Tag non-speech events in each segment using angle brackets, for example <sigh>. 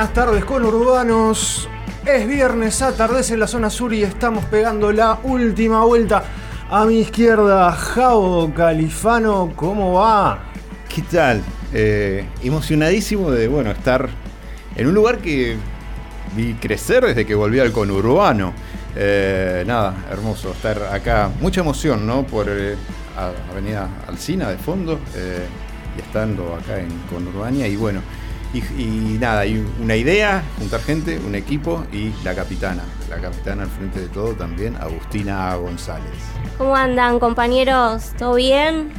Buenas tardes con Urbanos. Es viernes, atardece en la zona sur y estamos pegando la última vuelta. A mi izquierda, Javo Califano, ¿cómo va? ¿Qué tal? Eh, emocionadísimo de bueno estar en un lugar que vi crecer desde que volví al conurbano. Eh, nada, hermoso estar acá. Mucha emoción, ¿no? Por eh, Avenida Alcina de fondo eh, y estando acá en Conurbania. Y bueno, y, y nada, hay una idea, juntar gente, un equipo y la capitana. La capitana al frente de todo también, Agustina González. ¿Cómo andan, compañeros? ¿Todo bien?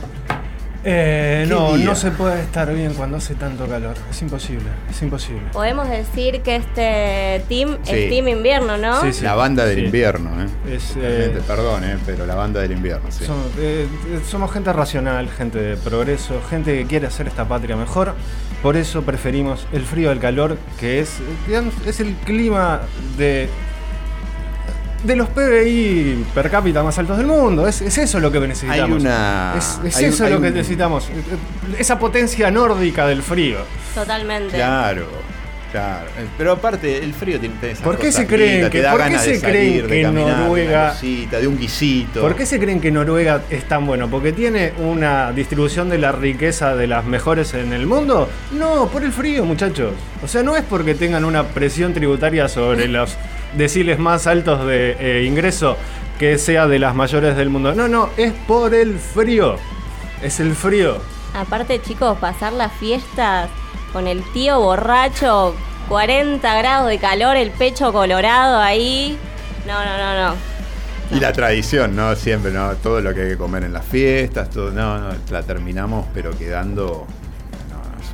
Eh, ¿Qué no, día? no se puede estar bien cuando hace tanto calor. Es imposible, es imposible. Podemos decir que este team Sí. es Team Invierno, ¿no? Sí, sí. La banda del Sí. invierno, ¿eh? Es, eh, perdón, ¿eh? pero la banda del invierno, sí. Eh, somos gente racional, gente de progreso, gente que quiere hacer esta patria mejor. Por eso preferimos el frío al calor, que es, digamos, es el clima de, de los PBI per cápita más altos del mundo. Es, es eso lo que necesitamos. Hay una- es es hay- eso hay lo que un- necesitamos. Esa potencia nórdica del frío. Totalmente. Claro, claro. Eh, Pero aparte, el frío tiene esas ¿Por qué se creen que- por qué se de salir, creen que Noruega- cosita, de un guisito? ¿Por qué se creen que Noruega es tan bueno? ¿Porque tiene una distribución de la riqueza de las mejores en el mundo? No, por el frío, muchachos. O sea, no es porque tengan una presión tributaria sobre los deciles más altos de eh, ingreso que sea de las mayores del mundo. No, no, es por el frío. Es el frío. Aparte, chicos, pasar las fiestas con el tío borracho, 40 grados de calor, el pecho colorado ahí. No, no, no, no. Y la tradición, ¿no? Siempre, ¿no? Todo lo que hay que comer en las fiestas, todo, no, no, la terminamos, pero quedando.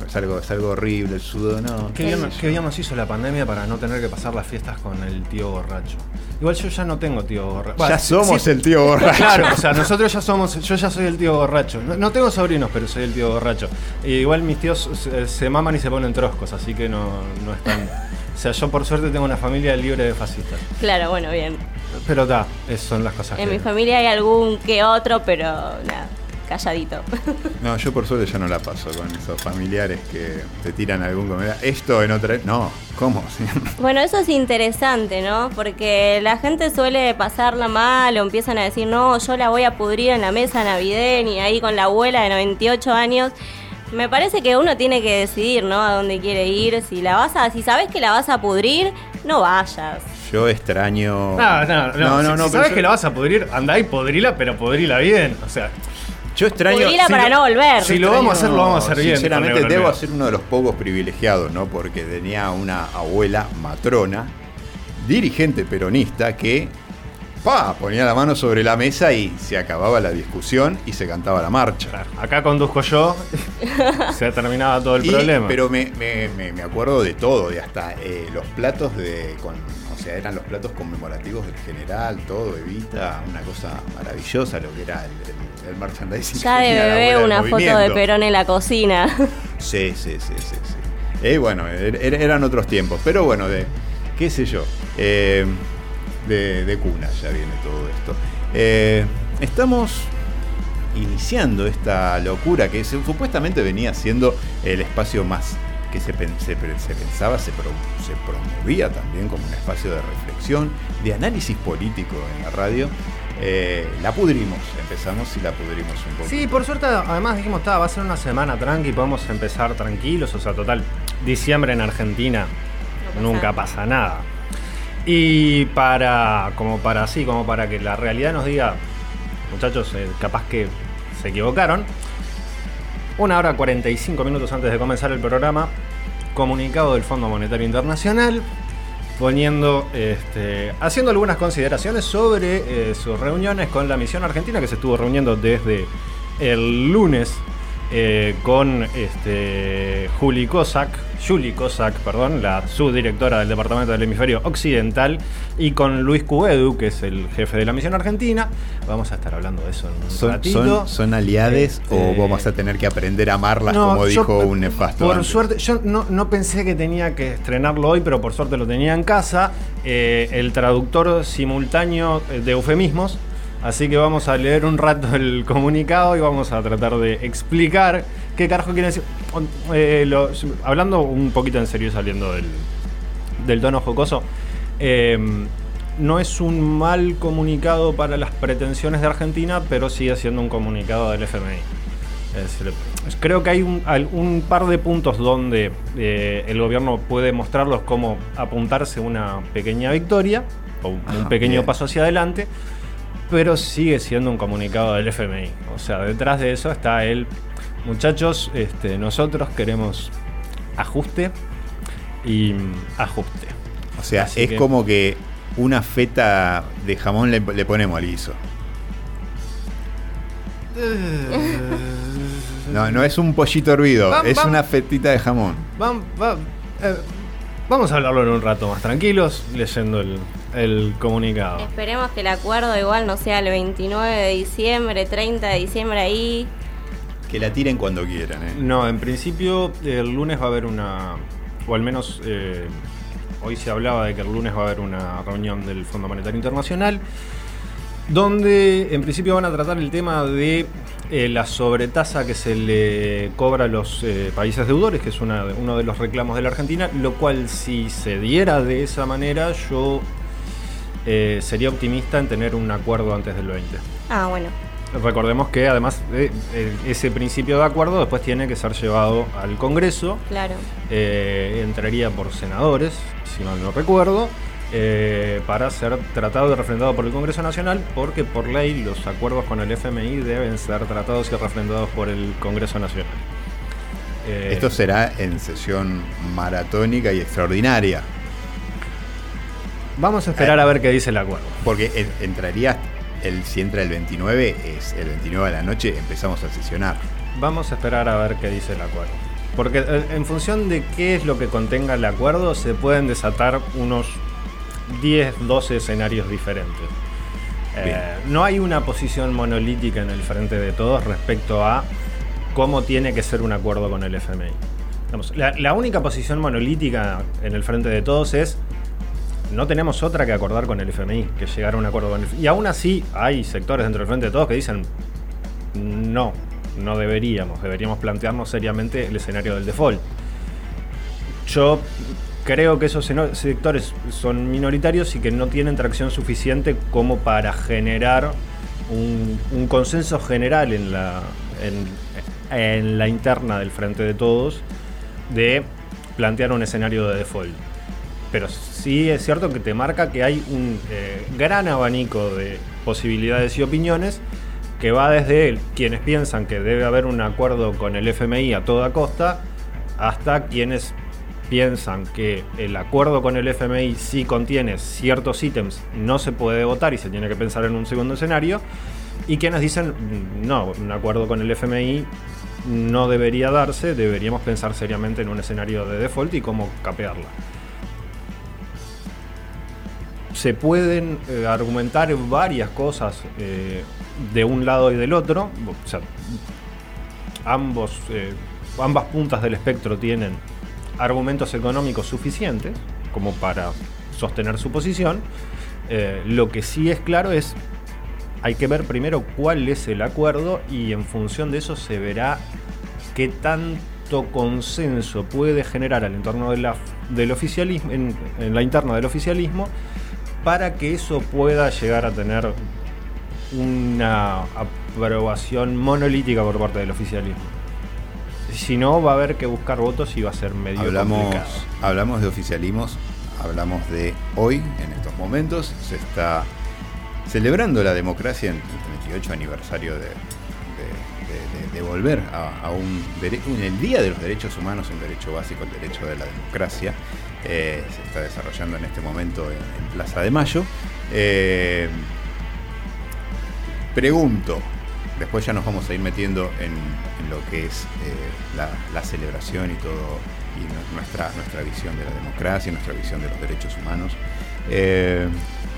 Es algo, es algo horrible, el sudo, no. Qué bien, qué bien nos hizo la pandemia para no tener que pasar las fiestas con el tío borracho. Igual yo ya no tengo tío borracho. Ya somos sí- el tío borracho. Claro, o sea, nosotros ya somos, yo ya soy el tío borracho. No, no tengo sobrinos, pero soy el tío borracho. Y igual mis tíos se, se maman y se ponen troscos, así que no, no están. <laughs> O sea, yo por suerte tengo una familia libre de fascistas. Claro, bueno, bien. Pero da, esas son las cosas En que. mi familia hay algún que otro, pero nada, calladito. <laughs> No, yo por suerte ya no la paso con esos familiares que te tiran algún comida. Esto en otra. No, ¿cómo? <laughs> Bueno, eso es interesante, ¿no? Porque la gente suele pasarla mal o empiezan a decir, no, yo la voy a pudrir en la mesa navideña, ahí con la abuela de 98 años. Me parece que uno tiene que decidir, ¿no? A dónde quiere ir. Si la vas a, si sabes que la vas a pudrir, no vayas. Yo extraño. No, no, no. si, si pero sabes yo- que la vas a pudrir, andá y podrila, pero podrila bien. O sea, Yo extraño. Pudrila sí, para lo- no volver. Si lo vamos a hacer, lo vamos a hacer bien. Sinceramente, debo ser uno de los pocos privilegiados, ¿no? Porque tenía una abuela matrona, dirigente peronista, que pa, ponía la mano sobre la mesa y se acababa la discusión y se cantaba la marcha. Claro, acá conduzco yo, <laughs> se terminaba todo el Y- problema. Pero me, me- me- me acuerdo de todo, de hasta eh, los platos de. Con, o sea, eran los platos conmemorativos del general, todo, Evita, una cosa maravillosa lo que era el, el- el merchandising. Ya de bebé una foto de. Perón en la cocina. <laughs> Sí, sí, sí, sí. sí. Eh, bueno, er- er- eran otros tiempos, pero bueno, de. qué sé yo. eh, de, de cuna ya viene todo esto. Eh, estamos iniciando esta locura que se- supuestamente venía siendo el espacio más que se, se se pensaba, se, pro- se promovía también como un espacio de reflexión, de análisis político en la radio. Eh, la pudrimos, empezamos y la pudrimos un poco. Sí, por suerte, además dijimos, "Ta, va a ser una semana tranqui, podemos empezar tranquilos, o sea, total, diciembre en Argentina pasa nunca pasa nada. Y para, como para así, como para que la realidad nos diga, muchachos, eh, capaz que se equivocaron, una hora 45 minutos antes de comenzar el programa, comunicado del Fondo Monetario Internacional, poniendo, este, haciendo algunas consideraciones sobre eh, sus reuniones con la misión argentina que se estuvo reuniendo desde el lunes eh, con este, Juli Kozak, Juli Kozak, perdón, la subdirectora del Departamento del Hemisferio Occidental, y con Luis Cuedu, que es el jefe de la misión argentina. Vamos a estar hablando de eso en un ¿Son, ratito. son, son aliades o Este, vamos a tener que aprender a amarlas no, como dijo un nefasto? Por antes? suerte, yo no, no pensé que tenía que estrenarlo hoy, pero por suerte lo tenía en casa. eh, el traductor simultáneo de eufemismos. Así que vamos a leer un rato el comunicado y vamos a tratar de explicar qué carajo quiere decir. Eh, lo- hablando un poquito en serio y saliendo del, del tono jocoso. Eh, no es un mal comunicado para las pretensiones de Argentina, pero sigue siendo un comunicado del FMI. Es creo que hay un, un par de puntos donde eh, el gobierno puede mostrarlos como apuntarse una pequeña victoria o un Ajá, pequeño bien. paso hacia adelante, pero sigue siendo un comunicado del FMI. O sea, detrás de eso está el muchachos, este, nosotros queremos ajuste y mm, ajuste. O sea, Así es que- como que una feta de jamón le, le ponemos al guiso. <laughs> No, no es un pollito hervido, es una fetita de jamón. Vam- va- eh, vamos a hablarlo en un rato más tranquilos, leyendo el, el comunicado. Esperemos que el acuerdo igual no sea el 29 de diciembre, 30 de diciembre ahí. Que la tiren cuando quieran, ¿eh? No, en principio el lunes va a haber una, o al menos eh, hoy se hablaba de que el lunes va a haber una reunión del Fondo Monetario Internacional, donde en principio van a tratar el tema de eh, la sobretasa que se le cobra a los eh, países deudores, que es una uno de los reclamos de la Argentina, lo cual si se diera de esa manera, yo eh, sería optimista en tener un acuerdo antes del 20. Ah, bueno. Recordemos que además eh, eh, ese principio de acuerdo después tiene que ser llevado al Congreso, Claro. eh, entraría por senadores, si mal no recuerdo, eh, para ser tratado y refrendado por el Congreso Nacional, porque por ley los acuerdos con el FMI deben ser tratados y refrendados por el Congreso Nacional. Eh, Esto será en sesión maratónica y extraordinaria. vamos a esperar a ver qué dice el acuerdo. Porque en- entraría, el, si entra el 29, es el 29 de la noche, empezamos a sesionar. Vamos a esperar a ver qué dice el acuerdo. Porque eh, en función de qué es lo que contenga el acuerdo, se pueden desatar unos 10, 12 escenarios diferentes. Eh, no hay una posición monolítica en el frente de todos respecto a cómo tiene que ser un acuerdo con el FMI. Digamos, la, la única posición monolítica en el frente de todos es no tenemos otra que acordar con el FMI, que llegar a un acuerdo con el FMI. Y aún así hay sectores dentro del frente de todos que dicen no, no deberíamos, deberíamos plantearnos seriamente el escenario del default. Yo creo que esos sectores son minoritarios y que no tienen tracción suficiente como para generar un, un consenso general en la, en, en la interna del frente de todos de plantear un escenario de default. Pero sí es cierto que te marca que hay un eh, gran abanico de posibilidades y opiniones que va desde el- quienes piensan que debe haber un acuerdo con el FMI a toda costa hasta quienes piensan que el acuerdo con el FMI sí contiene ciertos ítems, no se puede votar y se tiene que pensar en un segundo escenario, y quienes dicen, "Mm, no, un acuerdo con el FMI no debería darse, deberíamos pensar seriamente en un escenario de default y cómo capearla. Se pueden eh, argumentar varias cosas eh, de un lado y del otro, ambos, eh, ambas puntas del espectro tienen argumentos económicos suficientes como para sostener su posición. Eh, lo que sí es claro es, hay que ver primero cuál es el acuerdo y en función de eso se verá qué tanto consenso puede generar al entorno de la- del oficialismo, en, en la interna del oficialismo, para que eso pueda llegar a tener una aprobación monolítica por parte del oficialismo. Si no, va a haber que buscar votos y va a ser medio Hablamos, complicado. hablamos de oficialismos, hablamos de hoy, en estos momentos, se está celebrando la democracia en el 38 aniversario de, de- de- de- de volver a, a un derecho, en el Día de los Derechos Humanos, un derecho básico, el derecho de la democracia. Eh, se está desarrollando en este momento en, en Plaza de Mayo. Eh, pregunto, después ya nos vamos a ir metiendo en, lo que es eh, la, celebración y todo, y nu- nuestra, nuestra visión de la democracia, nuestra visión de los derechos humanos, eh,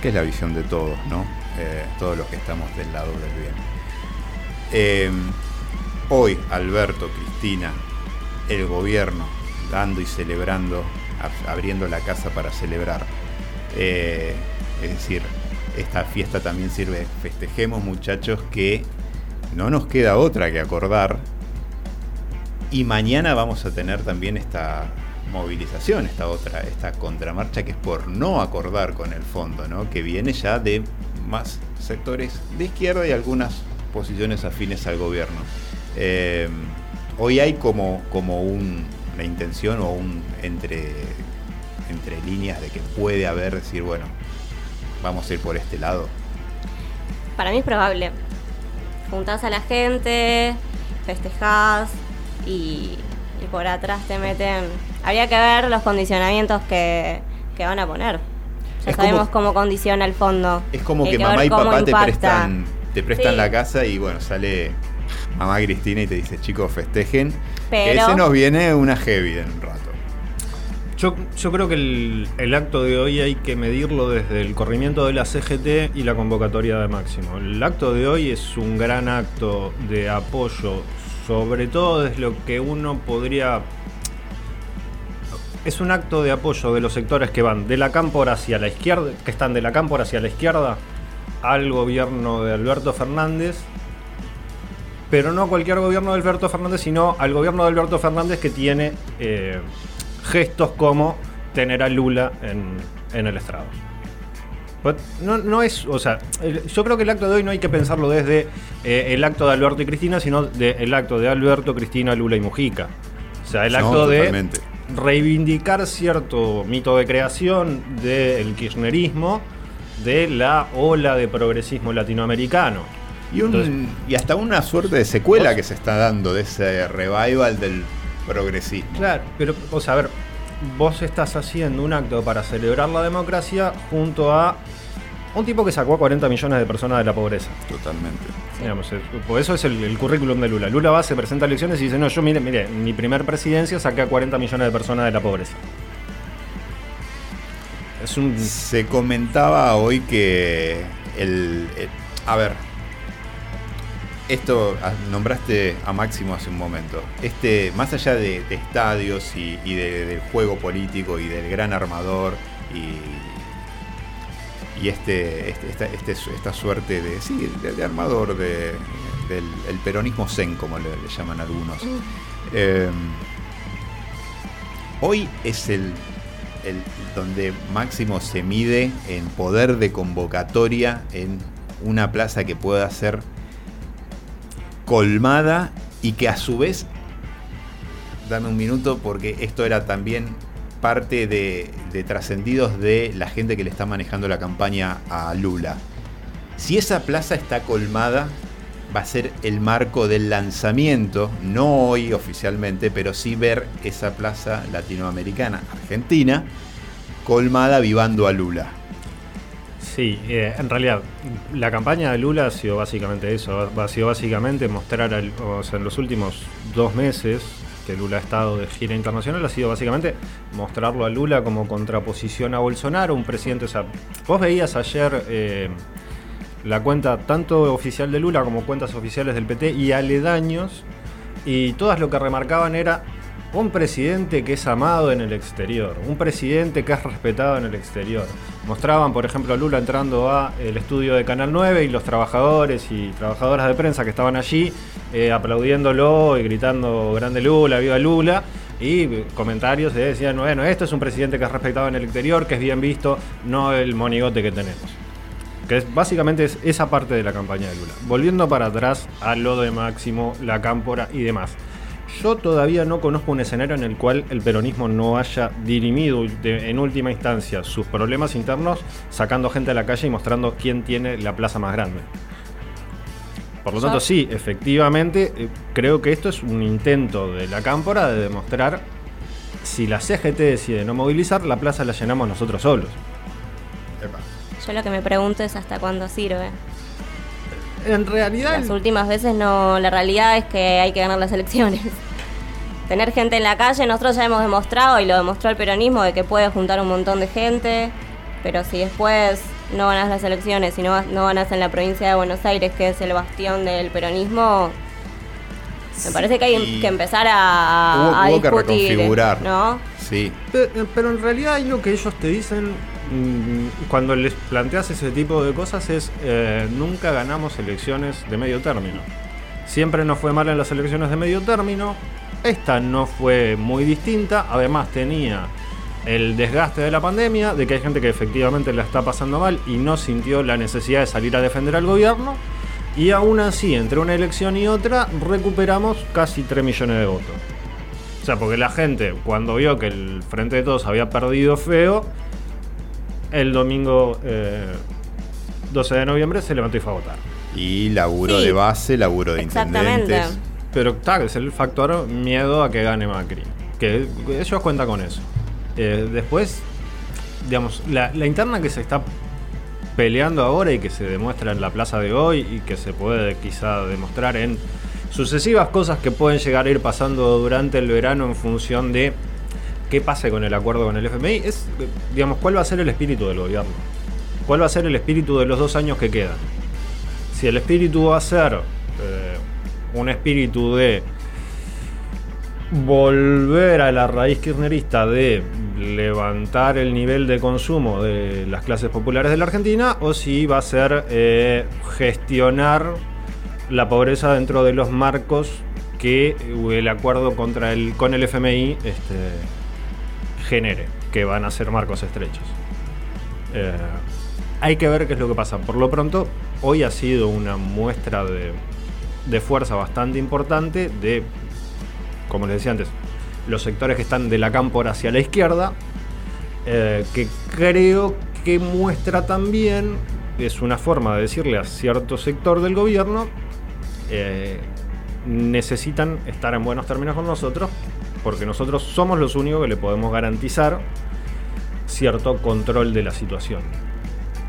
que es la visión de todos, ¿no? Eh, todos los que estamos del lado del bien. Hoy, Alberto, Cristina, el gobierno, dando y celebrando, ab- abriendo la casa para celebrar. Es decir, esta fiesta también sirve, festejemos muchachos que no nos queda otra que acordar. Y mañana vamos a tener también esta movilización, esta otra, esta contramarcha que es por no acordar con el fondo, ¿no? que viene ya de más sectores de izquierda y algunas posiciones afines al gobierno. Eh, hoy hay como, como una intención o un entre, entre líneas de que puede haber, decir, bueno, vamos a ir por este lado. Para mí es probable. Juntás a la gente, festejás y, por atrás te meten... Habría que ver los condicionamientos que, van a poner. Ya sabemos cómo condiciona el fondo. Es como que, mamá y papá te prestan, te prestan la casa y bueno, sale mamá Cristina y te dice, chicos, festejen. Que ese nos viene una heavy en un rato. Yo, creo que el, acto de hoy hay que medirlo desde el corrimiento de la CGT y la convocatoria de Máximo. El acto de hoy es un gran acto de apoyo, sobre todo desde lo que uno podría... Es un acto de apoyo de los sectores que van de la cámpora hacia la izquierda, que están de la cámpora hacia la izquierda, al gobierno de Alberto Fernández pero no cualquier gobierno de Alberto Fernández, sino al gobierno de Alberto Fernández que tiene eh, gestos como tener a Lula en, el estrado. No, no, es, o sea, yo creo que el acto de hoy no hay que pensarlo desde eh, el acto de Alberto y Cristina, sino del acto de Alberto, Cristina, Lula y Mujica. O sea, el acto de reivindicar cierto mito de creación del kirchnerismo, de la ola de progresismo latinoamericano. Y, y hasta una suerte de secuela que se está dando de ese revival del progresismo. Claro, pero, o sea, a ver, vos estás haciendo un acto para celebrar la democracia junto a un tipo que sacó a 40 millones de personas de la pobreza. Totalmente. Digamos, por eso es el, currículum de Lula. Lula va, se presenta a elecciones y dice, no, yo mire, mire, mi primer presidencia saqué a 40 millones de personas de la pobreza. Es un... Se comentaba hoy que el a ver, esto ah, nombraste a Máximo hace un momento. Este, más allá de, estadios y, del juego político y del gran armador y, este, este, este esta, suerte de, sí, de, armador del el peronismo zen, como le, llaman algunos. Em, hoy es el, el donde Máximo se mide en poder de convocatoria en una plaza que pueda ser colmada y que a su vez, dame un minuto porque esto era también parte de, trascendidos de la gente que le está manejando la campaña a Lula. Si esa plaza está colmada, va a ser el marco del lanzamiento, no hoy oficialmente, pero sí ver esa plaza latinoamericana, argentina, colmada vivando a Lula. Sí, eh, en realidad la campaña de Lula ha sido básicamente eso, ha sido básicamente mostrar, o sea, en los últimos dos meses que Lula ha estado de gira internacional, ha sido básicamente mostrarlo a Lula como contraposición a Bolsonaro, un presidente, o sea, vos veías ayer eh, la cuenta tanto oficial de Lula como cuentas oficiales del PT y aledaños, y todas lo que remarcaban era un presidente que es amado en el exterior, un presidente que es respetado en el exterior. Mostraban, por ejemplo, a Lula entrando a el estudio de Canal 9 y los trabajadores y trabajadoras de prensa que estaban allí eh, aplaudiéndolo y gritando grande Lula, viva Lula. Y comentarios de decían, bueno, esto es un presidente que es respetado en el exterior, que es bien visto, no el monigote que tenemos. Que es, básicamente es esa parte de la campaña de Lula. Volviendo para atrás a lo de Máximo, la cámpora y demás. Yo todavía no conozco un escenario en el cual el peronismo no haya dirimido en última instancia sus problemas internos sacando gente a la calle y mostrando quién tiene la plaza más grande. Por lo tanto, sí, efectivamente, eh, creo que esto es un intento de la cámpora de demostrar si la CGT decide no movilizar, la plaza la llenamos nosotros solos. Yo lo que me pregunto es hasta cuándo sirve. En realidad. Las últimas veces no. La realidad es que hay que ganar las elecciones. <laughs> Tener gente en la calle, nosotros ya hemos demostrado, y lo demostró el peronismo, de que puede juntar un montón de gente, pero si después no ganas las elecciones y no, no ganas en la provincia de Buenos Aires, que es el bastión del peronismo, me parece que hay que empezar a, hubo, que reconfigurar. ¿no? Sí. pero, en realidad hay lo que ellos te dicen cuando les planteas ese tipo de cosas es eh, nunca ganamos elecciones de medio término. Siempre nos fue mal en las elecciones de medio término. Esta no fue muy distinta, además tenía el desgaste de la pandemia, de que hay gente que efectivamente la está pasando mal y no sintió la necesidad de salir a defender al gobierno. Y aún así, entre una elección y otra, recuperamos casi 3 millones de votos. O sea, porque la gente, cuando vio que el Frente de Todos había perdido feo, el domingo eh, 12 de noviembre se levantó y fue a votar. Y laburo Sí. de base, laburo de Exactamente. intendentes. Pero tal, es el factor miedo a que gane Macri. Que ellos cuentan con eso. Eh, después, digamos, la, la interna que se está peleando ahora y que se demuestra en la plaza de hoy y que se puede quizá demostrar en sucesivas cosas que pueden llegar a ir pasando durante el verano en función de qué pase con el acuerdo con el FMI, es, digamos, cuál va a ser el espíritu del gobierno. ¿Cuál va a ser el espíritu de los dos años que quedan? Si el espíritu va a ser eh, un espíritu de volver a la raíz kirchnerista de levantar el nivel de consumo de las clases populares de la Argentina o si va a ser eh, gestionar la pobreza dentro de los marcos que el acuerdo contra el, con el FMI este, genere, que van a ser marcos estrechos. Eh, hay que ver qué es lo que pasa. Por lo pronto, hoy ha sido una muestra de, de fuerza bastante importante de, como les decía antes, los sectores que están de la cámpora hacia la izquierda, eh, que creo que muestra también, es una forma de decirle a cierto sector del gobierno, eh, necesitan estar en buenos términos con nosotros, porque nosotros somos los únicos que le podemos garantizar cierto control de la situación.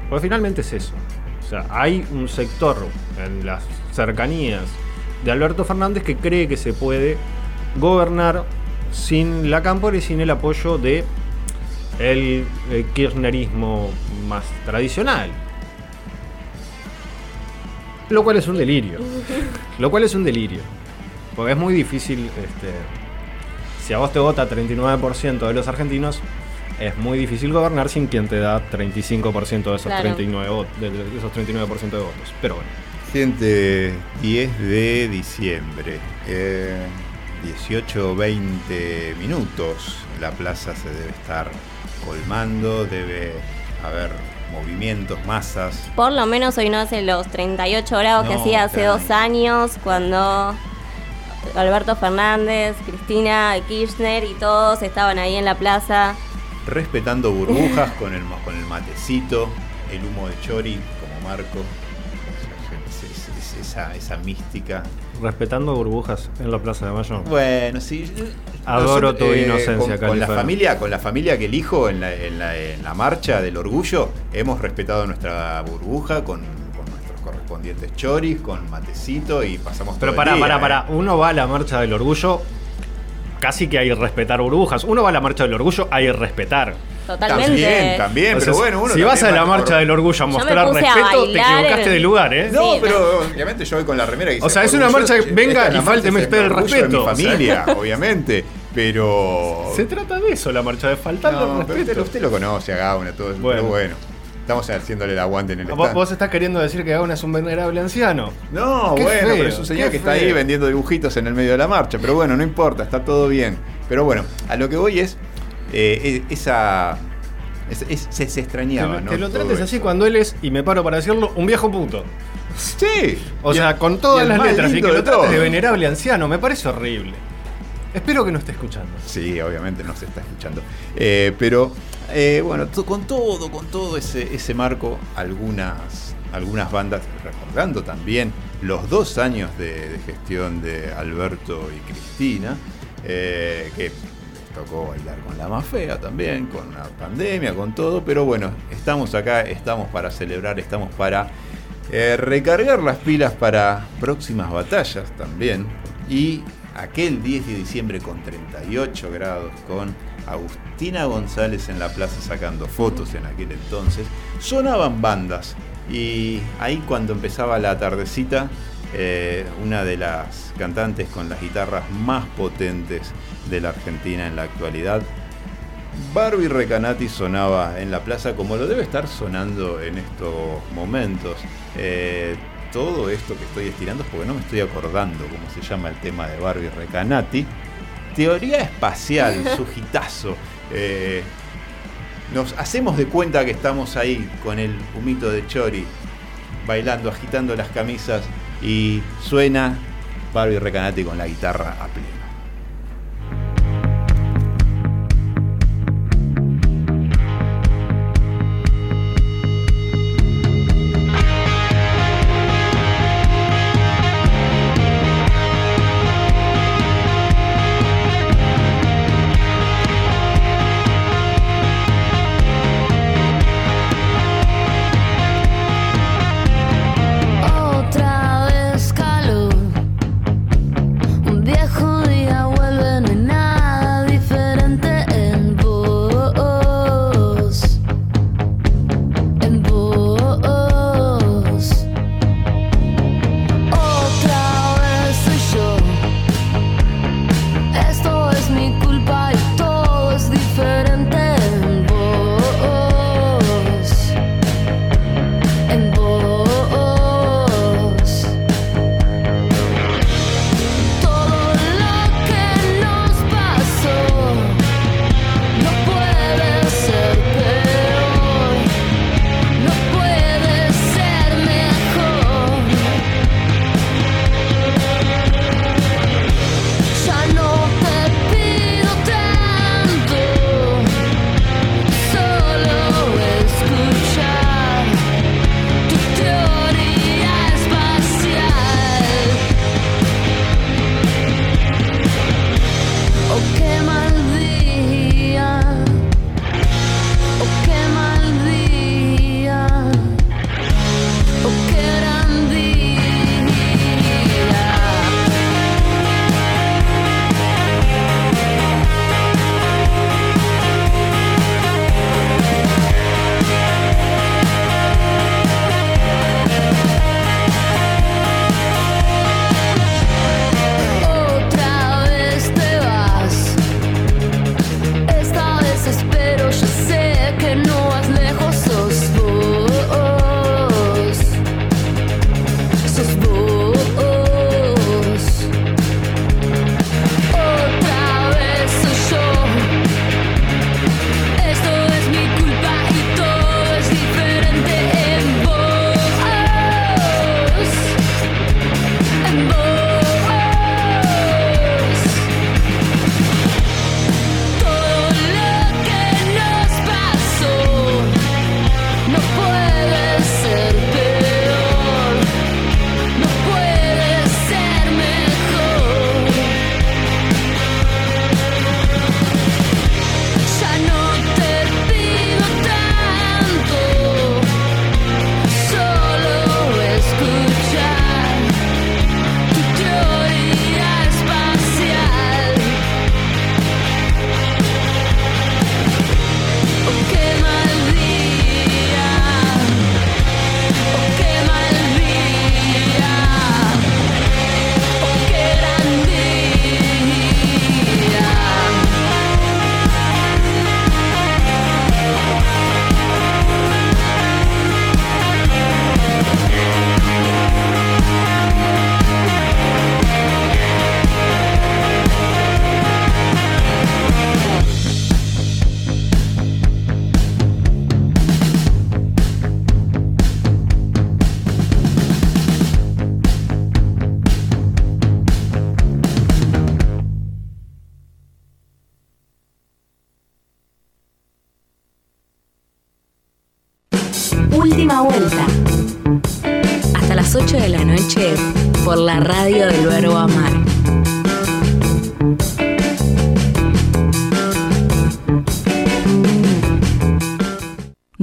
Porque finalmente es eso. O sea, hay un sector en las cercanías de Alberto Fernández que cree que se puede gobernar sin la cámpora y sin el apoyo de el, eh, kirchnerismo más tradicional. Lo cual es un delirio. <laughs> Lo cual es un delirio. Porque es muy difícil, este, si a vos te vota 39% de los argentinos, es muy difícil gobernar sin quien te da 35% de esos, Claro. 39, vo- de, de esos 39% de votos. Pero bueno. Gente, 10 de diciembre. Eh, 18 20 minutos. La plaza se debe estar colmando, debe haber movimientos, masas. Por lo menos hoy no hace los 38 grados que hacía hace claro. dos años cuando Alberto Fernández, Cristina Kirchner y todos estaban ahí en la plaza. Respetando burbujas con el, con el matecito, el humo de Chori como marco. Es- es- es- Esa, esa mística. Respetando burbujas en la Plaza de Mayo. Bueno, sí. Adoro tu inocencia, con, con la familia, con la familia que elijo en la, en la- en la marcha del orgullo, hemos respetado nuestra burbuja con, correspondientes choris, con matecito y pasamos Pero todo pará, el día, pará, ¿eh? pará. Uno va a la marcha del orgullo, casi que hay que respetar burbujas. Uno va a la marcha del orgullo, hay respetar. Totalmente. También, también, pero bueno, uno si vas a la marcha del orgullo a me mostrar a respeto, te equivocaste de lugar, ¿eh? No, Sí, pero obviamente yo voy con la remera que dice O sea, es una marcha que venga y marcha, usted el orgullo de respeto, Mi familia, <laughs> obviamente, pero. Se trata de eso, la marcha de faltarle No, el pero usted, respeto. usted lo conoce a Gauna, todo eso, Bueno. pero bueno. Estamos haciéndole el aguante en el ¿Vos, stand. vos estás queriendo decir que Gauna es un venerable anciano. No, Qué bueno, feo, pero es un señor que está ahí vendiendo dibujitos en el medio de la marcha. Pero bueno, no importa, está todo bien. Pero bueno, a lo que voy es eh, e- esa. es- es- se, extrañaba, ¿no? que lo Todo trates así eso. cuando él es, y me paro para decirlo, un viejo puto. Sí. O sea, con todas las letras y que lo trates de venerable anciano, me parece horrible. Espero que no esté escuchando. Sí, obviamente no se está escuchando. Eh, pero eh, bueno, con todo, con todo ese, ese marco, algunas, algunas bandas, recordando también los dos años de, de gestión de Alberto y Cristina, eh, que les tocó bailar con la más fea también, con la pandemia, con todo, pero bueno, estamos acá, estamos para celebrar, estamos para eh, recargar las pilas para próximas batallas también. Y aquel 10 de diciembre con 38 grados, con Agustina González en la plaza sacando fotos en aquel entonces, sonaban bandas. Y ahí cuando empezaba la tardecita, eh, una de las cantantes con las guitarras más potentes de la Argentina en la actualidad, Barbie Recanati sonaba en la plaza como lo debe estar sonando en estos momentos. Eh, todo esto que estoy estirando es porque no me estoy acordando cómo se llama el tema de Barbie Recanati. Teoría espacial, <laughs> su hitazo. Eh, nos hacemos de cuenta que estamos ahí con el humito de Chori, bailando, agitando las camisas y suena Barbie Recanati con la guitarra a pleno.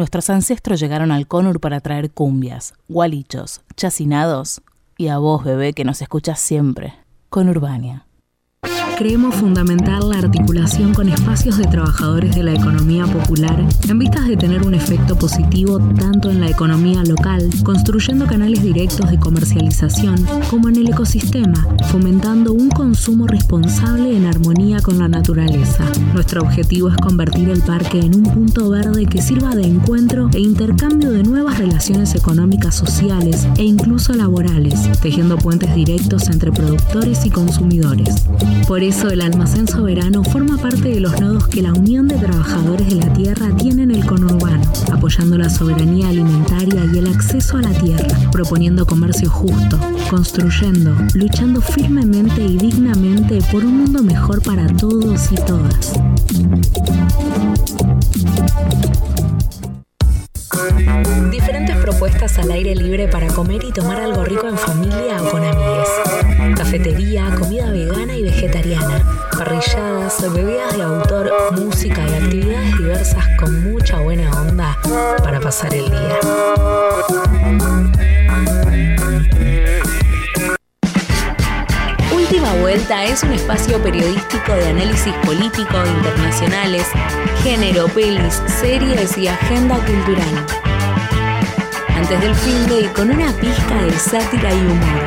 Nuestros ancestros llegaron al Conur para traer cumbias, gualichos, chacinados y a vos, bebé, que nos escuchas siempre. Con Urbania. Creemos fundamental la articulación con espacios de trabajadores de la economía popular en vistas de tener un efecto positivo tanto en la economía local, construyendo canales directos de comercialización, como en el ecosistema, fomentando un consumo responsable en armonía con la naturaleza. Nuestro objetivo es convertir el parque en un punto verde que sirva de encuentro e intercambio de nuevas relaciones económicas, sociales e incluso laborales, tejiendo puentes directos entre productores y consumidores. Por eso, el almacén soberano forma parte de los nodos que la Unión de Trabajadores de la Tierra tiene en el conurbano, apoyando la soberanía alimentaria y el acceso a la tierra, proponiendo comercio justo, construyendo, luchando firmemente y dignamente por un mundo mejor para todos y todas. Diferentes propuestas al aire libre para comer y tomar algo rico en familia o con amigues. Cafetería, comida vegana y vegetariana, parrilladas, bebidas de autor, música y actividades diversas con mucha buena onda para pasar el día. Vuelta es un espacio periodístico de análisis político, internacionales, género, pelis, series y agenda cultural. Antes del fin de con una pizca de sátira y humor.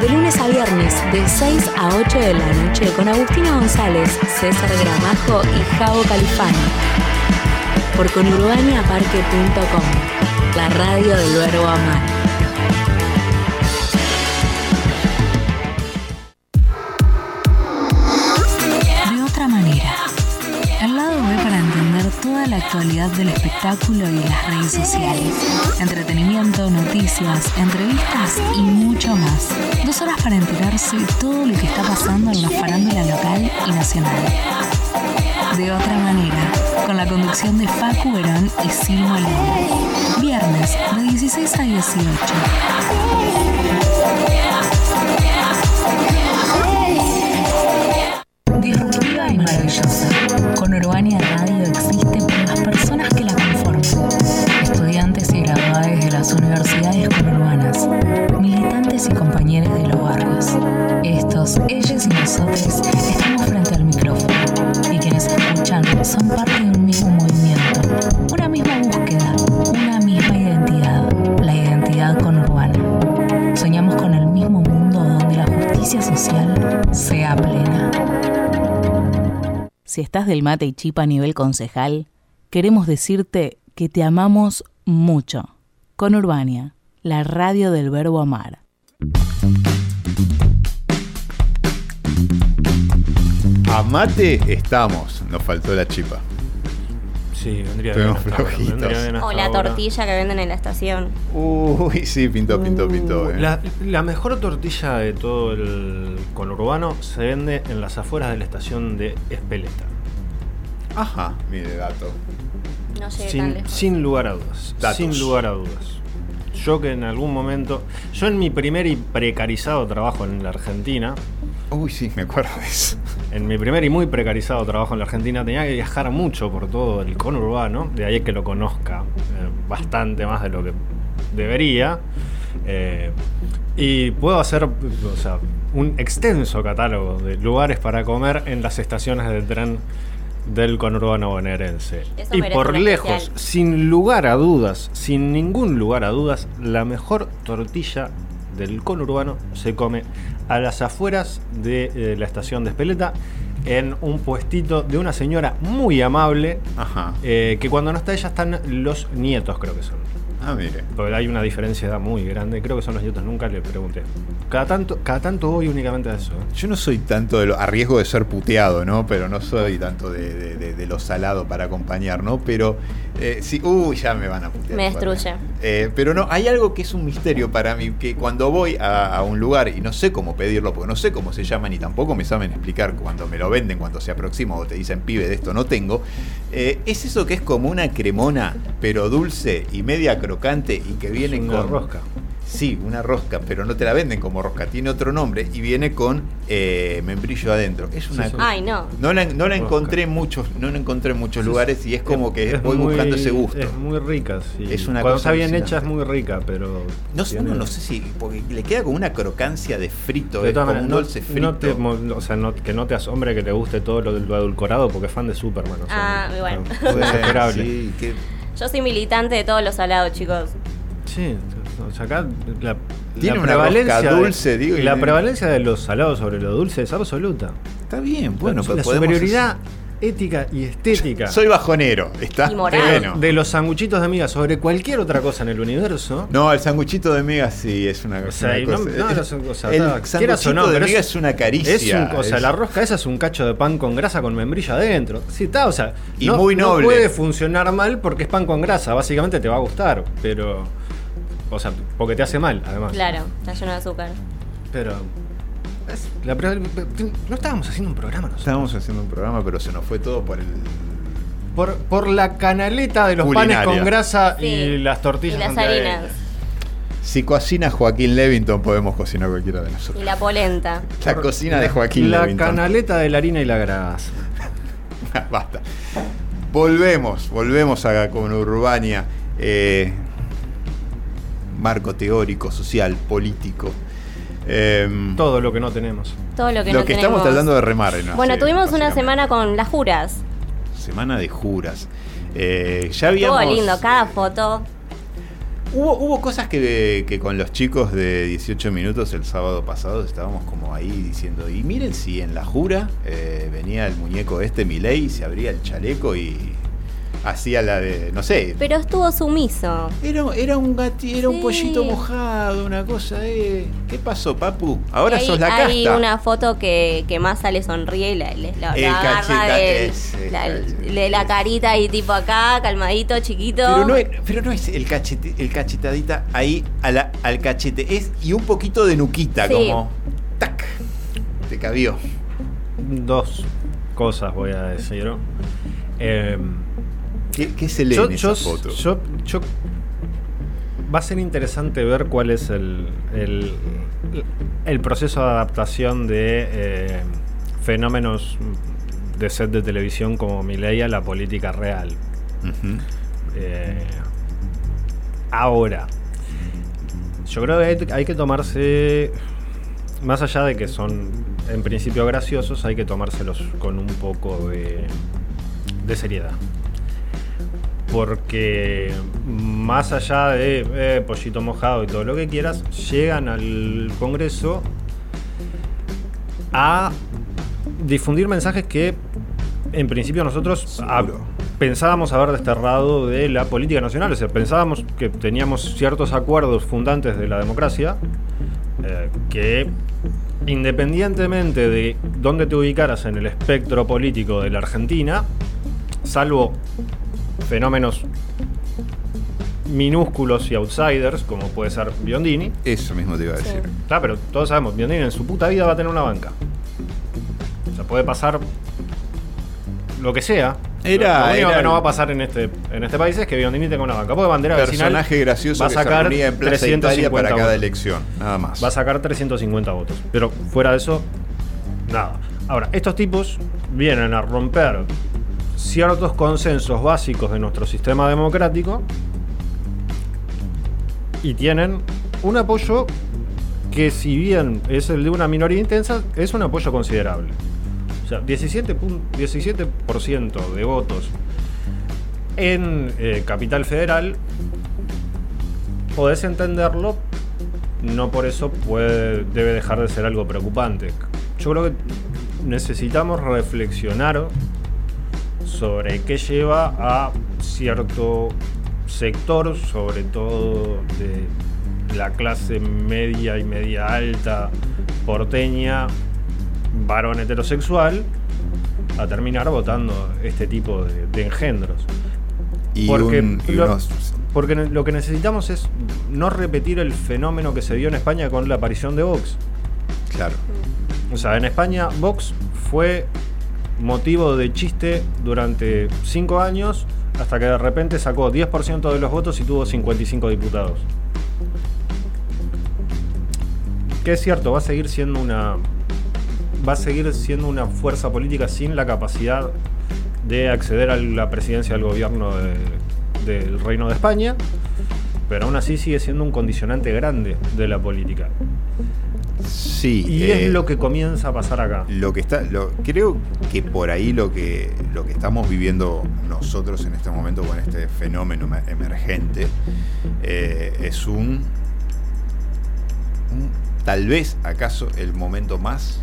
De lunes a viernes, de 6 a 8 de la noche, con Agustina González, César Gramajo y Javo Califano. Por conurbaniaparque.com, la radio del verbo amar. La actualidad del espectáculo y las redes sociales. Entretenimiento, noticias, entrevistas y mucho más. Dos horas para enterarse de todo lo que está pasando en la farándula local y nacional. De otra manera, con la conducción de Facu Verón y Sil Molina. Viernes, de 16 a 18. Disruptiva y maravillosa. Con Urbania Radio universidades conurbanas. Militantes y compañeros de los barrios. Estos, ellos y nosotros estamos frente al micrófono. Y quienes escuchan son parte de un mismo movimiento. Una misma búsqueda. Una misma identidad. La identidad conurbana. Soñamos con el mismo mundo donde la justicia social sea plena. Si estás del mate y chipa a nivel concejal, queremos decirte que te amamos mucho. Con Urbania, la radio del verbo amar. A mate estamos, nos faltó la chipa. Sí, vendría bien. Estuvimos hasta ahora, flojitos. vendría bien hasta O la ahora. tortilla que venden en la estación. Uy, sí, pintó, pintó, pintó. eh. La, la mejor tortilla de todo el conurbano se vende en las afueras de la estación de Espeleta. Ajá, mire, dato. No tan Sin, sin lugar a dudas. Datos. Sin lugar a dudas. Yo que en algún momento. Yo en mi primer y precarizado trabajo en la Argentina. Uy, sí, me acuerdo de eso. En mi primer y muy precarizado trabajo en la Argentina tenía que viajar mucho por todo el conurbano, de ahí que lo conozca eh, bastante más de lo que debería. Eh, y puedo hacer o sea, un extenso catálogo de lugares para comer en las estaciones de tren del conurbano bonaerense. Eso Y por lejos, especial. sin lugar a dudas, sin ningún lugar a dudas, la mejor tortilla del conurbano se come a las afueras de eh, la estación de Espeleta en un puestito de una señora muy amable Ajá. eh, que cuando no está ella están los nietos creo que son Ah, mire. porque hay una diferencia de edad muy grande creo que son los nietos nunca le pregunté cada tanto cada tanto voy únicamente a eso ¿eh? Yo no soy tanto de lo, a riesgo de ser puteado, ¿no? Pero no soy tanto de, de- de- de lo salado para acompañar, ¿no? Pero eh, sí, uy, ya me van a putear. Me destruye. Eh, pero no, hay algo que es un misterio para mí, que cuando voy a, a un lugar y no sé cómo pedirlo, porque no sé cómo se llaman y tampoco me saben explicar cuando me lo venden, cuando se aproxima o te dicen, pibe, de esto no tengo, eh, es eso que es como una cremona, pero dulce y media crocante y que viene una con... rosca Sí, una rosca, pero no te la venden como rosca, tiene otro nombre y viene con eh, membrillo adentro. Es una Sí, sí. Ay, no. no la, no la Rosca. encontré en muchos, no la encontré en muchos lugares y es como que Es voy muy- buscando ese gusto. es muy rica sí. Es una cuando cosa está bien alucinante. hecha es muy rica pero No sé, tiene- uno no sé si, porque le queda como una crocancia de frito, De es como maneras, un no- dulce frito. no te mo- o sea, no- que no te asombre que te guste todo lo del adulcorado porque es fan de Superman. o sea, Ah, bueno. es Bueno, desesperable. <laughs> sí, que- Yo soy militante de todos los salados, chicos. Sí, o sea, acá la, Tiene la una prevalencia de- dulce, digo, y- La prevalencia de los salados sobre lo dulce es absoluta. está bien, bueno, la, pues la superioridad ética y estética Soy bajonero, está Y moral. bueno. de los sanguchitos de miga sobre cualquier otra cosa en el universo. No, el sanguchito de miga sí es una, O sea, una no, cosa. no, el no son cosas- el está- sanguchito no, de miga es- es, una caricia. Es un, o sea, es- la rosca esa es un cacho de pan con grasa con membrilla adentro. Sí, está, o sea, Y no, muy no noble. puede funcionar mal porque es pan con grasa. Básicamente te va a gustar, pero. O sea, porque te hace mal, además. Claro, está lleno de azúcar. Pero. La no estábamos haciendo un programa nosotros. Estábamos haciendo un programa, pero se nos fue todo por el. Por, por la canaleta de los Culinaria. panes con grasa Sí. y las tortillas. Y las harinas. Si cocina Joaquín Levington, podemos cocinar cualquiera de nosotros. Y la polenta. La cocina de Joaquín La Levington. canaleta de la harina y la grasa. <laughs> Basta. Volvemos, volvemos a con Urbania. eh, marco teórico, social, político. Em, Todo lo que no tenemos. Todo lo que lo no que tenemos. estamos tratando de remar en Bueno, tuvimos una semana con las juras. Semana de juras. Eh, ya habíamos. Estuvo lindo, cada foto. Hubo, hubo cosas que, que con los chicos de 18 minutos el sábado pasado estábamos como ahí diciendo, y miren si en la jura eh, venía el muñeco este Milei, se abría el chaleco y hacía la de, no sé, Pero estuvo sumiso. era, era un gati, era un pollito mojado, una cosa de... ¿Qué pasó, papu? Ahora hay, sos la Hay casta. una foto que, que más sale sonríe y la, le- la- El la agarra ese de la carita y tipo acá, calmadito, chiquito. Pero no, es, pero no es el, cachete, el cachetadita ahí a la- al cachete, es y un poquito de nuquita, Sí. como... ¡Tac! Te cabió. Dos cosas voy a decir. Eh, ¿Qué, qué se lee yo, en esa yo- foto? yo- yo- va a ser interesante ver cuál es el, el, el proceso de adaptación de eh, fenómenos de set de televisión como Milei a la política real. Eh, ahora, yo creo que hay, hay que tomarse, más allá de que son en principio graciosos, hay que tomárselos con un poco de, de seriedad. Porque más allá de eh, pollito mojado y todo lo que quieras, llegan al Congreso a difundir mensajes que en principio nosotros a- pensábamos haber desterrado de la política nacional. O sea, pensábamos que teníamos ciertos acuerdos fundantes de la democracia eh, que independientemente de dónde te ubicaras en el espectro político de la Argentina, salvo fenómenos minúsculos y outsiders, como puede ser Biondini, Eso mismo te iba a Sí. decir. Ah, pero todos sabemos, Biondini en su puta vida va a tener una banca. O sea, puede pasar lo que sea. Era- lo único era que no va a pasar en este, en este país es que Biondini tenga una banca. Porque bandera Personaje gracioso va a que se sacar en Plaza Italia 350 para cada votos. elección, nada más. Va a sacar 350 votos. Pero fuera de eso, nada. Ahora, estos tipos vienen a romper ciertos consensos básicos de nuestro sistema democrático y tienen un apoyo que si bien es el de una minoría intensa, es un apoyo considerable. O sea, 17, pun- 17% de votos en eh, Capital Federal, podés entenderlo, no por eso puede, debe dejar de ser algo preocupante. Yo creo que necesitamos reflexionar sobre qué lleva a cierto sector, sobre todo de la clase media y media alta porteña, varón heterosexual, a terminar votando este tipo de, de engendros. y porque un- y lo- unos- Porque lo que necesitamos es no repetir el fenómeno que se dio en España con la aparición de Vox. Claro. O sea, en España Vox fue motivo de chiste durante cinco años hasta que de repente sacó 10% de los votos y tuvo 55 diputados. Que es cierto, va a seguir siendo una va a seguir siendo una fuerza política sin la capacidad de acceder a la presidencia del gobierno de- del Reino de España, pero aún así sigue siendo un condicionante grande de la política. Sí. Y eh, es lo que comienza a pasar acá. Lo que está, lo, creo que por ahí lo que, lo que estamos viviendo nosotros en este momento con este fenómeno emer- emergente eh, es un, un- tal vez acaso el momento más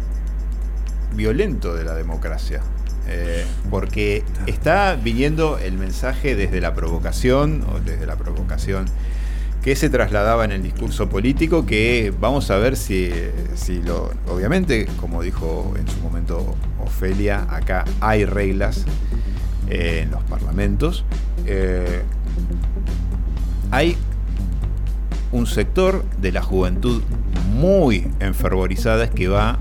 violento de la democracia. eh, porque está viniendo el mensaje desde la provocación, o desde la provocación que se trasladaba en el discurso político, que vamos a ver si, si lo... Obviamente, como dijo en su momento Ofelia, acá hay reglas eh, en los parlamentos. Eh, hay un sector de la juventud muy enfervorizada que va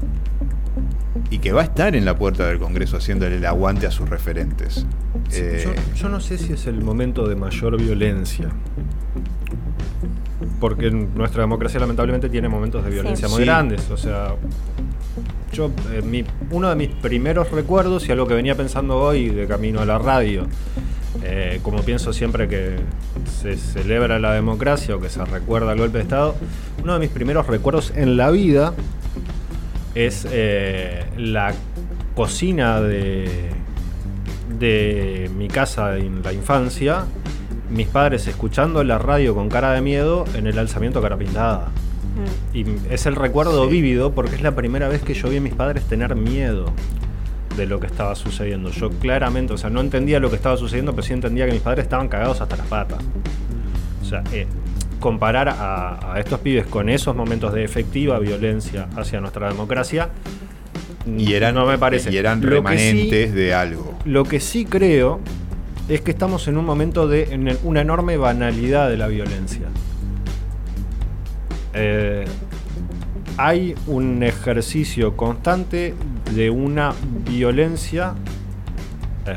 y que va a estar en la puerta del Congreso haciéndole el aguante a sus referentes. Eh, yo, yo no sé si es el momento de mayor violencia. Porque nuestra democracia lamentablemente tiene momentos de violencia muy Sí. grandes. O sea, yo, eh, mi- uno de mis primeros recuerdos y algo que venía pensando hoy de camino a la radio, eh, como pienso siempre que se celebra la democracia o que se recuerda el golpe de Estado, uno de mis primeros recuerdos en la vida es eh, la cocina de, de mi casa en la infancia, mis padres escuchando la radio con cara de miedo en el alzamiento cara pintada. Mm. Y es el recuerdo Sí. vívido porque es la primera vez que yo vi a mis padres tener miedo de lo que estaba sucediendo. Yo claramente, o sea, no entendía lo que estaba sucediendo, pero sí entendía que mis padres estaban cagados hasta las patas. O sea, eh, comparar a, a estos pibes con esos momentos de efectiva violencia hacia nuestra democracia y eran, no me parece. y eran sí- remanentes de algo. lo que sí creo es que estamos en un momento de una enorme banalidad de la violencia. Eh, hay un ejercicio constante de una violencia eh,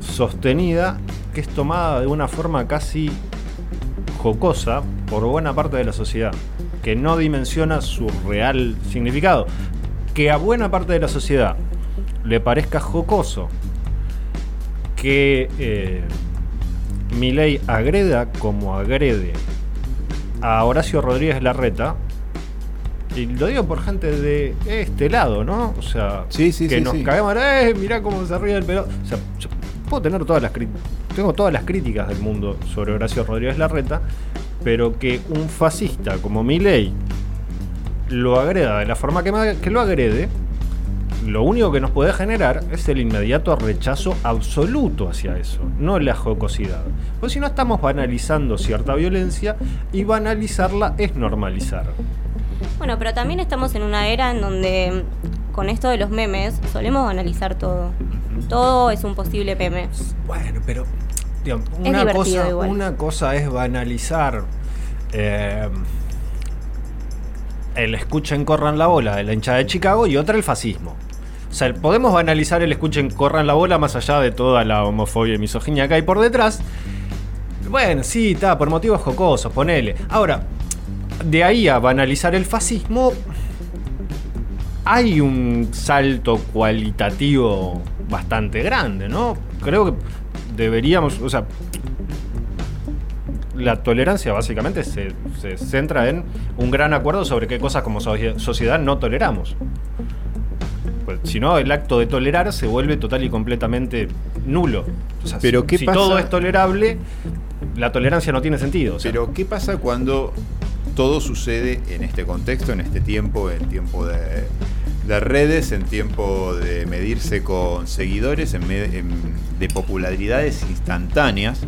sostenida que es tomada de una forma casi jocosa por buena parte de la sociedad, que no dimensiona su real significado. Que a buena parte de la sociedad le parezca jocoso que eh, Milei agreda como agrede a Horacio Rodríguez Larreta, y lo digo por gente de este lado, ¿no? O sea, Sí, sí, que sí, nos sí. caguemos, ¡eh! Mirá cómo se ríe el pelo. O sea, yo puedo tener todas las críticas, tengo todas las críticas del mundo sobre Horacio Rodríguez Larreta, pero que un fascista como Milei lo agreda de la forma que, que lo agrede, lo único que nos puede generar es el inmediato rechazo absoluto hacia eso, no la jocosidad. Pues si no estamos banalizando cierta violencia y banalizarla es normalizar. Bueno, pero también estamos en una era en donde con esto de los memes solemos analizar todo. Todo es un posible meme. Bueno, pero una, cosa, igual. una cosa es banalizar eh, el escuchen corran la bola de la hinchada de Chicago y otra el fascismo. O sea, podemos banalizar el escuchen corran la bola más allá de toda la homofobia y misoginia que hay por detrás. Bueno, sí, está, por motivos jocosos, ponele. Ahora, de ahí a banalizar el fascismo, hay un salto cualitativo bastante grande, ¿no? Creo que deberíamos, o sea, la tolerancia básicamente se, centra en un gran acuerdo sobre qué cosas como socie- sociedad no toleramos. Pues, si no, el acto de tolerar se vuelve total y completamente nulo. O sea, Pero si, ¿qué si pasa? todo es tolerable, la tolerancia no tiene sentido. o sea, Pero ¿qué pasa cuando todo sucede en este contexto, en este tiempo, en tiempo de, de redes, en tiempo de medirse con seguidores, en me- en- de popularidades instantáneas,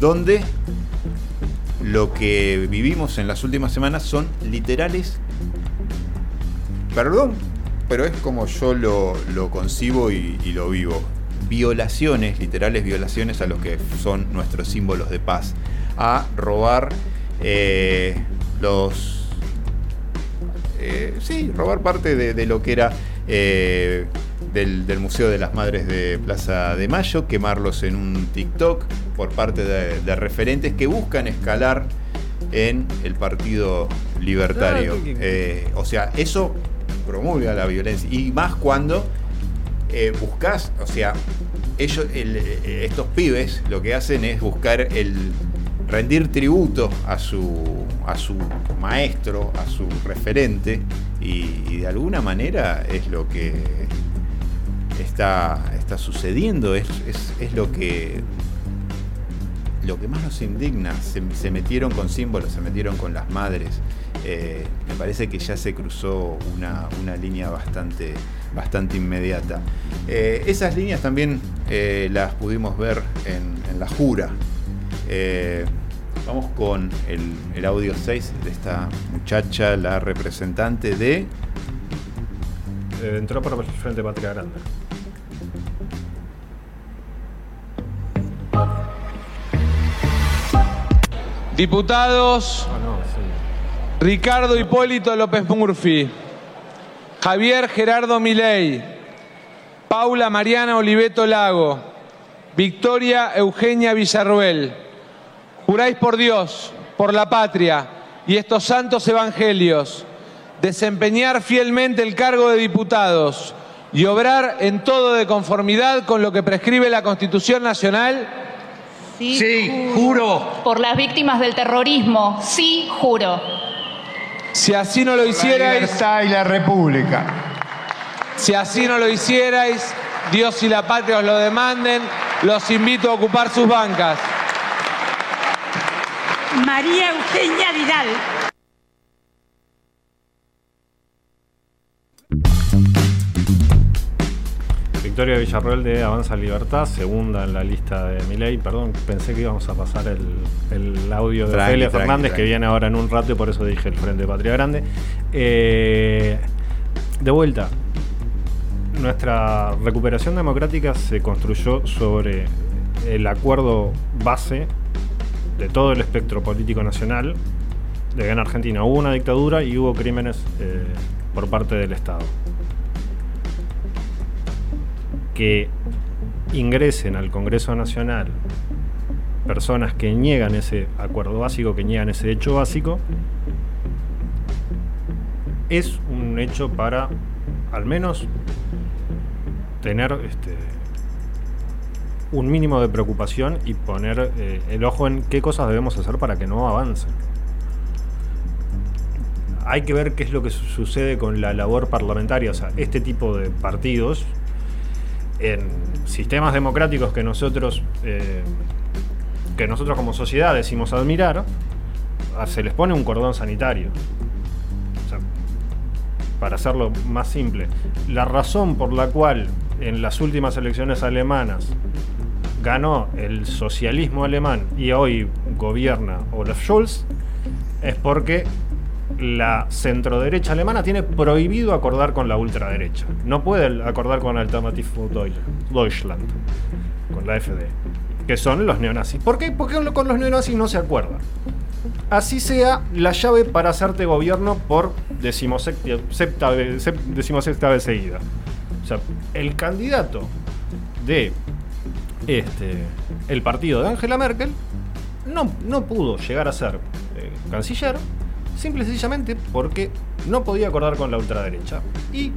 donde lo que vivimos en las últimas semanas son literales, perdón, pero es como yo lo, lo concibo y, y lo vivo. Violaciones, literales violaciones a los que son nuestros símbolos de paz. A robar eh, los... eh, sí, robar parte de, de lo que era eh, del, del Museo de las Madres de Plaza de Mayo, quemarlos en un TikTok por parte de, de referentes que buscan escalar en el Partido Libertario. Ah, Eh, o sea, eso promulga la violencia. Y más cuando eh, buscas, o sea, ellos, el- eh, estos pibes lo que hacen es buscar el rendir tributo a su, a su maestro, a su referente, y, de alguna manera es lo que está, está sucediendo, es, es- lo que lo que más nos indigna, se metieron con símbolos, se metieron con las madres. Eh, me parece que ya se cruzó una, una línea bastante, bastante inmediata. Eh, esas líneas también eh, las pudimos ver en, en la jura. Eh, vamos con el, el audio 6 de esta muchacha, la representante de... Entró por el Frente Patria Grande. Diputados. Ricardo Hipólito López Murphy, Javier Gerardo Milei, Paula Mariana Oliveto Lago, Victoria Eugenia Villarruel. Juráis por Dios, por la patria y estos santos evangelios, desempeñar fielmente el cargo de diputados y obrar en todo de conformidad con lo que prescribe la Constitución Nacional. Sí, juro. Por las víctimas del terrorismo, sí, juro. Si así no lo La hicierais, libertad y la república. Si así no lo hicierais, Dios y la patria os lo demanden, los invito a ocupar sus bancas. María Eugenia Vidal. Victoria Villarroel de Avanza Libertad, segunda en la lista de Milei. Perdón, pensé que íbamos a pasar el, el audio de Ofelia tranqui, Fernández, que viene ahora en un rato y por eso dije el Frente Patria Grande. Eh, de vuelta, nuestra recuperación democrática se construyó sobre el acuerdo base de todo el espectro político nacional de que en Argentina hubo una dictadura y hubo crímenes eh, por parte del Estado. Que ingresen al Congreso Nacional personas que niegan ese acuerdo básico, que niegan ese hecho básico, es un hecho para al menos tener este, un mínimo de preocupación y poner eh, el ojo en qué cosas debemos hacer para que no avancen. Hay que ver qué es lo que su- sucede con la labor parlamentaria, o sea, este tipo de partidos en sistemas democráticos que nosotros eh, que nosotros como sociedad decimos admirar, se les pone un cordón sanitario. O sea, para hacerlo más simple, la razón por la cual en las últimas elecciones alemanas ganó el socialismo alemán y hoy gobierna Olaf Scholz es porque la centroderecha alemana tiene prohibido acordar con la ultraderecha. No puede acordar con Alternative Deutschland, con la FD, que son los neonazis. ¿Por qué? Porque con los neonazis no se acuerda. Así sea la llave para hacerte gobierno por decimosexta vez seguida. O sea, el candidato de este, el partido de Angela Merkel no, no pudo llegar a ser eh, canciller, simple y sencillamente porque no podía acordar con la ultraderecha. Y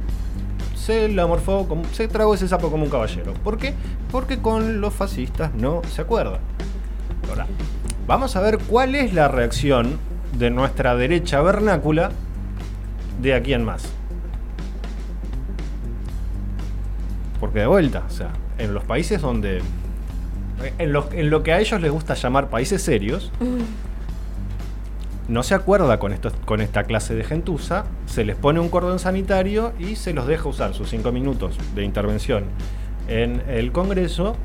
se la morfó, como, se tragó ese sapo como un caballero. ¿Por qué? Porque con los fascistas no se acuerda. Ahora, vamos a ver cuál es la reacción de nuestra derecha vernácula de aquí en más. Porque de vuelta, o sea, en los países donde. En lo, en lo que a ellos les gusta llamar países serios, <laughs> no se acuerda con, esto, con esta clase de gentuza, se les pone un cordón sanitario y se los deja usar sus cinco minutos de intervención en el Congreso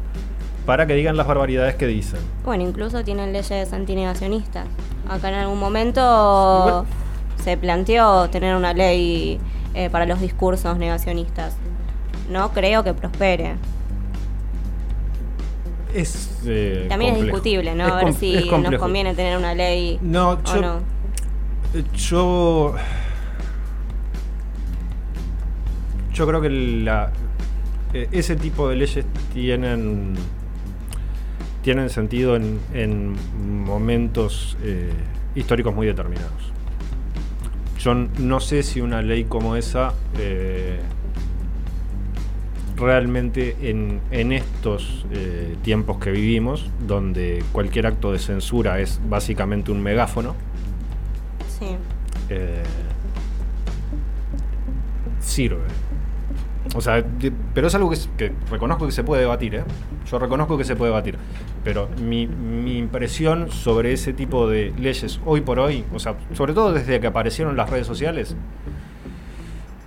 para que digan las barbaridades que dicen. Bueno, incluso tienen leyes antinegacionistas. Acá en algún momento se planteó tener una ley eh, para los discursos negacionistas. No creo que prospere. Es. eh, También es discutible, ¿no? Es a ver si nos conviene tener una ley No, o yo, no. yo. Yo creo que la, eh, ese tipo de leyes tienen. tienen sentido en, en momentos eh, históricos muy determinados. Yo no sé si una ley como esa. eh, realmente en, en estos eh, tiempos que vivimos, donde cualquier acto de censura es básicamente un megáfono, Sí. eh, sirve. O sea, pero es algo que, que reconozco que se puede debatir, ¿eh? Yo reconozco que se puede debatir. pero mi, mi impresión sobre ese tipo de leyes hoy por hoy, o sea, sobre todo desde que aparecieron las redes sociales,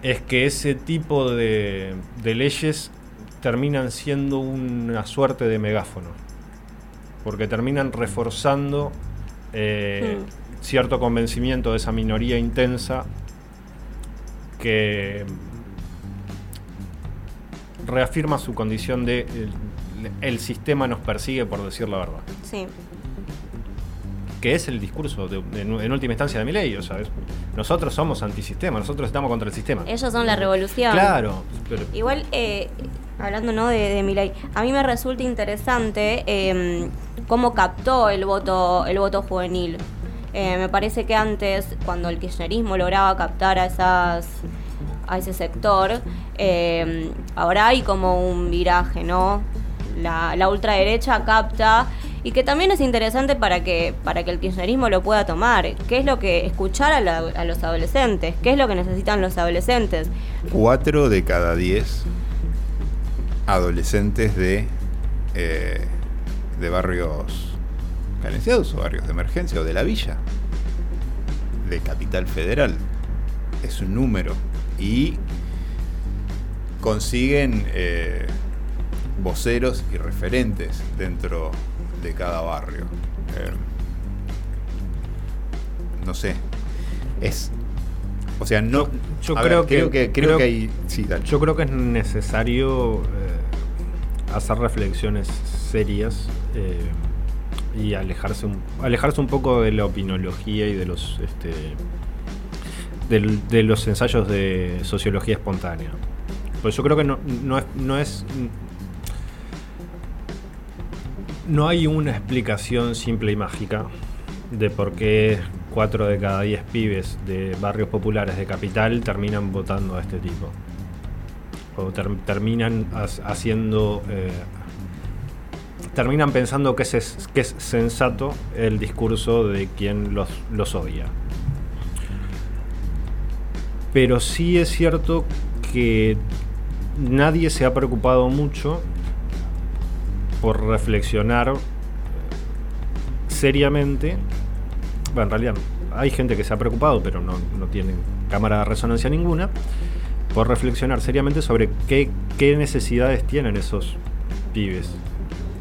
es que ese tipo de, de leyes terminan siendo una suerte de megáfono, porque terminan reforzando eh, cierto convencimiento de esa minoría intensa que reafirma su condición de el, el sistema nos persigue por decir la verdad. Sí. Que es el discurso de- de- en última instancia de mi ley. O sea, es- nosotros somos antisistema, nosotros estamos contra el sistema. Ellos son la revolución. Claro, pero Igual, eh, hablando ¿no? de, de Milei, a mí me resulta interesante eh, cómo captó el voto, el voto juvenil. Eh, me parece que antes, cuando el kirchnerismo lograba captar a esas a ese sector, eh, ahora hay como un viraje, ¿no? La, la ultraderecha capta y que también es interesante para que para que el kirchnerismo lo pueda tomar. ¿Qué es lo que escuchar a, los adolescentes? ¿Qué es lo que necesitan los adolescentes? Cuatro de cada diez adolescentes de, eh, de barrios carenciados o barrios de emergencia o de la villa de Capital Federal. Es un número. Y consiguen eh, voceros y referentes dentro de cada barrio. Eh, no sé. Es. O sea, no. yo ver, creo, que, creo que creo, que hay. Sí, dale. Yo creo que es necesario eh, hacer reflexiones serias eh, y alejarse un, alejarse un poco de la opinología y de los este, de los ensayos de sociología espontánea. Pues yo creo que no, no es, no es no hay una explicación simple y mágica de por qué 4 de cada 10 pibes de barrios populares de capital terminan votando a este tipo. O ter- terminan haciendo. eh, terminan pensando que es, que es sensato el discurso de quien los, los odia. Pero sí es cierto que nadie se ha preocupado mucho por reflexionar seriamente. Bueno, en realidad hay gente que se ha preocupado, pero no, no tienen cámara de resonancia ninguna. Por reflexionar seriamente sobre qué, qué necesidades tienen esos pibes.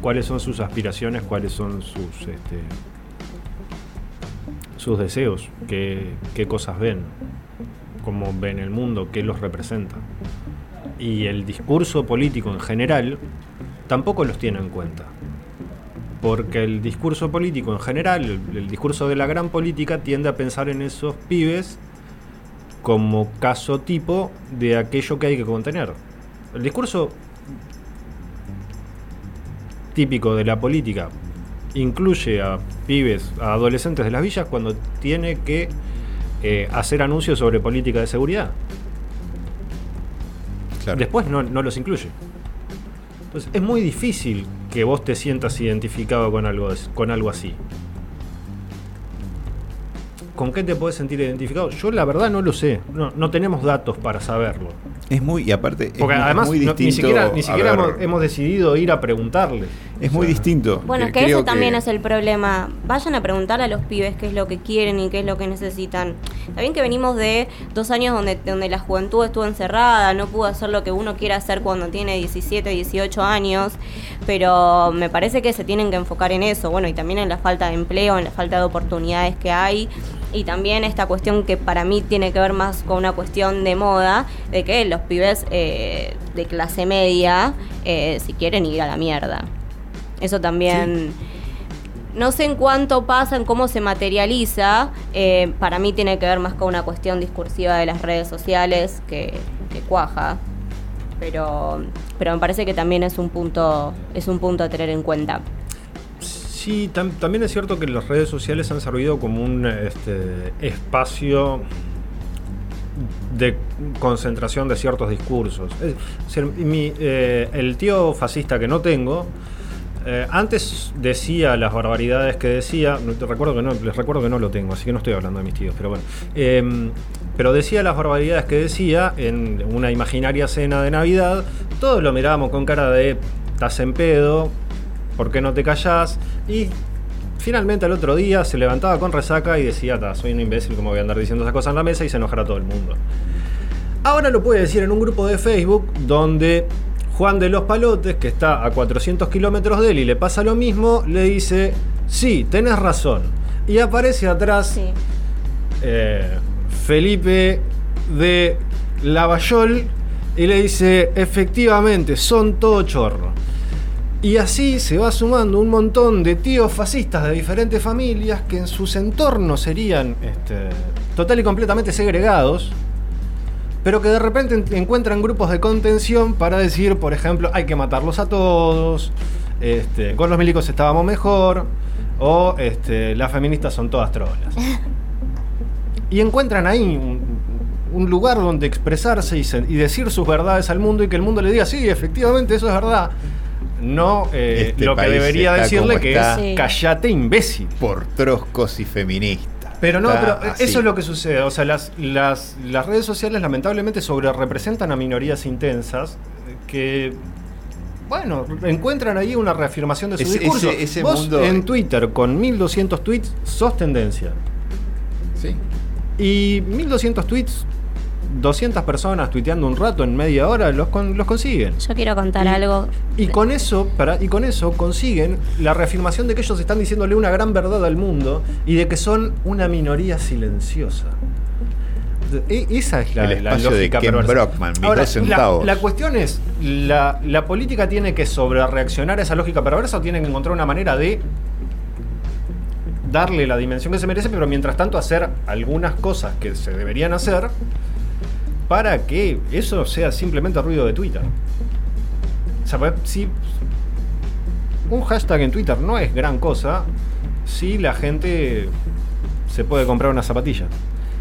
Cuáles son sus aspiraciones, cuáles son sus, este, sus deseos, qué, qué cosas ven, cómo ven el mundo, qué los representa. Y el discurso político en general tampoco los tiene en cuenta. Porque el discurso político en general, el, el discurso de la gran política, tiende a pensar en esos pibes como caso tipo de aquello que hay que contener. El discurso típico de la política incluye a pibes, a adolescentes de las villas cuando tiene que eh, hacer anuncios sobre política de seguridad. Después no, no los incluye. Entonces es muy difícil que vos te sientas identificado con algo, con algo así. ¿Con qué te podés sentir identificado? Yo la verdad no lo sé. No, no tenemos datos para saberlo. Es muy, y aparte, es Porque muy- además muy no- ni siquiera, ni siquiera ver, hemos, hemos decidido ir a preguntarle. Es muy distinto. Bueno, es que ese también es el problema. Vayan a preguntar a los pibes qué es lo que quieren y qué es lo que necesitan. Está bien que venimos de dos años donde, donde la juventud estuvo encerrada, no pudo hacer lo que uno quiere hacer cuando tiene 17, 18 años, pero me parece que se tienen que enfocar en eso. Bueno, y también en la falta de empleo, en la falta de oportunidades que hay. Y también esta cuestión que para mí tiene que ver más con una cuestión de moda, de que los pibes eh, de clase media, eh, si quieren ir a la mierda. Eso también. No sé en cuánto pasa, en cómo se materializa. eh, para mí tiene que ver más con una cuestión discursiva de las redes sociales que, que cuaja. Pero, pero me parece que también es un punto, es un punto a tener en cuenta. Sí, tam- también es cierto que las redes sociales han servido como un este, espacio de concentración de ciertos discursos. Eh, el tío fascista que no tengo, eh, antes decía las barbaridades que decía, les recuerdo que no lo tengo, así que no estoy hablando de mis tíos, pero bueno. Em, pero decía las barbaridades que decía en una imaginaria cena de Navidad, todos lo mirábamos con cara de estás en pedo, ¿por qué no te callás? Y finalmente al otro día se levantaba con resaca y decía, "Ta, soy un imbécil, como voy a andar diciendo esas cosas en la mesa y se enojará a todo el mundo. Ahora lo puede decir en un grupo de Facebook donde Juan de los Palotes, que está a 400 kilómetros de él y le pasa lo mismo, le dice, sí, tenés razón. Y aparece atrás Sí. eh, Felipe de Lavallol y le dice, efectivamente, son todo chorro. Y así se va sumando un montón de tíos fascistas de diferentes familias que en sus entornos serían este, total y completamente segregados, pero que de repente en- encuentran grupos de contención para decir, por ejemplo, hay que matarlos a todos, este, con los milicos estábamos mejor, o este, las feministas son todas trolas. Y encuentran ahí un, lugar donde expresarse y, se- y decir sus verdades al mundo y que el mundo le diga, sí, efectivamente, eso es verdad. No eh, Este lo que debería decirle que está. es callate imbécil. Por troscos y feministas. Pero no, pero así. eso es lo que sucede. O sea, las, las, las redes sociales lamentablemente sobre representan a minorías intensas eh, que, bueno, encuentran ahí una reafirmación de su Ese- discurso. ese- ese Vos mundo- en Twitter con 1200 tweets sos tendencia. Sí. Y 1200 tweets, 200 personas tuiteando un rato en media hora, los, con- los consiguen. Yo quiero contar Y- algo. Y con eso, para, y con eso consiguen la reafirmación de que ellos están diciéndole una gran verdad al mundo y de que son una minoría silenciosa. E- esa es la, El la de lógica Ken perversa. Brockman, Ahora, la, la cuestión es, la, la política tiene que sobre reaccionar a esa lógica perversa o tiene que encontrar una manera de darle la dimensión que se merece, pero mientras tanto hacer algunas cosas que se deberían hacer para que eso sea simplemente ruido de Twitter. O pues, si un hashtag en Twitter no es gran cosa, si la gente se puede comprar una zapatilla.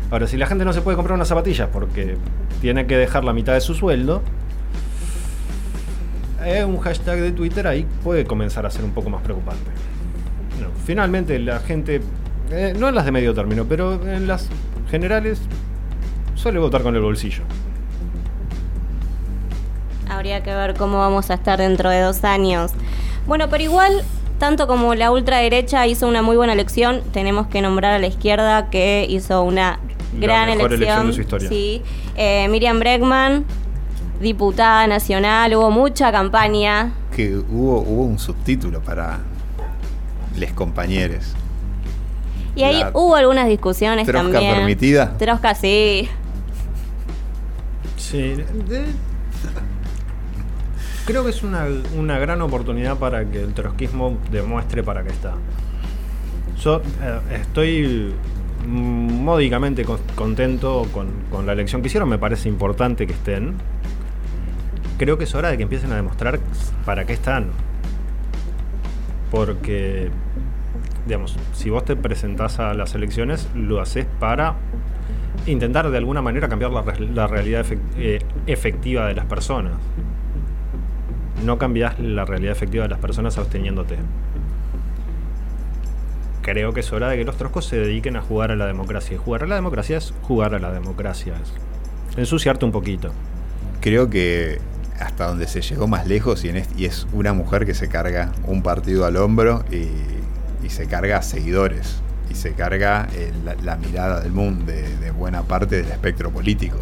Ahora, si la gente no se puede comprar una zapatilla porque tiene que dejar la mitad de su sueldo, eh, un hashtag de Twitter ahí puede comenzar a ser un poco más preocupante. Finalmente la gente, eh, no en las de medio término, pero en las generales, suele votar con el bolsillo. Habría que ver cómo vamos a estar dentro de dos años. Bueno, pero igual, tanto como la ultraderecha hizo una muy buena elección, tenemos que nombrar a la izquierda que hizo una La gran mejor elección elección. de su historia. Sí. Eh, Miriam Bregman, diputada nacional, hubo mucha campaña. Que hubo, hubo un subtítulo para les compañeros. Y ahí La hubo algunas discusiones trosca también. permitida. Trosca, sí. Sí, creo que es una, una gran oportunidad para que el trotskismo demuestre para qué está. Yo eh, estoy módicamente con- contento con, con la elección que hicieron, me parece importante que estén. Creo que es hora de que empiecen a demostrar para qué están. Porque, digamos, si vos te presentás a las elecciones, lo haces para intentar de alguna manera cambiar la, re- la realidad eh, efectiva de las personas. No cambias la realidad efectiva de las personas absteniéndote. Creo que es hora de que los troscos se dediquen a jugar a la democracia. Y jugar a la democracia es jugar a la democracia. Es ensuciarte un poquito. Creo que hasta donde se llegó más lejos y, en y es una mujer que se carga un partido al hombro y, y se carga seguidores se carga eh, la, mirada del mundo de, buena parte del espectro político.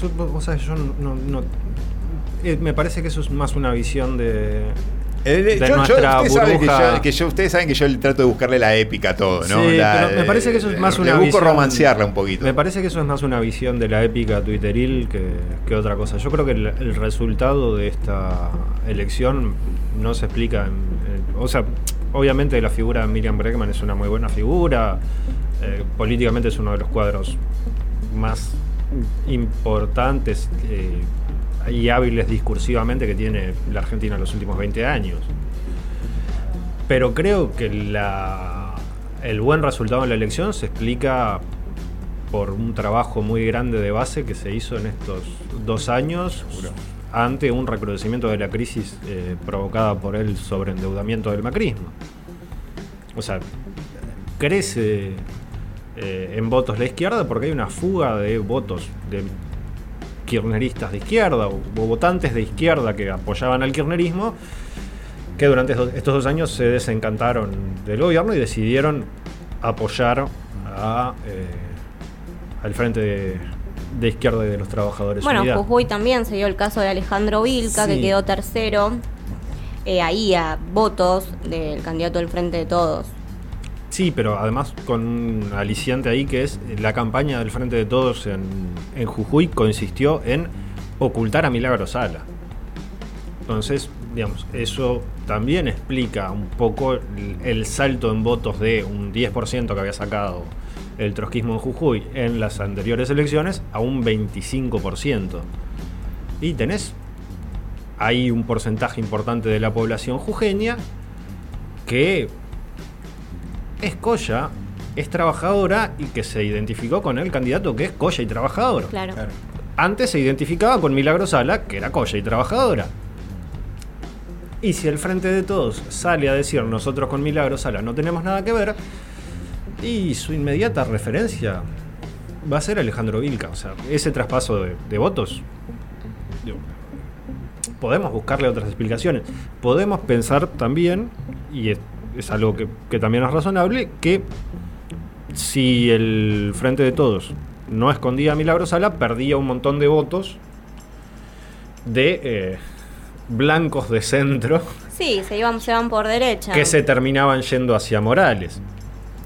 Yo, yo no- eh, me parece que eso es más una visión de. Eh, de yo- nuestra que burbuja. yo- que yo- ustedes saben que yo trato de buscarle la épica a todo, ¿no? Sí, La- pero me parece que eso es más le una busco visión- romancearla un poquito. Me parece que eso es más una visión de la épica twitteril que, que otra cosa. Yo creo que el, el resultado de esta elección no se explica. en- en- o sea, obviamente la figura de Miriam Bregman es una muy buena figura. eh, políticamente es uno de los cuadros más importantes eh, y hábiles discursivamente que tiene la Argentina en los últimos 20 años. Pero creo que la, el buen resultado en la elección se explica por un trabajo muy grande de base que se hizo en estos dos años ante un recrudecimiento de la crisis eh, provocada por el sobreendeudamiento del macrismo. O sea, crece eh, en votos la izquierda porque hay una fuga de votos de kirchneristas de izquierda o, votantes de izquierda que apoyaban al kirchnerismo, que durante estos dos años se desencantaron del gobierno y decidieron apoyar a, eh, al frente de, izquierda y de los trabajadores. Bueno, Jujuy también se dio el caso de Alejandro Vilca, que quedó tercero, eh, ahí a votos del candidato del Frente de Todos. Sí, pero además con un aliciante ahí que es la campaña del Frente de Todos en, en Jujuy consistió en ocultar a Milagro Sala. Entonces, digamos, eso también explica un poco el, salto en votos de un 10% que había sacado el trotskismo en Jujuy en las anteriores elecciones a un 25%. Y tenés ahí un porcentaje importante de la población jujeña que es colla, es trabajadora y que se identificó con el candidato que es colla y trabajador. Claro. Antes se identificaba con Milagro Sala, que era colla y trabajadora. Y si el frente de todos sale a decir nosotros con Milagro Sala no tenemos nada que ver, y su inmediata referencia va a ser Alejandro Vilca. O sea, ese traspaso de, votos, podemos buscarle otras explicaciones. Podemos pensar también, y es, algo que, que, también es razonable, que si el Frente de Todos no escondía a Milagro Sala, perdía un montón de votos de eh, blancos de centro. Sí, se, iban, se van por derecha. Que se terminaban yendo hacia Morales.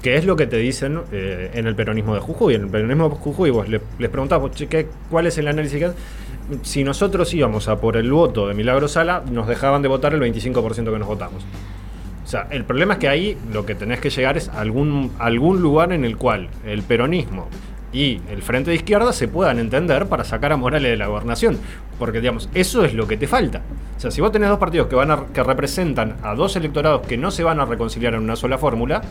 Que es lo que te dicen eh, en el peronismo de Jujuy. En el peronismo de Jujuy vos les, les preguntás, ¿cuál es el análisis que Si nosotros íbamos a por el voto de Milagro Sala, nos dejaban de votar el 25% que nos votamos. Sea, el problema es que ahí lo que tenés que llegar es algún, algún lugar en el cual el peronismo y el frente de izquierda se puedan entender para sacar a Morales de la gobernación. Porque, digamos, eso es lo que te falta. O sea, si vos tenés dos partidos que, van a, que representan a dos electorados que no se van a reconciliar en una sola fórmula,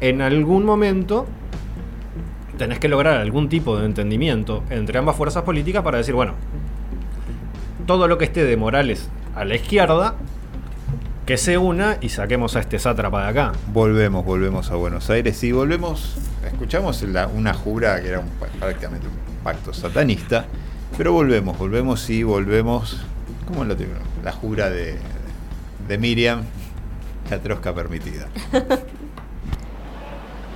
en algún momento tenés que lograr algún tipo de entendimiento entre ambas fuerzas políticas para decir, bueno, todo lo que esté de Morales a la izquierda que se una y saquemos a este sátrapa de acá. Volvemos, volvemos a Buenos Aires y volvemos, escuchamos una jura que era prácticamente un pacto satanista, pero volvemos, volvemos y volvemos, ¿cómo lo tengo? La jura de, de Miriam, la trosca permitida. <laughs>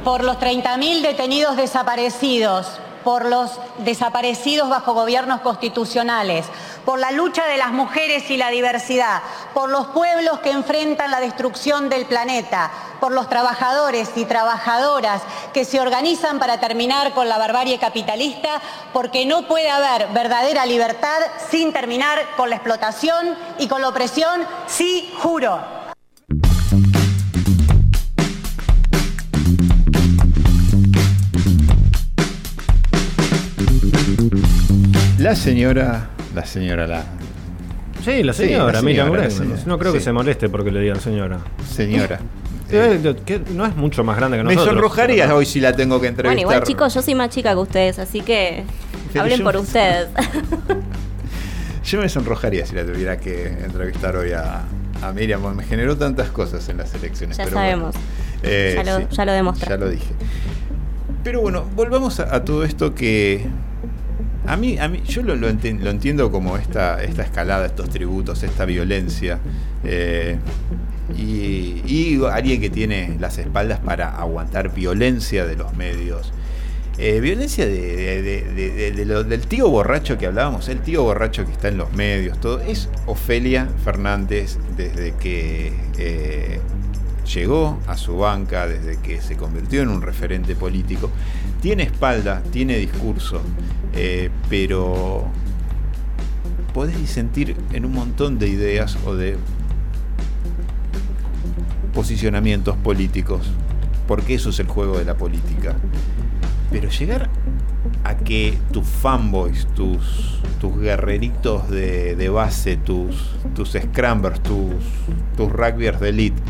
Por los 30.000 detenidos desaparecidos, por los desaparecidos bajo gobiernos constitucionales, por la lucha de las mujeres y la diversidad, por los pueblos que enfrentan la destrucción del planeta, por los trabajadores y trabajadoras que se organizan para terminar con la barbarie capitalista, porque no puede haber verdadera libertad sin terminar con la explotación y con la opresión, sí juro. La señora. La señora, la. Sí, la señora, mira, No creo que se moleste porque le digan señora. Señora. <laughs> Eh, que no es mucho más grande que nosotros. Me sonrojaría hoy si la tengo que entrevistar. Bueno, igual chicos, yo soy más chica que ustedes, así que hablen por ustedes. <laughs> yo me sonrojaría si la tuviera que entrevistar hoy a, a Miriam, porque me generó tantas cosas en las elecciones. Ya sabemos. Eh, ya, lo, ya, lo, demostré. Ya lo dije. Pero bueno, volvamos a todo esto que a mí, a mí yo lo, lo, entiendo como esta, esta escalada, estos tributos, esta violencia. Eh, y, alguien que tiene las espaldas para aguantar violencia de los medios. Eh, violencia del tío borracho que hablábamos, el tío borracho que está en los medios, todo. Es Ofelia Fernández desde que eh, llegó a su banca, desde que se convirtió en un referente político. Tiene espalda, tiene discurso, eh, pero podés disentir en un montón de ideas o de posicionamientos políticos, porque eso es el juego de la política. Pero llegar a que tus fanboys, tus, guerreritos de, base, tus, tus scrambers, tus, tus rugbyers de elite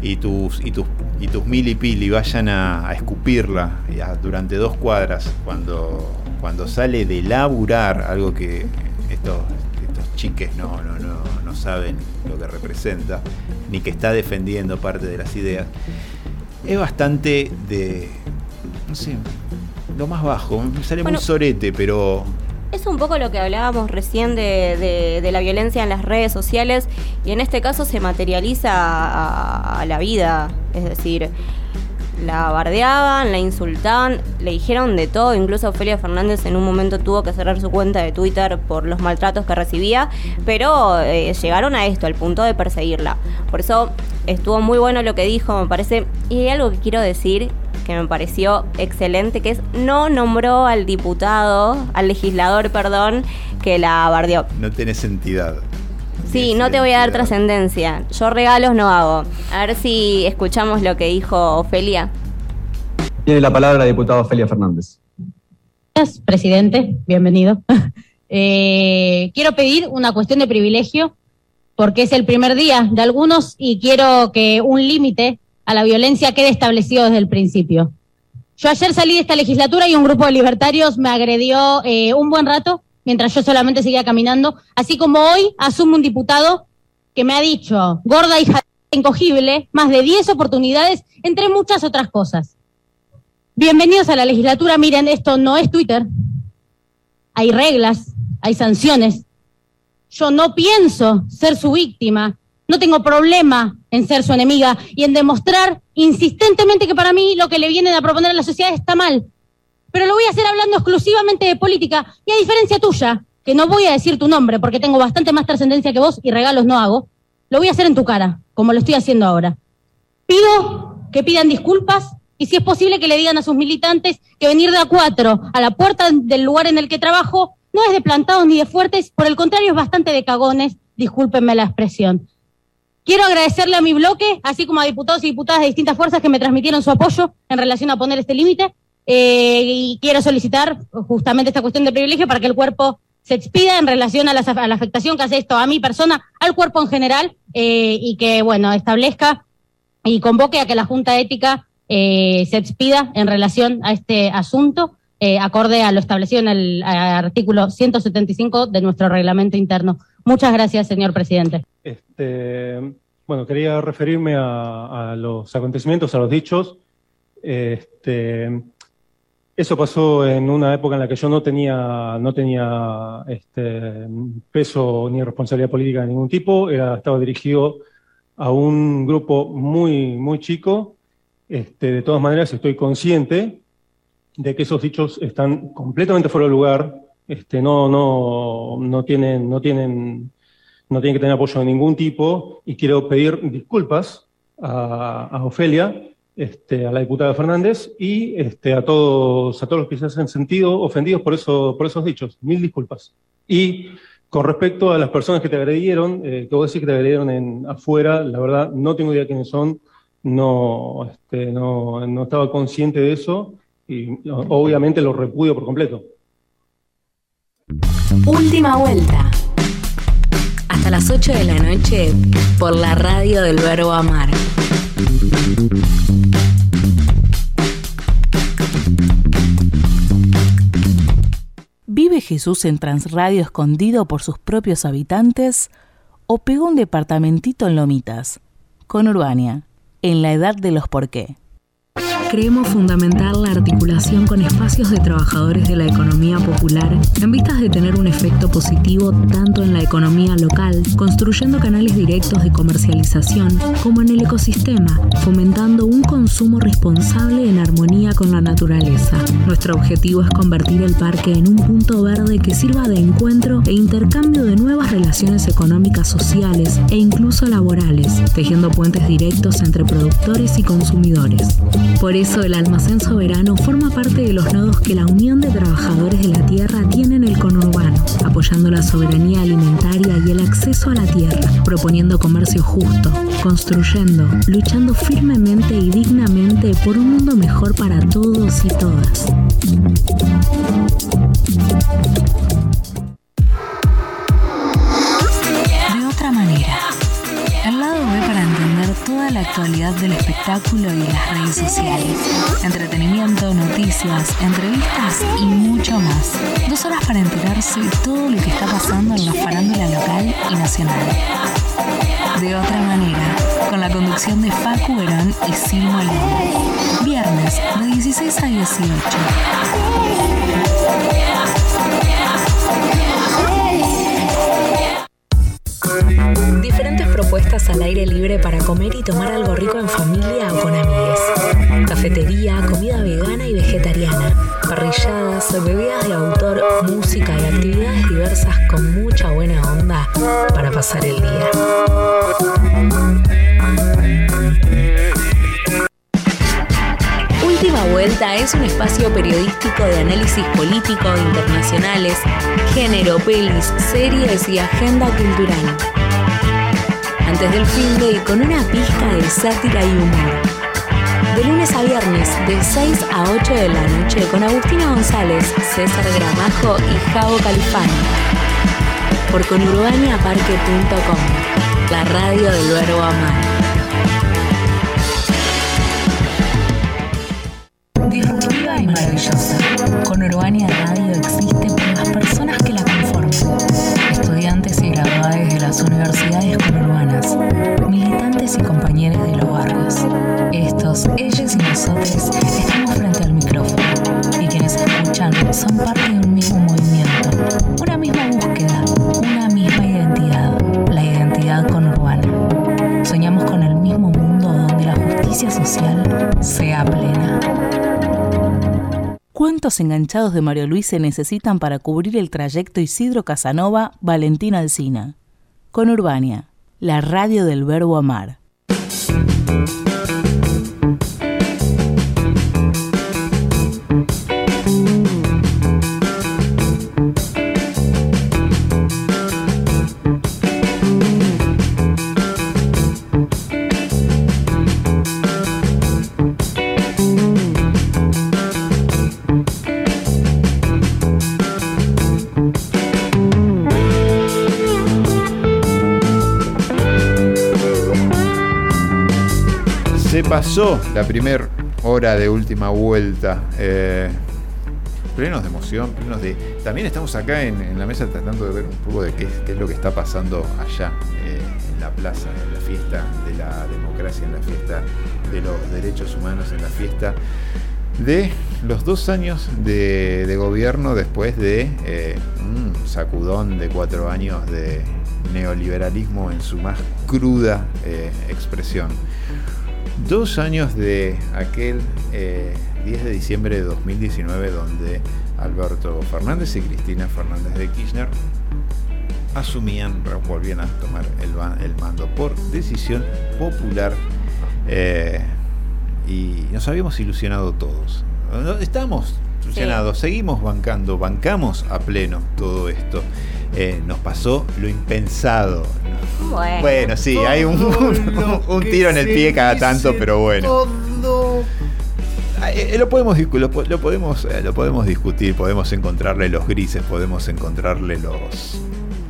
y tus, y tus, y tus milipili vayan a, escupirla durante dos cuadras cuando cuando sale de laburar, algo que estos, estos chiques no, no, no, no saben lo que representa, ni que está defendiendo parte de las ideas, es bastante de, no sé, lo más bajo, me sale muy sorete, pero Es un poco lo que hablábamos recién de, la violencia en las redes sociales y en este caso se materializa a la vida, es decir, la bardeaban, la insultaban, le dijeron de todo, incluso Ofelia Fernández en un momento tuvo que cerrar su cuenta de Twitter por los maltratos que recibía, pero eh, llegaron a esto, al punto de perseguirla. Por eso estuvo muy bueno lo que dijo, me parece, y hay algo que quiero decir que me pareció excelente, que es no nombró al diputado, al legislador, perdón, que la bardeó. No tenés entidad. Sí, no te voy a dar trascendencia. Yo regalos no hago. A ver si escuchamos lo que dijo Ofelia. Tiene la palabra la diputada Ofelia Fernández. Gracias, presidente. Bienvenido. <laughs> Eh, quiero pedir una cuestión de privilegio porque es el primer día de algunos y quiero que un límite a la violencia quede establecido desde el principio. Yo ayer salí de esta legislatura y un grupo de libertarios me agredió eh, un buen rato mientras yo solamente seguía caminando, así como hoy asume un diputado que me ha dicho, gorda hija incogible, más de 10 oportunidades, entre muchas otras cosas. Bienvenidos a la legislatura, miren, esto no es Twitter, hay reglas, hay sanciones. Yo no pienso ser su víctima, no tengo problema en ser su enemiga y en demostrar insistentemente que para mí lo que le vienen a proponer a la sociedad está mal pero lo voy a hacer hablando exclusivamente de política. Y a diferencia tuya, que no voy a decir tu nombre porque tengo bastante más trascendencia que vos y regalos no hago, lo voy a hacer en tu cara, como lo estoy haciendo ahora. Pido que pidan disculpas y si es posible que le digan a sus militantes que venir de a cuatro a la puerta del lugar en el que trabajo no es de plantados ni de fuertes, por el contrario es bastante de cagones, discúlpenme la expresión. Quiero agradecerle a mi bloque, así como a diputados y diputadas de distintas fuerzas que me transmitieron su apoyo en relación a poner este límite. Eh, y quiero solicitar justamente esta cuestión de privilegio para que el cuerpo se expida en relación a la, afectación que hace esto a mi persona, al cuerpo en general, eh, y que, bueno, establezca y convoque a que la Junta Ética eh, se expida en relación a este asunto, acorde a lo establecido en el artículo 175 de nuestro reglamento interno. Muchas gracias, señor presidente. Este, bueno, quería referirme a, los acontecimientos, a los dichos. Este, eso pasó en una época en la que yo no tenía, no tenía este, peso ni responsabilidad política de ningún tipo, era, estaba dirigido a un grupo muy, muy chico. Este, de todas maneras, estoy consciente de que esos dichos están completamente fuera de lugar, este, no, no, no, tienen, no, tienen, no tienen que tener apoyo de ningún tipo, y quiero pedir disculpas a, a Ofelia este, a la diputada Fernández y este, a, todos, a todos los que se hacen sentido ofendidos por, eso, por esos dichos. Mil disculpas. Y con respecto a las personas que te agredieron, eh, que vos decís que te agredieron en, afuera, la verdad no tengo idea quiénes son, no, este, no, no estaba consciente de eso y obviamente lo repudio por completo. Última vuelta. Hasta las 8 de la noche por la radio del Verbo Amar. ¿Vive Jesús en Transradio escondido por sus propios habitantes o pegó un departamentito en Lomitas? Con Urbania, en la edad de los por qué creemos fundamental la articulación con espacios de trabajadores de la economía popular en vistas de tener un efecto positivo tanto en la economía local, construyendo canales directos de comercialización, como en el ecosistema, fomentando un consumo responsable en armonía con la naturaleza. Nuestro objetivo es convertir el parque en un punto verde que sirva de encuentro e intercambio de nuevas relaciones económicas, sociales e incluso laborales, tejiendo puentes directos entre productores y consumidores. Por eso el almacén soberano forma parte de los nodos que la Unión de Trabajadores de la Tierra tiene en el conurbano, apoyando la soberanía alimentaria y el acceso a la tierra, proponiendo comercio justo, construyendo, luchando firmemente y dignamente por un mundo mejor para todos y todas. De otra manera toda la actualidad del espectáculo y de las redes sociales. Entretenimiento, noticias, entrevistas y mucho más. Dos horas para enterarse de todo lo que está pasando en la farándula local y nacional. De otra manera, con la conducción de Facu Verón y Silmo Lima. Viernes de 16 a 18. Al aire libre para comer y tomar algo rico en familia o con amigos. Cafetería, comida vegana y vegetariana, parrilladas, bebidas de autor, música y actividades diversas con mucha buena onda para pasar el día. Última Vuelta es un espacio periodístico de análisis político, internacionales, género, pelis, series y agenda cultural. Antes del fin de con una pizca de sátira y humor. De lunes a viernes, de 6 a 8 de la noche, con Agustina González, César Gramajo y Javo Califano. Por conurbaniaparque.com, la radio del verbo amar. Disruptiva y maravillosa. Con Urbania Radio existe por las personas que la conforman. Estudiantes y graduados de las universidades conurbanas, militantes y compañeros de ¿Cuántos enganchados de Mario Luis se necesitan para cubrir el trayecto Isidro Casanova Valentín Alsina? Con Urbania, la radio del verbo amar. Pasó la primera hora de última vuelta. eh, plenos de emoción, plenos de. También estamos acá en, la mesa tratando de ver un poco de qué, es lo que está pasando allá, eh, en la plaza, en la fiesta de la democracia, en la fiesta de los derechos humanos, en la fiesta de los dos años de, de gobierno después de eh, un sacudón de cuatro años de neoliberalismo en su más cruda eh, expresión. Dos años de aquel eh, 10 de diciembre de 2019 donde Alberto Fernández y Cristina Fernández de Kirchner asumían, volvían a tomar el, mando por decisión popular eh, y nos habíamos ilusionado todos. No, Seguimos bancando, bancamos a pleno todo esto. Eh, nos pasó lo impensado. Bueno, Bueno, sí, hay un, un- un tiro en el pie cada tanto, pero bueno. Ah, eh, lo podemos lo, lo podemos eh, lo podemos discutir, podemos encontrarle los grises, podemos encontrarle los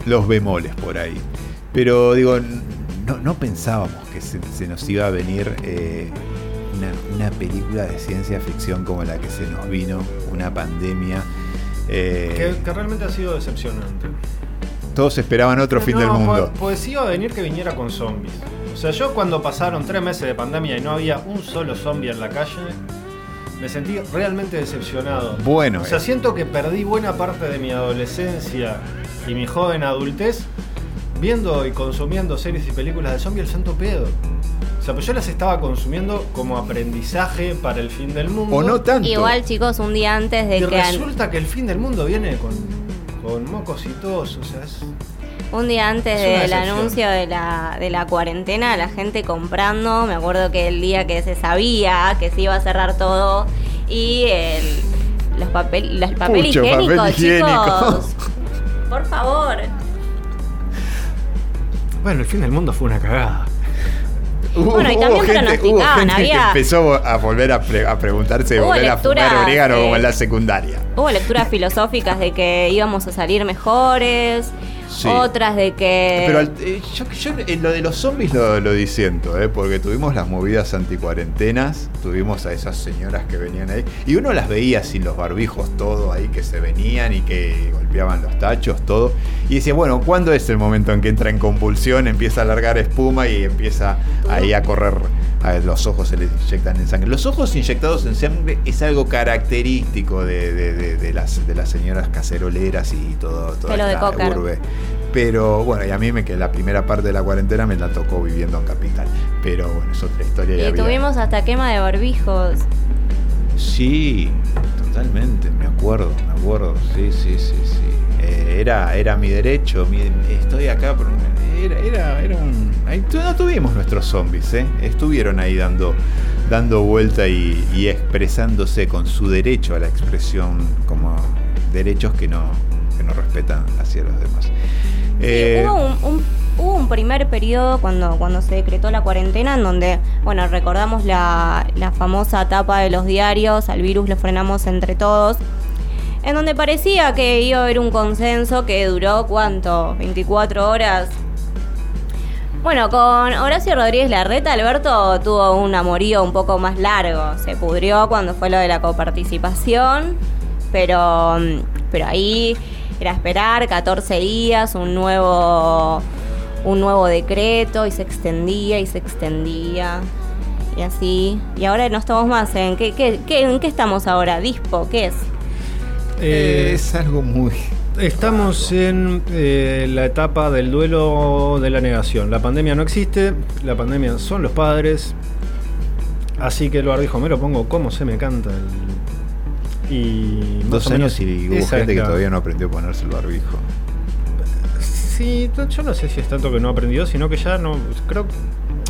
los bemoles por ahí. Pero digo, no, no pensábamos que se, se nos iba a venir eh, una, una película de ciencia ficción como la que se nos vino, una pandemia. eh, Que, que realmente ha sido decepcionante. todos esperaban otro fin del mundo. Pues, pues iba a venir que viniera con zombies. O sea, yo cuando pasaron tres meses de pandemia y no había un solo zombie en la calle, me sentí realmente decepcionado. Bueno, O sea, eh. siento que perdí buena parte de mi adolescencia y mi joven adultez viendo y consumiendo series y películas de zombies al santo pedo. O sea, pues yo las estaba consumiendo como aprendizaje para el fin del mundo. O no tanto. Igual, chicos, un día antes de Y que. resulta que el fin del mundo viene con, con mocos y tos. O sea, es... Un día antes del decepción. anuncio de la, de la cuarentena, la gente comprando, me acuerdo que el día que se sabía que se iba a cerrar todo y el, los papel, el papel Mucho higiénico, papel higiénico. chicos. Por favor. Bueno, el fin del mundo fue una cagada. Bueno, y también pronosticaban, gente había- que empezó a volver a, pre- a preguntarse, Hubo volver a lecturas, fumar orégano eh, como en la secundaria. Hubo lecturas filosóficas de que íbamos a salir mejores, Sí. otras de que... Pero al- eh, yo, yo en lo de los zombies lo, lo disiento, eh, porque tuvimos las movidas anticuarentenas, tuvimos a esas señoras que venían ahí, y uno las veía sin los barbijos, todo ahí que se venían y que golpeaban los tachos, todo. Y decía, bueno, ¿cuándo es el momento en que entra en convulsión, empieza a largar espuma y empieza ahí a correr? A ver, los ojos se les inyectan en sangre. Los ojos inyectados en sangre es algo característico de, de- de- de las, de las señoras caceroleras y todo, toda Pelo esta urbe. Pero bueno, y a mí me que la primera parte de la cuarentena me la tocó viviendo en Capital. Pero bueno, es otra historia. Y tuvimos hasta quema de barbijos. Sí, totalmente, me acuerdo, me acuerdo, sí, sí, sí, sí. Eh, era, era mi derecho, mi- estoy acá por era, era, era un. ahí no tuvimos nuestros zombies, ¿eh? Estuvieron ahí dando, dando vuelta y, y expresándose con su derecho a la expresión como derechos que no, no respetan hacia los demás. Eh, Hubo un, un- hubo un primer periodo cuando, cuando se decretó la cuarentena en donde, bueno, recordamos la, la famosa tapa de los diarios, al virus lo frenamos entre todos, en donde parecía que iba a haber un consenso que duró, ¿cuánto? 24 horas. Bueno, con Horacio Rodríguez Larreta, Alberto tuvo un amorío un poco más largo. Se pudrió cuando fue lo de la coparticipación, pero, pero ahí era esperar 14 días, un nuevo, un nuevo decreto y se extendía y se extendía. Y así. Y ahora no estamos más en. ¿Qué, qué, qué- ¿En qué estamos ahora? ¿Dispo? ¿Qué es? Eh, es algo muy. Estamos en eh, la etapa del duelo de la negación. La pandemia no existe, la pandemia son los padres. Así que el barbijo me lo pongo como se me canta. el- y Dos menos años y hubo gente que todavía no aprendió a ponerse el barbijo. Sí, yo no sé si es tanto que no aprendió, sino que ya no. Creo,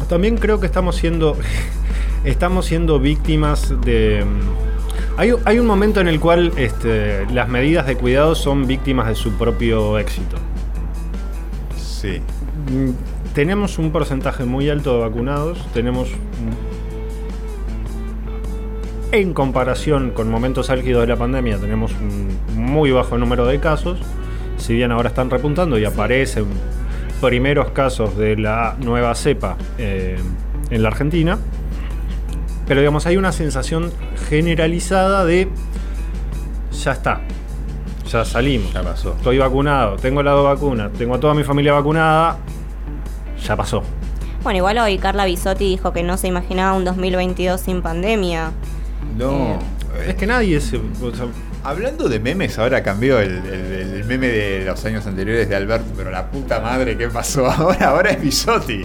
también creo que estamos siendo. <laughs> estamos siendo víctimas de. mm, Hay, hay un momento en el cual este, las medidas de cuidado son víctimas de su propio éxito. Sí. Mm, Tenemos un porcentaje muy alto de vacunados, tenemos en comparación con momentos álgidos de la pandemia, tenemos un muy bajo número de casos, si bien ahora están repuntando y aparecen primeros casos de la nueva cepa eh, en la Argentina, pero digamos hay una sensación generalizada de ya está, ya salimos, Ya pasó. estoy vacunado, tengo la dos vacunas, tengo a toda mi familia vacunada, ya pasó. Bueno, igual hoy Carla Bisotti dijo que no se imaginaba un 2022 sin pandemia. No. Es que nadie se. o sea, Hablando de memes, ahora cambió el, el- el meme de los años anteriores de Alberto, pero la puta madre, ¿qué pasó <laughs> ahora? Ahora es Bisotti.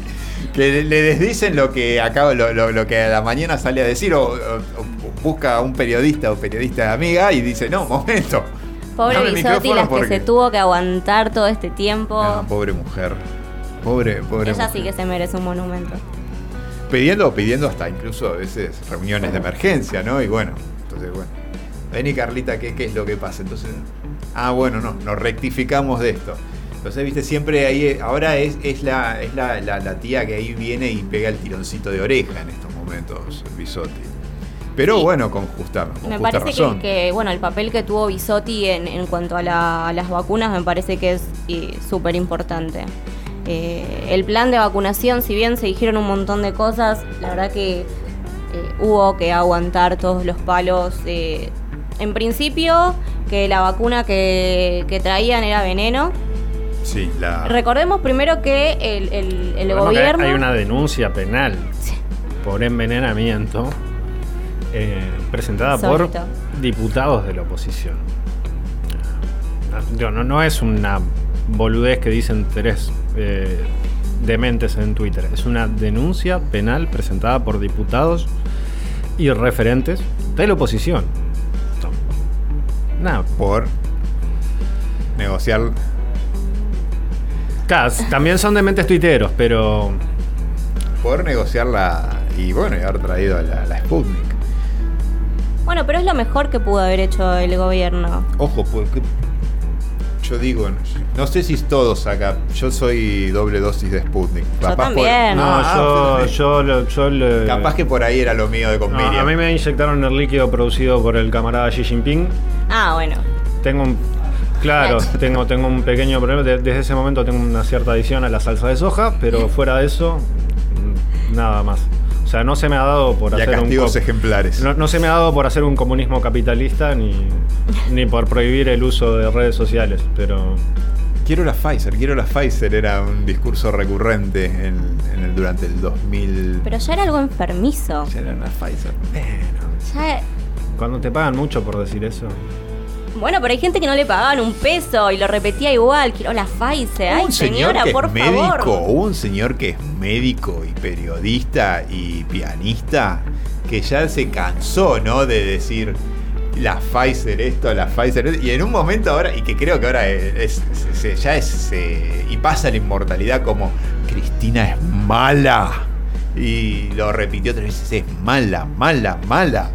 Que le desdicen lo que acaba, lo, lo- lo que a la mañana sale a decir, o, o- o busca a un periodista o periodista amiga y dice, no, momento. Pobre Bisotti, las que porque- se tuvo que aguantar todo este tiempo. No, pobre mujer. Pobre, pobre Ella mujer. sí que se merece un monumento. Pidiendo, pidiendo hasta incluso a veces reuniones de emergencia, ¿no? Y bueno, entonces, bueno. Vení, Carlita, ¿qué, qué es lo que pasa? Entonces, ah, bueno, no, nos rectificamos de esto. Entonces, viste, siempre ahí, ahora es, es, la, es la, la- la tía que ahí viene y pega el tironcito de oreja en estos momentos, Bisotti. Pero bueno, con justa, con Me justa parece razón. que, bueno, el papel que tuvo Bisotti en, en cuanto a, la- a las vacunas me parece que es eh, súper importante. Eh, el plan de vacunación, si bien se dijeron un montón de cosas, la verdad que eh, hubo que aguantar todos los palos. eh, en principio, que la vacuna que, que traían era veneno. Sí, la. Recordemos primero que el, el- el recordemos que gobierno... Hay una denuncia penal por envenenamiento presentada por diputados de la oposición. Ah, No, no es una boludez que dicen tres eh, dementes en Twitter. Es una denuncia penal presentada por diputados y referentes de la oposición. Nada. Por negociar. Claro, también son dementes tuiteros, pero Por negociar la. Y bueno, y haber traído a la, la Sputnik. Bueno, pero es lo mejor que pudo haber hecho el gobierno. Ojo, porque yo digo, no sé si todos acá, yo soy doble dosis de Sputnik. Yo también. No, Ah, yo, lo- yo le- Capaz que por ahí era lo mío de con No, Miriam. a mí me inyectaron el líquido producido por el camarada Xi Jinping. Ah, bueno. Tengo un. Claro, tengo, tengo un pequeño problema. De- desde ese momento tengo una cierta adicción a la salsa de soja, pero <laughs> fuera de eso, nada más. O sea, no se me ha dado por Y a hacer un. castigos co- ejemplares. No, no se me ha dado por hacer un comunismo capitalista ni, <laughs> ni por prohibir el uso de redes sociales, pero. Quiero la Pfizer, quiero la Pfizer, era un discurso recurrente en, en el, durante el 2000. Pero ya era algo enfermizo. Ya era una Pfizer. Ya, Cuando te pagan mucho por decir eso. Bueno, pero hay gente que no le pagaban un peso y lo repetía igual. Quiero la Pfizer. Ay, un señor señora, que por es médico, favor. hubo un señor que es médico y periodista y pianista que ya se cansó, ¿no? De decir la Pfizer esto, la Pfizer esto, y en un momento ahora, y que creo que ahora es, es- es- ya es, eh, y pasa la inmortalidad como Cristina es mala. Y lo repitió tres veces, es mala, mala, mala.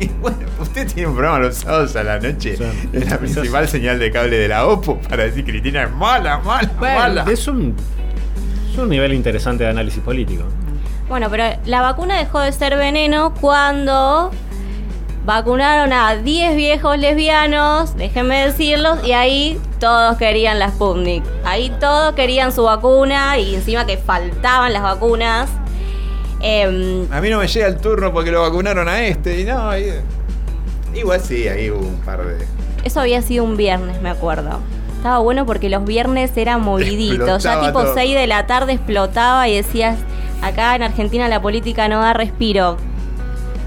Y <laughs> bueno, usted tiene un programa los sábados a la noche en la principal señal de cable de la OPO para decir Cristina es mala, mala, Bueno, mala. es un, es un nivel interesante de análisis político. Bueno, pero la vacuna dejó de ser veneno cuando vacunaron a 10 viejos lesbianos, déjenme decirlos, y ahí todos querían la Sputnik. Ahí todos querían su vacuna y encima que faltaban las vacunas. Em, A mí no me llega el turno porque lo vacunaron a este y no. y- igual sí, ahí hubo un par de. eso había sido un viernes, me acuerdo. Estaba bueno porque los viernes era movidito. Ya tipo todo. 6 de la tarde explotaba y decías, acá en Argentina la política no da respiro.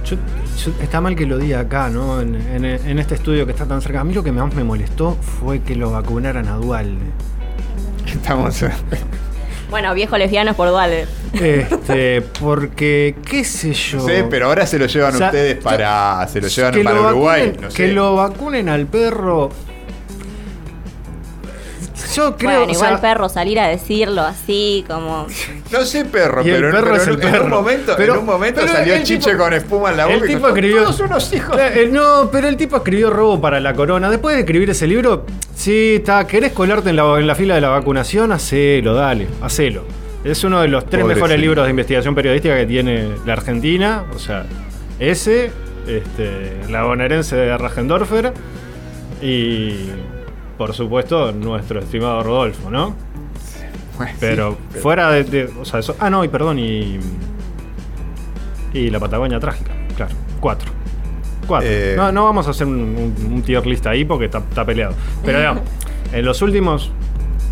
Yo- yo- está mal que lo diga acá, ¿no? En, en- en este estudio que está tan cerca. A mí lo que más me molestó fue que lo vacunaran a Dualde. Estamos. Bueno, viejos lesbianos por Dualde. Este, porque, qué sé yo. No sé, pero ahora se lo llevan O sea, ustedes para. Se lo llevan para lo Uruguay. vacunen- no sé. Que lo vacunen al perro. Yo creo bueno, o igual sea, perro salir a decirlo así, como. No sé, perro, Y el pero, perro pero es el en, un momento, Pero- en un momento pero salió chiche tipo- con espuma en la boca. el y tipo dijo, escribió. Todos unos hijos. Eh, no, pero el tipo escribió robo para la corona. Después de escribir ese libro, sí, está, ¿querés colarte en la, en la fila de la vacunación? Hacelo, dale, hacelo. Es uno de los tres mejores libros de investigación periodística que tiene la Argentina. O sea, ese, este, la bonaerense de Rajendorfer y, por supuesto, nuestro estimado Rodolfo, ¿no? Bueno, Pero sí, pero- fuera de, de- O sea, eso. Ah, no, y perdón, y. Y la Patagonia trágica, claro. Cuatro. Cuatro. Eh. No, no vamos a hacer un, un- un tier list ahí porque está, está peleado. Pero digamos, <laughs> en los últimos.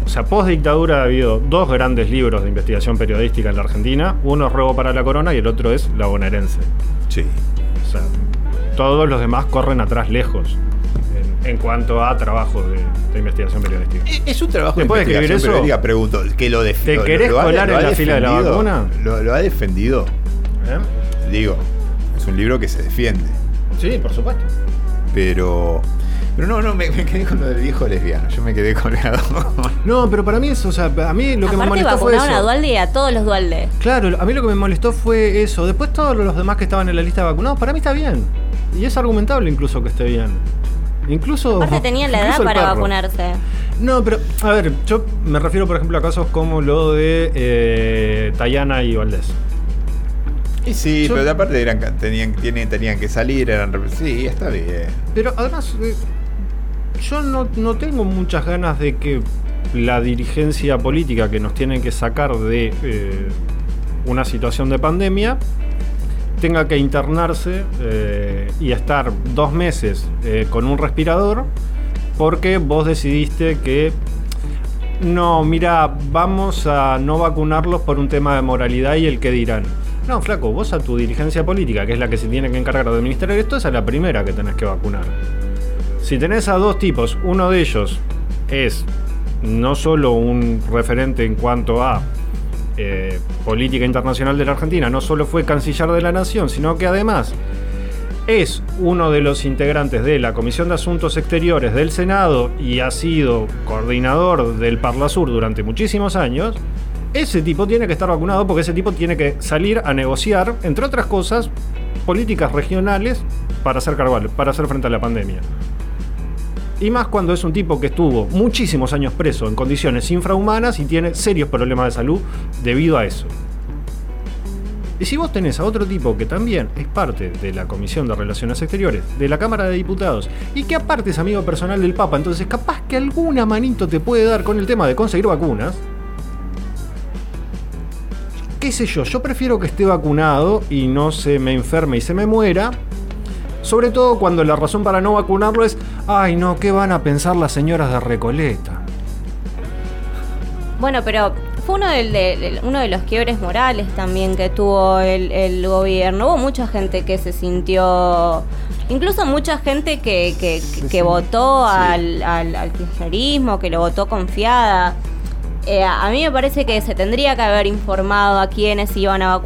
O sea, post dictadura ha habido dos grandes libros de investigación periodística en la Argentina. Uno es Robo para la Corona y el otro es La Bonaerense. Sí. O sea, todos los demás corren atrás lejos en, cuanto a trabajos de, de investigación periodística. Es un trabajo de ¿Después de escribir investigación eso? periodística, pregunto, que lo ¿Te lo- querés lo colar en la fila de la vacuna? Lo, lo ha defendido. ¿Eh? Digo, es un libro que se defiende. Sí, por supuesto. Pero. Pero no, no, me, me quedé con lo del viejo lesbiano. Yo me quedé colgado. <laughs> No, pero para mí eso, o sea, a mí lo que me molestó fue vacunaron a eso. Dualde y a todos los Dualde. Claro, a mí lo que me molestó fue eso. Después todos los demás que estaban en la lista de vacunados, para mí está bien. Y es argumentable incluso que esté bien. Incluso. Aparte tenían la edad incluso el para perro. vacunarse. No, pero, a ver, yo me refiero, por ejemplo, a casos como lo de eh, Tayana y Valdés. Y sí, Yo- pero aparte eran, tenían, tienen, tenían que salir, eran. Sí, está bien. Pero además, eh, yo no, no tengo muchas ganas de que la dirigencia política que nos tienen que sacar de eh, una situación de pandemia tenga que internarse eh, y estar dos meses eh, con un respirador porque vos decidiste que no, mira, vamos a no vacunarlos por un tema de moralidad y el que dirán. No, flaco, vos a tu dirigencia política, que es la que se tiene que encargar de administrar esto, esa es la primera que tenés que vacunar. Si tenés a dos tipos, uno de ellos es no solo un referente en cuanto a eh, política internacional de la Argentina, no solo fue canciller de la nación, sino que además es uno de los integrantes de la Comisión de Asuntos Exteriores del Senado y ha sido coordinador del Parlasur durante muchísimos años, ese tipo tiene que estar vacunado porque ese tipo tiene que salir a negociar, entre otras cosas, políticas regionales para hacer cargo, para hacer frente a la pandemia. Y más cuando es un tipo que estuvo muchísimos años preso en condiciones infrahumanas y tiene serios problemas de salud debido a eso. Y si vos tenés a otro tipo que también es parte de la Comisión de Relaciones Exteriores, de la Cámara de Diputados, y que aparte es amigo personal del Papa, entonces capaz que alguna manito te puede dar con el tema de conseguir vacunas, qué sé yo, yo prefiero que esté vacunado y no se me enferme y se me muera, sobre todo cuando la razón para no vacunarlo es, ay no, ¿qué van a pensar las señoras de Recoleta? Bueno, pero fue uno de, de- uno de los quiebres morales también que tuvo el, el gobierno. Hubo mucha gente que se sintió, incluso mucha gente que, que, que votó al, al, al kirchnerismo, que lo votó confiada. Eh, a mí me parece que se tendría que haber informado a quienes iban a vacu-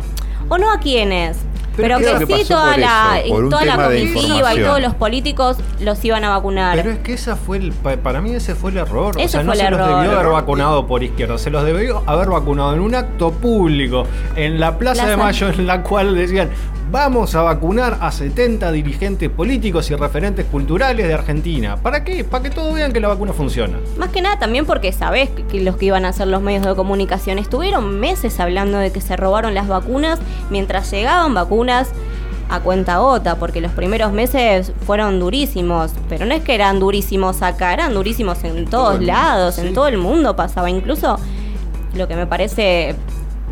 o no a quienes, pero, que que sí toda la, eso, toda la comitiva y todos los políticos los iban a vacunar. Pero es que esa fue el, pa- para mí ese fue el error. O sea, no se los debió haber vacunado por izquierda, se los debió haber vacunado en un acto público en la Plaza, de. Mayo en la cual decían vamos a vacunar a 70 dirigentes políticos y referentes culturales de Argentina. ¿Para qué? Para que todos vean que la vacuna funciona. Más que nada también porque sabés que- que los que iban a hacer los medios de comunicación estuvieron meses hablando de que se robaron las vacunas mientras llegaban vacunas a cuenta gota, porque los primeros meses fueron durísimos, pero no es que eran durísimos acá, eran durísimos en todos lados, en todo el mundo pasaba, incluso lo que me parece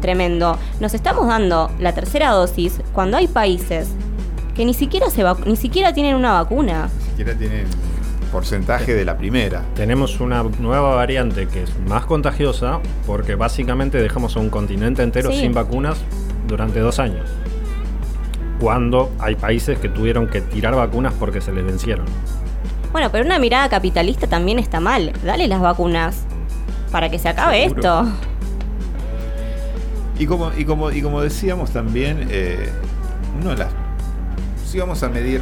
tremendo, nos estamos dando la tercera dosis cuando hay países que ni siquiera se vac- ni siquiera tienen una vacuna. Ni siquiera tienen porcentaje de la primera. Tenemos una nueva variante que es más contagiosa porque básicamente dejamos a un continente entero Sí. sin vacunas durante dos años. Cuando hay países que tuvieron que tirar vacunas porque se les vencieron. Bueno, pero una mirada capitalista también está mal. Dale las vacunas para que se acabe Seguro. esto. Y como, y como, y como decíamos también, eh, uno de las. Si vamos a medir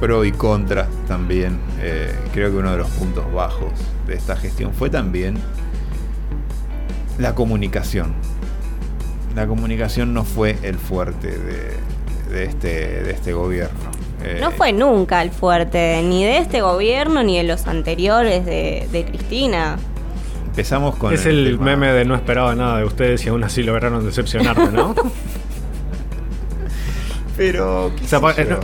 pro y contra también, eh, creo que uno de los puntos bajos de esta gestión fue también la comunicación. La comunicación no fue el fuerte de, de este, de este gobierno. Eh, No fue nunca el fuerte, ni de este gobierno, ni de los anteriores de, de Cristina. Empezamos con es el, tema- meme de no esperaba nada de ustedes y aún así lograron decepcionarme, ¿no? <laughs> Pero. ¿qué O sea, sé pa- yo? eh,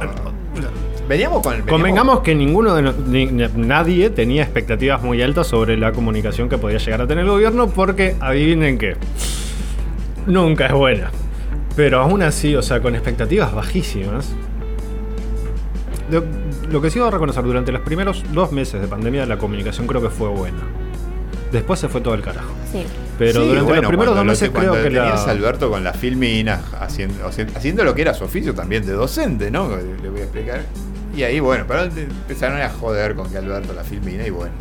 Veníamos con el. veníamos- Convengamos que ninguno de no- ni- nadie tenía expectativas muy altas sobre la comunicación que podía llegar a tener el gobierno porque adivinen qué. Nunca es buena. Pero aún así, o sea, con expectativas bajísimas. Lo, lo que sí iba a reconocer, durante los primeros dos meses de pandemia la comunicación creo que fue buena. Después se fue todo el carajo. Sí. Pero Sí, durante bueno, los primeros dos meses te- creo que la... tenías a Alberto con la filmina haciendo, haciendo lo que era su oficio también de docente, ¿no? Le voy a explicar. Y ahí, bueno, pero empezaron a joder con que Alberto la filmina y bueno.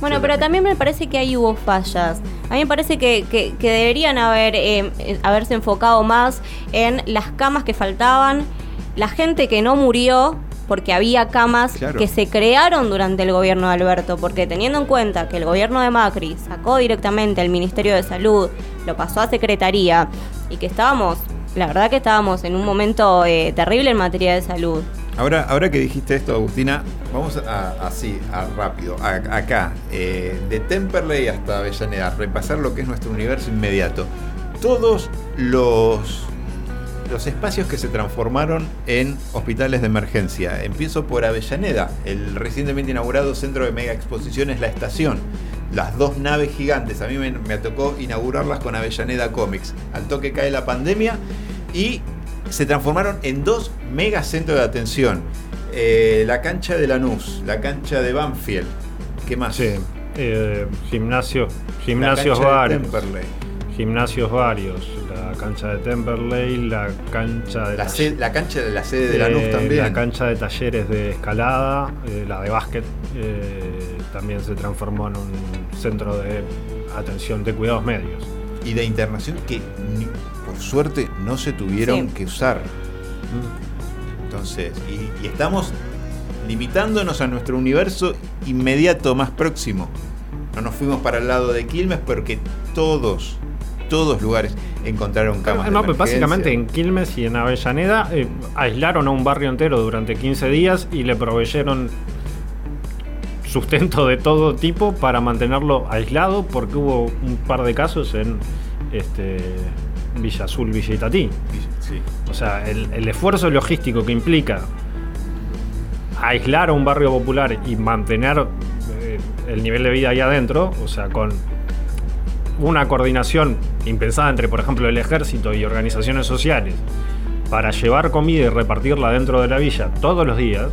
Bueno, pero también me parece que ahí hubo fallas. A mí me parece que, que- que deberían haber eh, haberse enfocado más en las camas que faltaban, la gente que no murió, porque había camas Claro. que se crearon durante el gobierno de Alberto, porque teniendo en cuenta que el gobierno de Macri sacó directamente el Ministerio de Salud, lo pasó a Secretaría, y que estábamos, la verdad que estábamos en un momento eh, terrible en materia de salud. Ahora, ahora que dijiste esto, Agustina, vamos a, así, a rápido, a- acá, eh, de Temperley hasta Avellaneda, repasar lo que es nuestro universo inmediato. Todos los, los espacios que se transformaron en hospitales de emergencia. Empiezo por Avellaneda, el recientemente inaugurado centro de mega exposiciones La Estación. Las dos naves gigantes, a mí me, me tocó inaugurarlas con Avellaneda Comics. Al toque cae la pandemia y se transformaron en dos megacentros de atención. Eh, la cancha de Lanús, la cancha de Banfield. ¿Qué más? Sí, eh, gimnasio, gimnasios varios. Gimnasios varios. La cancha de Temperley, la cancha de La, la cancha de la sede de Lanús eh, también. La cancha de talleres de escalada, eh, la de básquet, eh, también se transformó en un centro de atención de cuidados medios. y de internación que por suerte no se tuvieron Sí. que usar. Entonces, y, y estamos limitándonos a nuestro universo inmediato, más próximo. No nos fuimos para el lado de Quilmes porque todos, todos lugares encontraron No, emergencia. básicamente en Quilmes y en Avellaneda eh, aislaron a un barrio entero durante 15 días y le proveyeron sustento de todo tipo para mantenerlo aislado porque hubo un par de casos en este, Villa Azul, Villa Itatí. Sí. O sea, el, el esfuerzo logístico que implica aislar a un barrio popular y mantener eh, el nivel de vida ahí adentro, o sea, con una coordinación impensada entre, por ejemplo, el ejército y organizaciones sociales para llevar comida y repartirla dentro de la villa todos los días.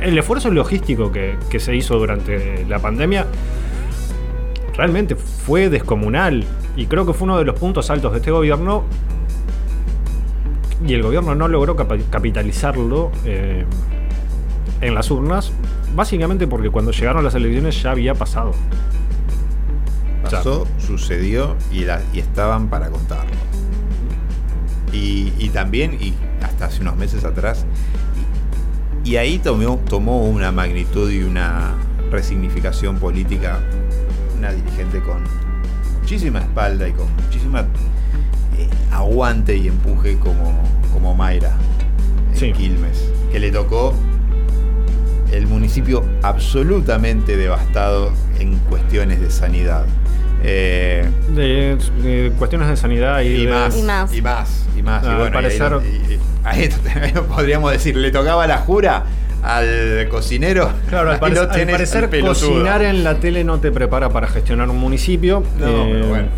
El esfuerzo logístico que, se hizo durante la pandemia realmente fue descomunal y creo que fue uno de los puntos altos de este gobierno y el gobierno no logró capitalizarlo eh, en las urnas, básicamente porque cuando llegaron las elecciones ya había pasado. Pasó, sucedió y, la- y estaban para contarlo. Y, y también, y hasta hace unos meses atrás, y, y ahí tomó, tomó una magnitud y una resignificación política, una dirigente con muchísima espalda y con muchísima eh, aguante y empuje como, como Mayra en Quilmes, que le tocó el municipio absolutamente devastado en cuestiones de sanidad. Eh, De, de cuestiones de sanidad y, y, de- más, Y más. y más, y más. y bueno, ahí parecer- ahí <laughs> podríamos decir, le tocaba la jura al cocinero. Claro, al, <laughs> pare- al parecer al cocinar en la tele no te prepara para gestionar un municipio. No, Eh, pero bueno.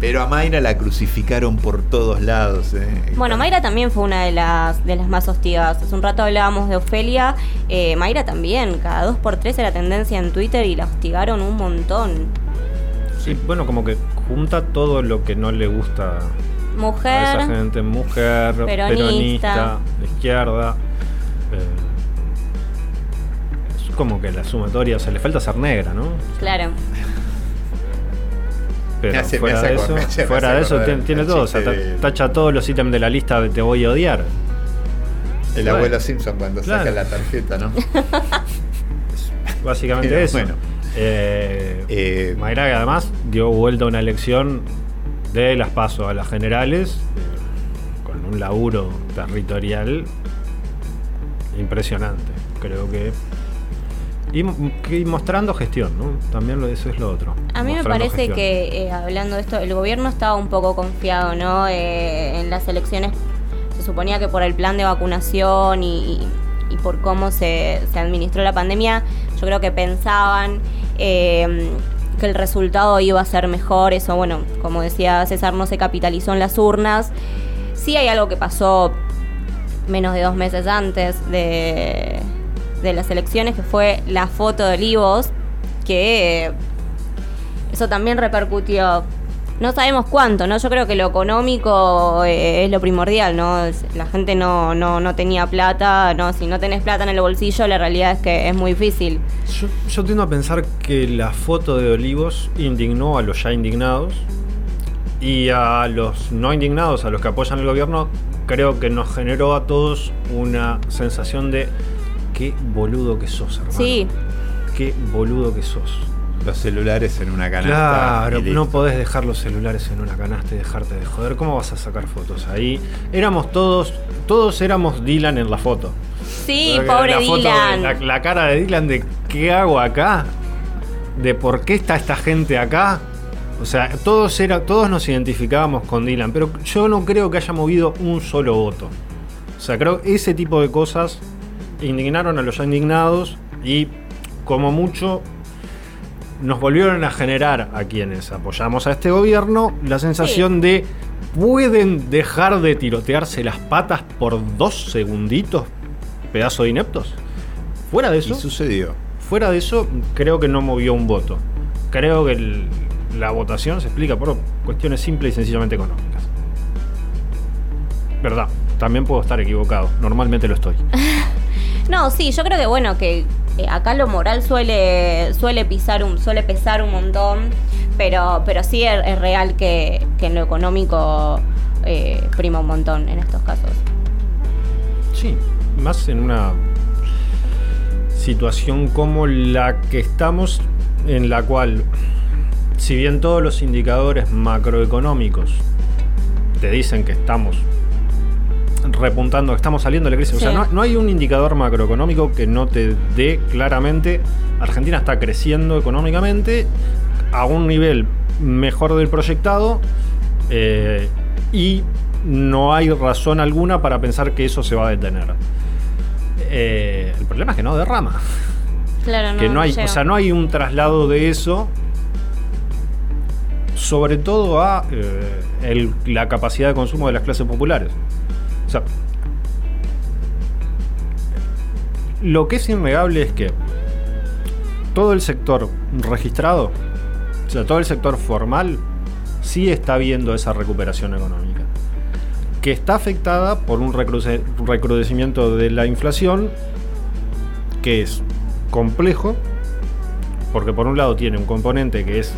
Pero a Mayra la crucificaron por todos lados. eh. Bueno, Mayra también fue una de las, de las más hostigadas. Hace un rato hablábamos de Ofelia. eh, Mayra también, cada dos por tres era tendencia en Twitter y la hostigaron un montón. Sí, bueno, como que junta todo lo que no le gusta a esa Mujer, gente. Mujer, Peronista. peronista, de izquierda. eh, es como que la sumatoria, o sea, le falta ser negra, ¿no? claro. Pero Me hace- me fuera de eso, fuera de tiene, todo. O sea, tacha todos los ítems de la lista de te voy a odiar. El Bueno. abuelo Simpson cuando Claro. saca la tarjeta, ¿no? Básicamente Pero eso. bueno. Eh, Mayra que además dio vuelta a una elección de las pasos a las generales eh, con un laburo territorial impresionante. Creo que. Y, mostrando gestión, ¿no? También lo, eso es lo otro. A mí me parece gestión. que, eh, hablando de esto, el gobierno estaba un poco confiado, ¿no? Eh, en las elecciones se suponía que por el plan de vacunación y, y por cómo se, se administró la pandemia, yo creo que pensaban eh, que el resultado iba a ser mejor. Eso, bueno, como decía César, no se capitalizó en las urnas. Sí hay algo que pasó menos de dos meses antes de, de las elecciones, que fue la foto de Olivos, que eso también repercutió. No sabemos cuánto, ¿no? Yo creo que lo económico eh, es lo primordial, ¿no? La gente no, no, no tenía plata, ¿no? Si no tenés plata en el bolsillo, la realidad es que es muy difícil. Yo, yo tiendo a pensar que la foto de Olivos indignó a los ya indignados y a los no indignados, a los que apoyan el gobierno, creo que nos generó a todos una sensación de qué boludo que sos, hermano. Sí, Qué boludo que sos. Los celulares en una canasta. Claro, no podés dejar los celulares en una canasta y dejarte de joder. ¿Cómo vas a sacar fotos ahí? Éramos todos, todos éramos Dylan en la foto. sí, Porque pobre la foto de- Dylan. la, la cara de Dylan de qué hago acá, de por qué está esta gente acá. O sea, todos, era, todos nos identificábamos con Dylan, pero yo no creo que haya movido un solo voto. O sea, creo que ese tipo de cosas indignaron a los ya indignados y como mucho nos volvieron a generar a quienes apoyamos a este gobierno la sensación de pueden dejar de tirotearse las patas por dos segunditos, pedazo de ineptos. Fuera de eso. Y sucedió. Fuera de eso, creo que no movió un voto. Creo que el- la votación se explica por cuestiones simples y sencillamente económicas. Verdad, también puedo estar equivocado. Normalmente lo estoy. <laughs> No, sí, yo creo que bueno, que eh, acá lo moral suele, suele pisar suele pesar un montón, pero, pero sí es, es real que, que en lo económico eh, prima un montón en estos casos. Sí, más en una situación como la que estamos, en la cual, si bien todos los indicadores macroeconómicos te dicen que estamos repuntando, que estamos saliendo de la crisis, o sea, no, no hay un indicador macroeconómico que no te dé claramente, Argentina está creciendo económicamente a un nivel mejor del proyectado eh, y no hay razón alguna para pensar que eso se va a detener. Eh, el problema es que no derrama. Claro, no, que no hay, o sea, no hay un traslado de eso, sobre todo a eh, el- la capacidad de consumo de las clases populares. O sea, lo que es innegable es que todo el sector registrado O sea, todo el sector formal sí está viendo esa recuperación económica. Que está afectada por un recrudecimiento de la inflación que es complejo, porque por un lado tiene un componente que es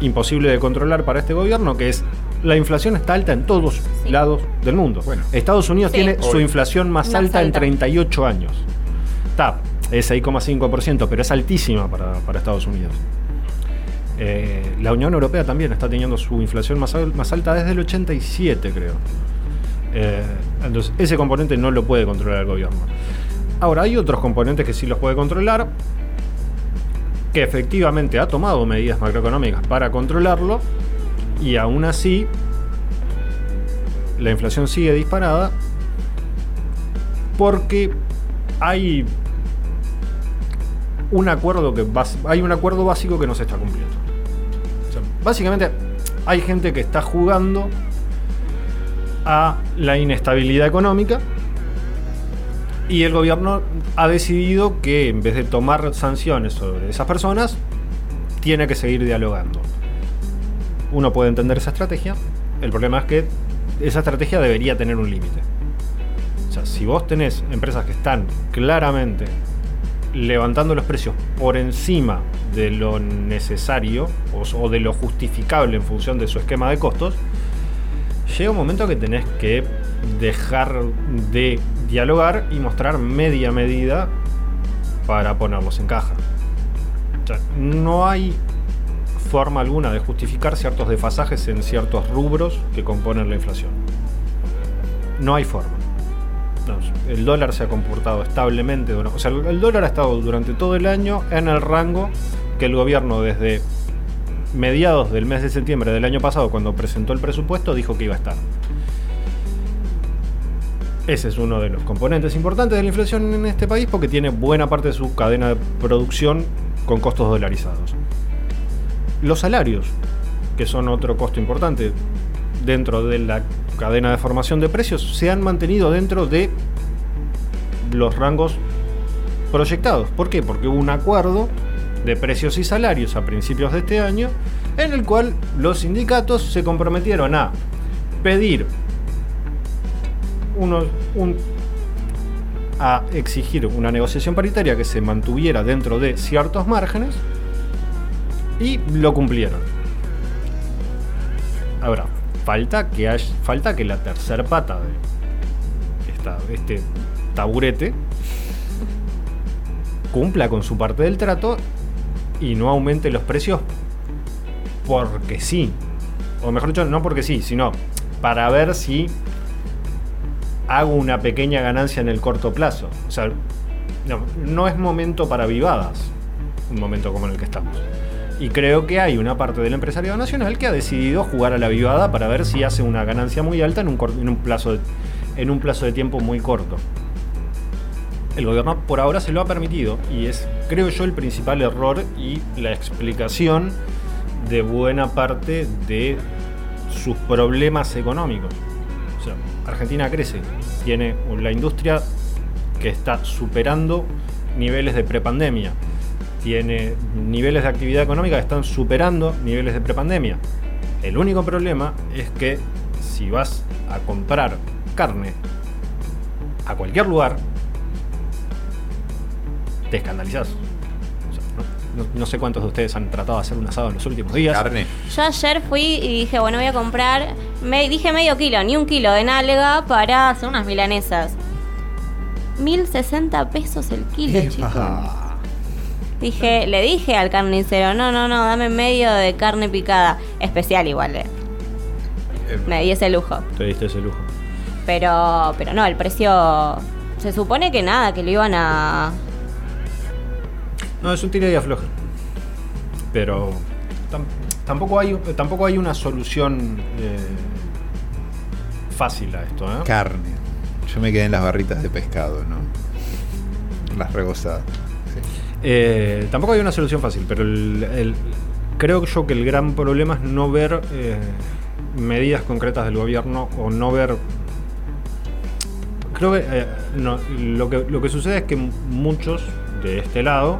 imposible de controlar para este gobierno, que es la inflación está alta en todos lados del mundo. Estados Unidos Sí. tiene su inflación más, Más alta, en alta. 38 años. Está, es 6,5%, pero es altísima para, para Estados Unidos. Eh, la Unión Europea también está teniendo su inflación más, al- más alta desde el 87, creo. Eh, entonces, ese componente no lo puede controlar el gobierno. Ahora, hay otros componentes que sí los puede controlar, que efectivamente ha tomado medidas macroeconómicas para controlarlo, y aún así la inflación sigue disparada porque hay un acuerdo que hay un acuerdo básico que no se está cumpliendo. Básicamente hay gente que está jugando a la inestabilidad económica y el gobierno ha decidido que en vez de tomar sanciones sobre esas personas, tiene que seguir dialogando. Uno puede entender esa estrategia, el problema es que esa estrategia debería tener un límite. O sea, si vos tenés empresas que están claramente levantando los precios por encima de lo necesario o, de lo justificable en función de su esquema de costos, llega un momento que tenés que dejar de dialogar y mostrar media medida para ponerlos en caja. O sea, no hay forma alguna de justificar ciertos desfasajes en ciertos rubros que componen la inflación. No hay forma. El dólar se ha comportado establemente. O sea, el dólar ha estado durante todo el año en el rango que el gobierno desde mediados del mes de septiembre del año pasado, cuando presentó el presupuesto, dijo que iba a estar. Ese es uno de los componentes importantes de la inflación en este país porque tiene buena parte de su cadena de producción con costos dolarizados. Los salarios, que son otro costo importante dentro de la cadena de formación de precios, se han mantenido dentro de los rangos proyectados. ¿Por qué? Porque hubo un acuerdo de precios y salarios a principios de este año en el cual los sindicatos se comprometieron a pedir a exigir una negociación paritaria que se mantuviera dentro de ciertos márgenes y lo cumplieron. Ahora, falta que falta que la tercer pata de este taburete cumpla con su parte del trato y no aumente los precios porque sí. O mejor dicho, no porque sí, sino para ver si hago una pequeña ganancia en el corto plazo. O sea, no, no es momento para vivadas, un momento como en el que estamos. Y creo que hay una parte del empresariado nacional que ha decidido jugar a la vivada para ver si hace una ganancia muy alta en un, plazo, de, en un plazo de tiempo muy corto. El gobierno por ahora se lo ha permitido y es, creo yo, el principal error y la explicación de buena parte de sus problemas económicos. O sea, Argentina crece, tiene la industria que está superando niveles de prepandemia, tiene niveles de actividad económica que están superando niveles de prepandemia. El único problema es que si vas a comprar carne a cualquier lugar, te escandalizas. O sea, no, no- no sé cuántos de ustedes han tratado de hacer un asado en los últimos días. Carne. Yo ayer fui y dije, bueno, voy a comprar, me dije medio kilo, ni un kilo de nalga para hacer unas milanesas. 1060 pesos el kilo, chicos. Dije, le dije al carnicero, no, no, no, dame medio de carne picada. Especial igual, eh. Me di ese lujo. Te diste ese lujo. Pero, pero no, el precio. Se supone que nada, que lo iban a. No, es un tira y afloja. Pero tam- tampoco, hay, tampoco hay una solución eh, fácil a esto. ¿eh? Carne. Yo me quedé en las barritas de pescado, ¿no? Las rebozadas. Eh, tampoco hay una solución fácil, pero creo yo que el gran problema es no ver eh, medidas concretas del gobierno o no ver... Creo eh, que lo que sucede es que muchos de este lado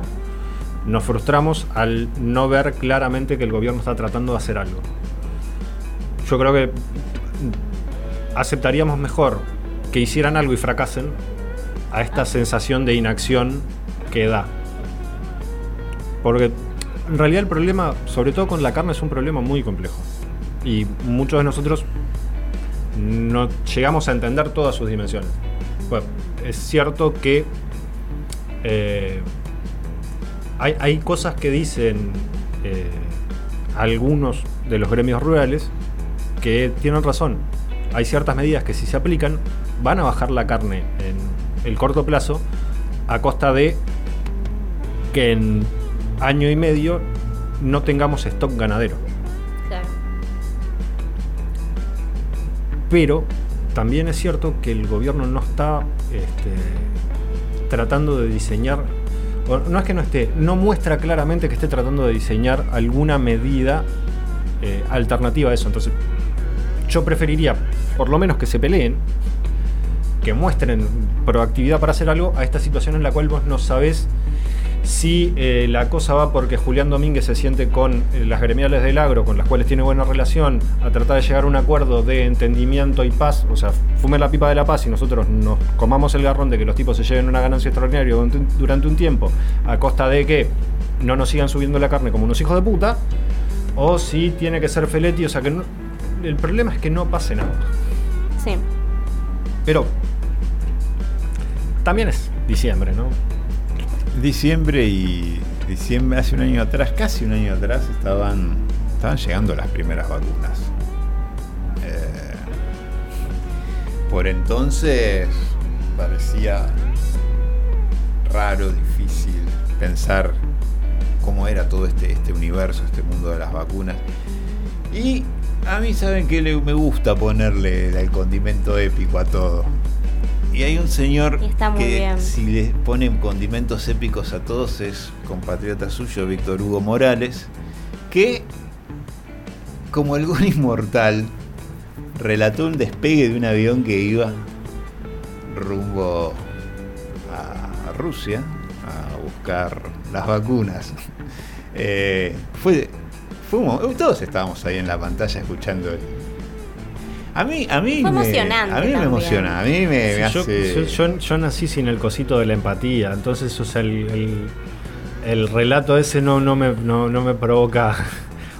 nos frustramos al no ver claramente que el gobierno está tratando de hacer algo. Yo creo que aceptaríamos mejor que hicieran algo y fracasen a esta sensación de inacción que da. Porque en realidad el problema, sobre todo con la carne, es un problema muy complejo. Y muchos de nosotros no llegamos a entender todas sus dimensiones. Bueno, es cierto que eh, hay, cosas que dicen eh, algunos de los gremios rurales que tienen razón. Hay ciertas medidas que si se aplican van a bajar la carne en el corto plazo a costa de que en año y medio no tengamos stock ganadero. Claro. Pero también es cierto que el gobierno no está este, tratando de diseñar, no es que no esté, no muestra claramente que esté tratando de diseñar alguna medida eh, alternativa a eso. Entonces, yo preferiría, por lo menos que se peleen, que muestren proactividad para hacer algo a esta situación en la cual vos no sabés si eh, la cosa va porque Julián Domínguez se siente con eh, las gremiales del agro, con las cuales tiene buena relación, a tratar de llegar a un acuerdo de entendimiento y paz, o sea, fume la pipa de la paz y nosotros nos comamos el garrón de que los tipos se lleven una ganancia extraordinaria durante un- durante un tiempo, a costa de que no nos sigan subiendo la carne como unos hijos de puta, o si tiene que ser Feletti, o sea que no- el problema es que no pase nada. Sí. Pero también es diciembre, ¿no? Diciembre y diciembre, hace un año atrás, casi un año atrás, estaban, estaban llegando las primeras vacunas. Eh, por entonces parecía raro, difícil pensar cómo era todo este, este universo, este mundo de las vacunas. Y a mí saben que me gusta ponerle el condimento épico a todo. Y hay un señor que bien. si le ponen condimentos épicos a todos es compatriota suyo, Víctor Hugo Morales, que como algún <laughs> inmortal relató un despegue de un avión que iba rumbo a Rusia a buscar las vacunas. <laughs> Eh, fue, fue un todos estábamos ahí en la pantalla escuchando. el- A mí, a mí, Fue me, emocionante a mí me emociona, a mí me, me Sí, yo, hace. yo- yo- yo nací sin el cosito de la empatía, entonces o sea, el, el- el relato ese no, no, me, no, no me provoca. <laughs>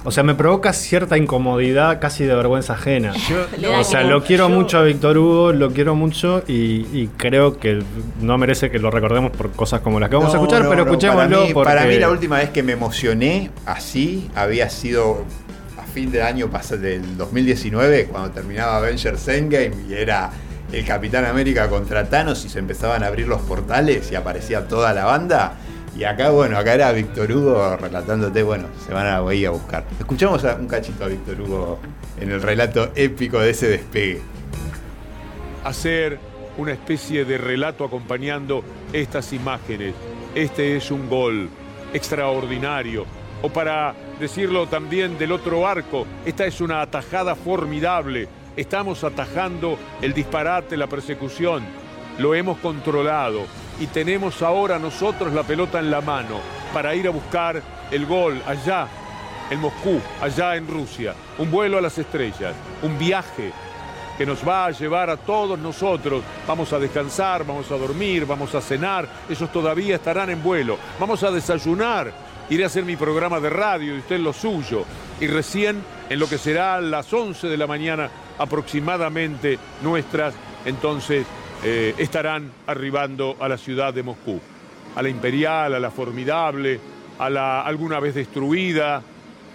O sea, me provoca cierta incomodidad, casi de vergüenza ajena. <laughs> Da o sea, lo quiero yo- mucho a Víctor Hugo, lo quiero mucho y, y creo que no merece que lo recordemos por cosas como las que vamos a escuchar, no, pero no, escuchémoslo Para mí, porque... para mí la última vez que me emocioné así había sido fin de año pasado del 2019, cuando terminaba Avengers Endgame y era el Capitán América contra Thanos y se empezaban a abrir los portales y aparecía toda la banda. Y acá, bueno, acá era Víctor Hugo relatándote, bueno, se van a ir a buscar. Escuchamos un cachito a Víctor Hugo en el relato épico de ese despegue. hacer una especie de relato acompañando estas imágenes. Este es un gol extraordinario. O para decirlo también del otro arco, esta es una atajada formidable. Estamos atajando el disparate, la persecución. Lo hemos controlado y tenemos ahora nosotros la pelota en la mano para ir a buscar el gol allá en Moscú, allá en Rusia. Un vuelo a las estrellas, un viaje que nos va a llevar a todos nosotros. Vamos a descansar, vamos a dormir, vamos a cenar, esos todavía estarán en vuelo. Vamos a desayunar, iré a hacer mi programa de radio y usted lo suyo. Y recién, en lo que será a las 11 de la mañana aproximadamente nuestras, entonces eh, estarán arribando a la ciudad de Moscú. A la imperial, a la formidable, a la alguna vez destruida,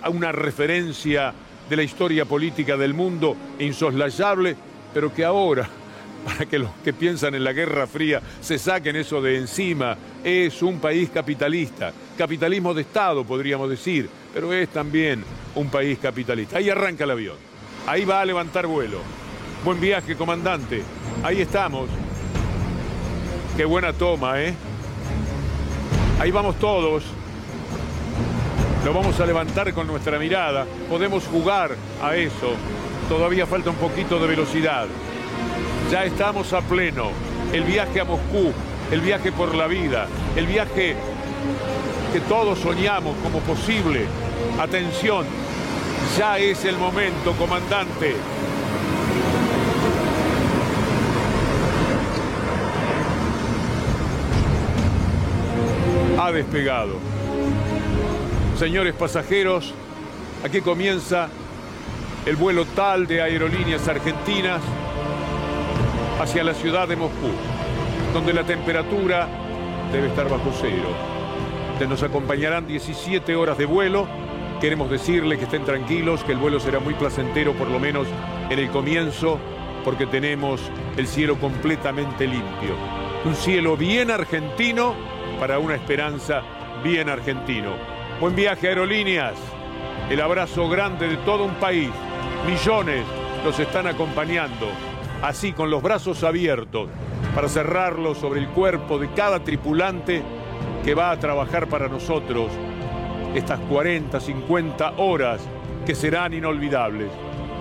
a una referencia de la historia política del mundo insoslayable, pero que ahora, para que los que piensan en la Guerra Fría se saquen eso de encima, es un país capitalista, capitalismo de Estado podríamos decir, pero es también un país capitalista. Ahí arranca el avión, ahí va a levantar vuelo. Buen viaje, comandante. Ahí estamos. Qué buena toma, ¿eh? Ahí vamos todos. Lo vamos a levantar con nuestra mirada. Podemos jugar a eso. Todavía falta un poquito de velocidad. Ya estamos a pleno. El viaje a Moscú, el viaje por la vida, el viaje que todos soñamos como posible. Atención, ya es el momento, comandante. Ha despegado. Señores pasajeros, aquí comienza el vuelo tal de aerolíneas argentinas hacia la ciudad de Moscú, donde la temperatura debe estar bajo cero. Se nos acompañarán 17 horas de vuelo. Queremos decirle que estén tranquilos, que el vuelo será muy placentero, por lo menos en el comienzo, porque tenemos el cielo completamente limpio. Un cielo bien argentino para una esperanza bien argentino. Buen viaje, aerolíneas. El abrazo grande de todo un país. Millones los están acompañando, así con los brazos abiertos, para cerrarlos sobre el cuerpo de cada tripulante que va a trabajar para nosotros estas 40, 50 horas que serán inolvidables.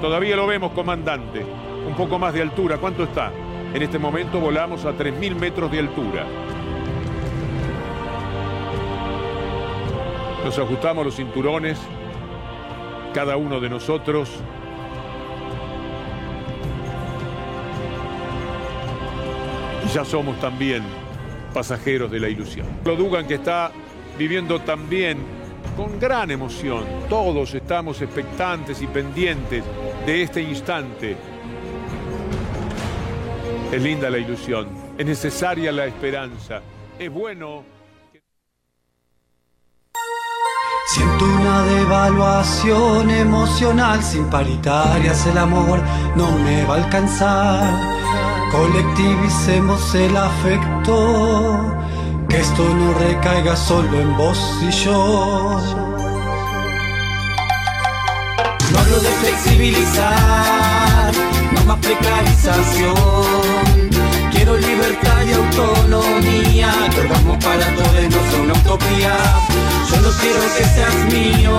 Todavía lo vemos, comandante. Un poco más de altura. ¿Cuánto está? En este momento volamos a 3.000 metros de altura. Nos ajustamos los cinturones, cada uno de nosotros. Ya somos también pasajeros de la ilusión. Lo Dugan que está viviendo también con gran emoción. Todos estamos expectantes y pendientes de este instante. Es linda la ilusión, es necesaria la esperanza, es bueno. Siento una devaluación emocional sin paritarias, el amor no me va a alcanzar. Colectivicemos el afecto, que esto no recaiga solo en vos y yo. No hablo de flexibilizar, no más precarización. Quiero libertad y autonomía, que vamos para todos, no son una utopía. Solo quiero que seas mío,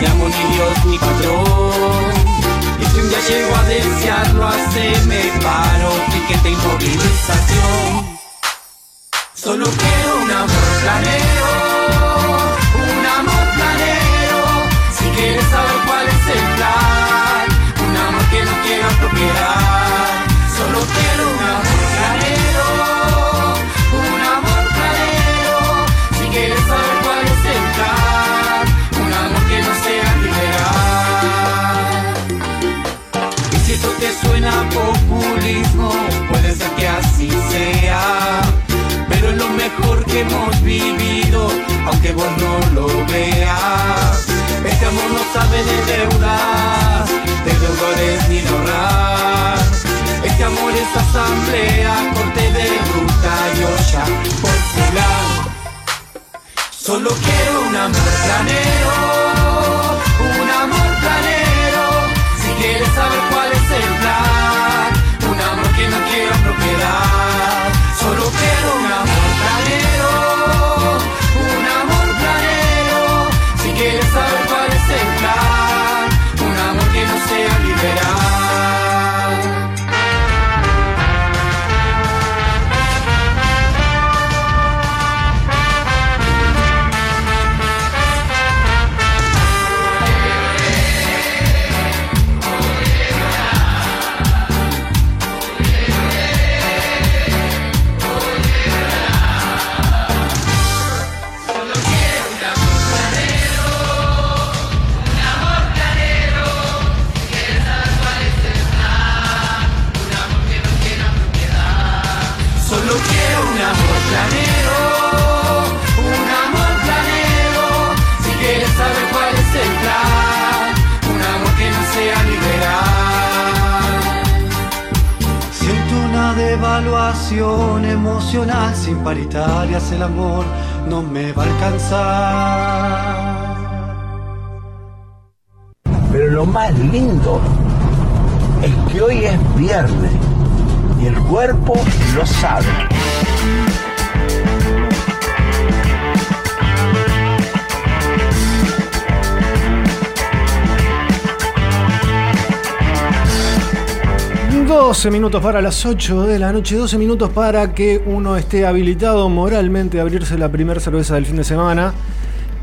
ni amo ni Dios ni patrón. Y si un día llego a desearlo, haceme paro, tiquete y movilización. Solo quiero un amor planero, un amor planero. Si quieres saber cuál es el plan, un amor que no quiera propiedad. Sea. Pero es lo mejor que hemos vivido, aunque vos no lo veas. Este amor no sabe de deudas, de deudores ni de ahorrar. Este amor es asamblea, corte de ruta y olla popular. Solo quiero un amor planero, un amor planero. Si quieres saber cuál es el plan, un amor que no quiera propiedad. Solo quiero un emocional sin paritarias, el amor no me va a alcanzar. Pero lo más lindo es que hoy es viernes y el cuerpo lo sabe. 12 minutos para las 8 de la noche, 12 minutos para que uno esté habilitado moralmente a abrirse la primera cerveza del fin de semana.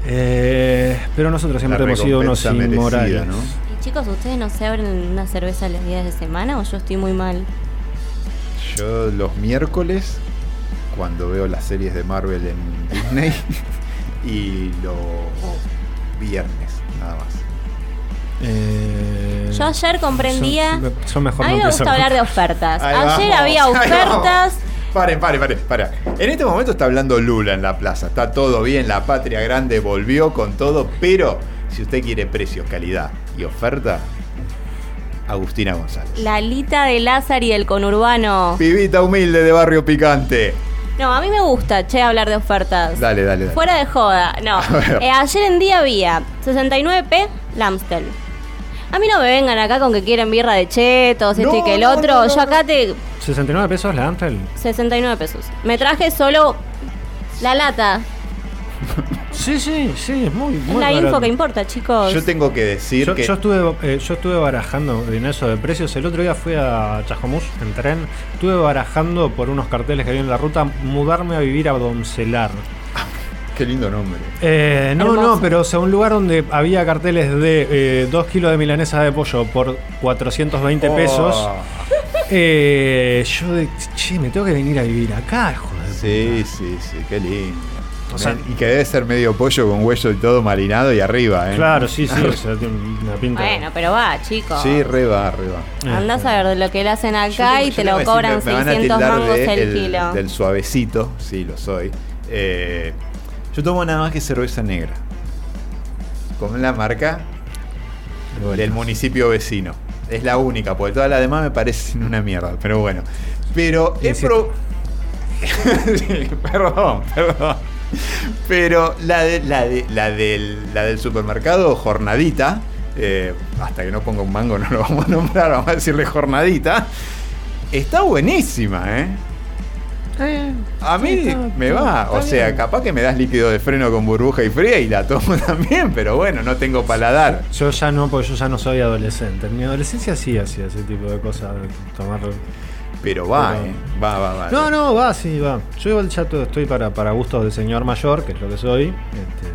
Eh, pero nosotros siempre La hemos sido unos inmorales. ¿no? Y chicos, ¿ustedes no se abren una cerveza los días de semana o yo estoy muy mal? Yo los miércoles, cuando veo las series de Marvel en Disney, <laughs> y los viernes, nada más. Eh, Yo ayer comprendía. Yo, yo mejor A mí no me gusta hablar de ofertas. Ahí Ayer vamos, había ofertas. Paren, paren, paren, para. En este momento está hablando Lula en la plaza. Está todo bien, la patria grande volvió con todo, pero si usted quiere precio, calidad y oferta, Agustina González. La Lita de Lázaro y el conurbano. Pibita humilde de barrio picante. No, a mí me gusta, che, hablar de ofertas. Dale, dale, dale. Fuera de joda, no. <laughs> Eh, ayer en día había 69p Lamstel. A mí no me vengan acá con que quieren birra de chetos, esto y que el no, otro. no, no, Yo acá te. 69 pesos la Amstel. 69 pesos. Me traje solo la lata. Sí, sí, sí, es muy, muy la barato. info que importa, chicos. Yo tengo que decir Yo, que. yo estuve, eh, yo estuve barajando en eso de precios. El otro día fui a Chascomús en tren. Estuve barajando por unos carteles que había en la ruta mudarme a vivir a Doncelar. Qué lindo nombre. Eh, no, Hermoso. no, pero o sea, un lugar donde había carteles de 2 kilos de milanesa de pollo por 420 Oh. pesos. Eh, yo de, che, me tengo que venir a vivir acá, joder. Sí, sí, sí, qué lindo. O sea- y que debe ser medio pollo con hueso y todo marinado y arriba, ¿eh? Claro, sí, sí, <laughs> o sea, tiene una pinta. Bueno, pero va, chicos. Sí, re va, re va. Andás a ver de lo que le hacen acá y Yo te lo cobran a 600 tildar mangos de el, kilo. Del suavecito, sí, lo soy. Eh, yo tomo nada más que cerveza negra. Con la marca del municipio vecino. Es la única, porque todas las demás me parecen una mierda, pero bueno. Pero he pro... Sí, <laughs> perdón, perdón. Pero la, de, la, de, la, del, la del supermercado, jornadita, eh, hasta que no ponga un mango no lo vamos a nombrar, vamos a decirle jornadita, está buenísima, ¿eh? A mí Sí, está- me va, o sea, bien. capaz que me das líquido de freno con burbuja y fría y la tomo <laughs> también, pero bueno, no tengo paladar. Yo ya no, porque yo ya no soy adolescente. En mi adolescencia sí hacía ese tipo de cosas, tomar. Pero va, Pero- ¿eh? Va, va, va. No, no, va, sí, va. Yo igual ya todo estoy para, para gustos de señor mayor, que es lo que soy. Este,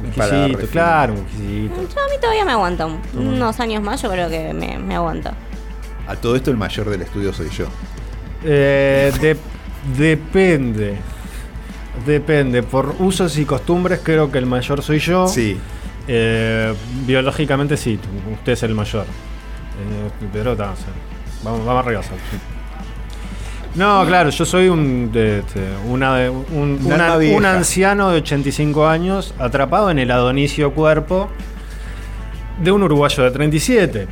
un refinar. claro, un whiskycito. Yo a mí todavía me aguanta. un- Unos años más yo creo que me, me aguanta. A todo esto el mayor del estudio soy yo. Eh, de- depende. Depende. Por usos y costumbres creo que el mayor soy yo. Sí. Eh, biológicamente sí, usted es el mayor. Eh, pero ta, o sea, vamos, vamos arriba. Sal. No, claro, yo soy un, de- este, una de- un, Un una- un anciano de 85 años atrapado en el adonicio cuerpo de un uruguayo de 37.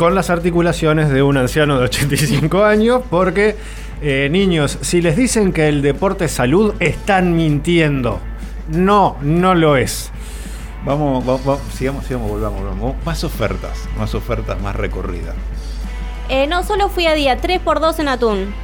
Con las articulaciones de un anciano de 85 años, porque eh, niños, si les dicen que el deporte es salud, están mintiendo. No, no lo es. Vamos, vamos, vamos, sigamos, sigamos, volvamos, volvamos. Más ofertas, más ofertas, más recorrida. Eh, no, solo fui a día 3x2 en atún.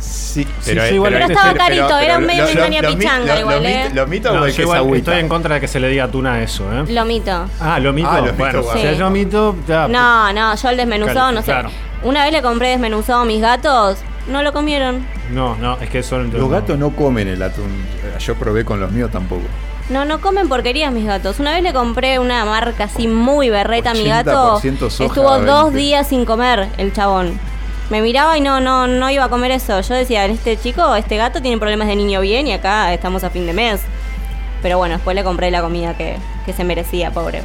Sí, Sí, yo igual Pero estaba carito, era medio engaña pichanga igual, ¿eh? Lo mito No, o yo es que igual agüita. estoy en contra de que se le diga atún a eso, ¿eh? Lomito. Ah, lo mito. Ah, lo bueno, mito, si bueno. es lo mito, ya. No, no, yo el desmenuzado, no sé. Claro. Una vez le compré desmenuzado a mis gatos, no lo comieron. No, no, es que son. Los gatos no comen el atún. Yo probé con los míos tampoco. No, no comen porquerías mis gatos. Una vez le compré una marca así muy berreta a mi gato. 80% soja, Estuvo dos 20. días sin comer el chabón. Me miraba y no, no, no iba a comer eso. Yo decía, este chico, este gato tiene problemas de niño bien y acá estamos a fin de mes. Pero bueno, después le compré la comida que, que se merecía, pobre.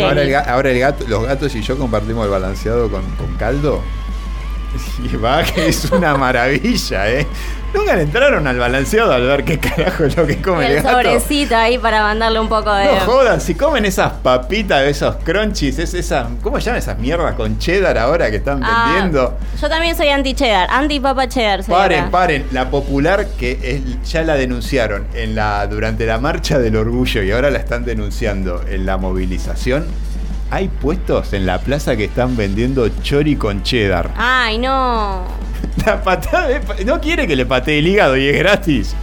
Ahora, el, ahora el gato, los gatos y yo compartimos el balanceado con, con caldo. <laughs> Y va que es una maravilla, ¿eh? Nunca le entraron al balanceado al ver qué carajo es lo que come el, el gato. sobrecito ahí para mandarle un poco de. No jodan, si comen esas papitas, esos crunchies, es esa, ¿cómo se llaman esas mierdas con cheddar ahora que están Ah, vendiendo? Yo también soy anti-cheddar, anti-papa cheddar. Paren, paren, la popular que es- ya la denunciaron en la, durante la marcha del orgullo y ahora la están denunciando en la movilización. Hay puestos en la plaza que están vendiendo chori con cheddar. <laughs> Ay, no. La patada de- no quiere que le patee el hígado y es gratis.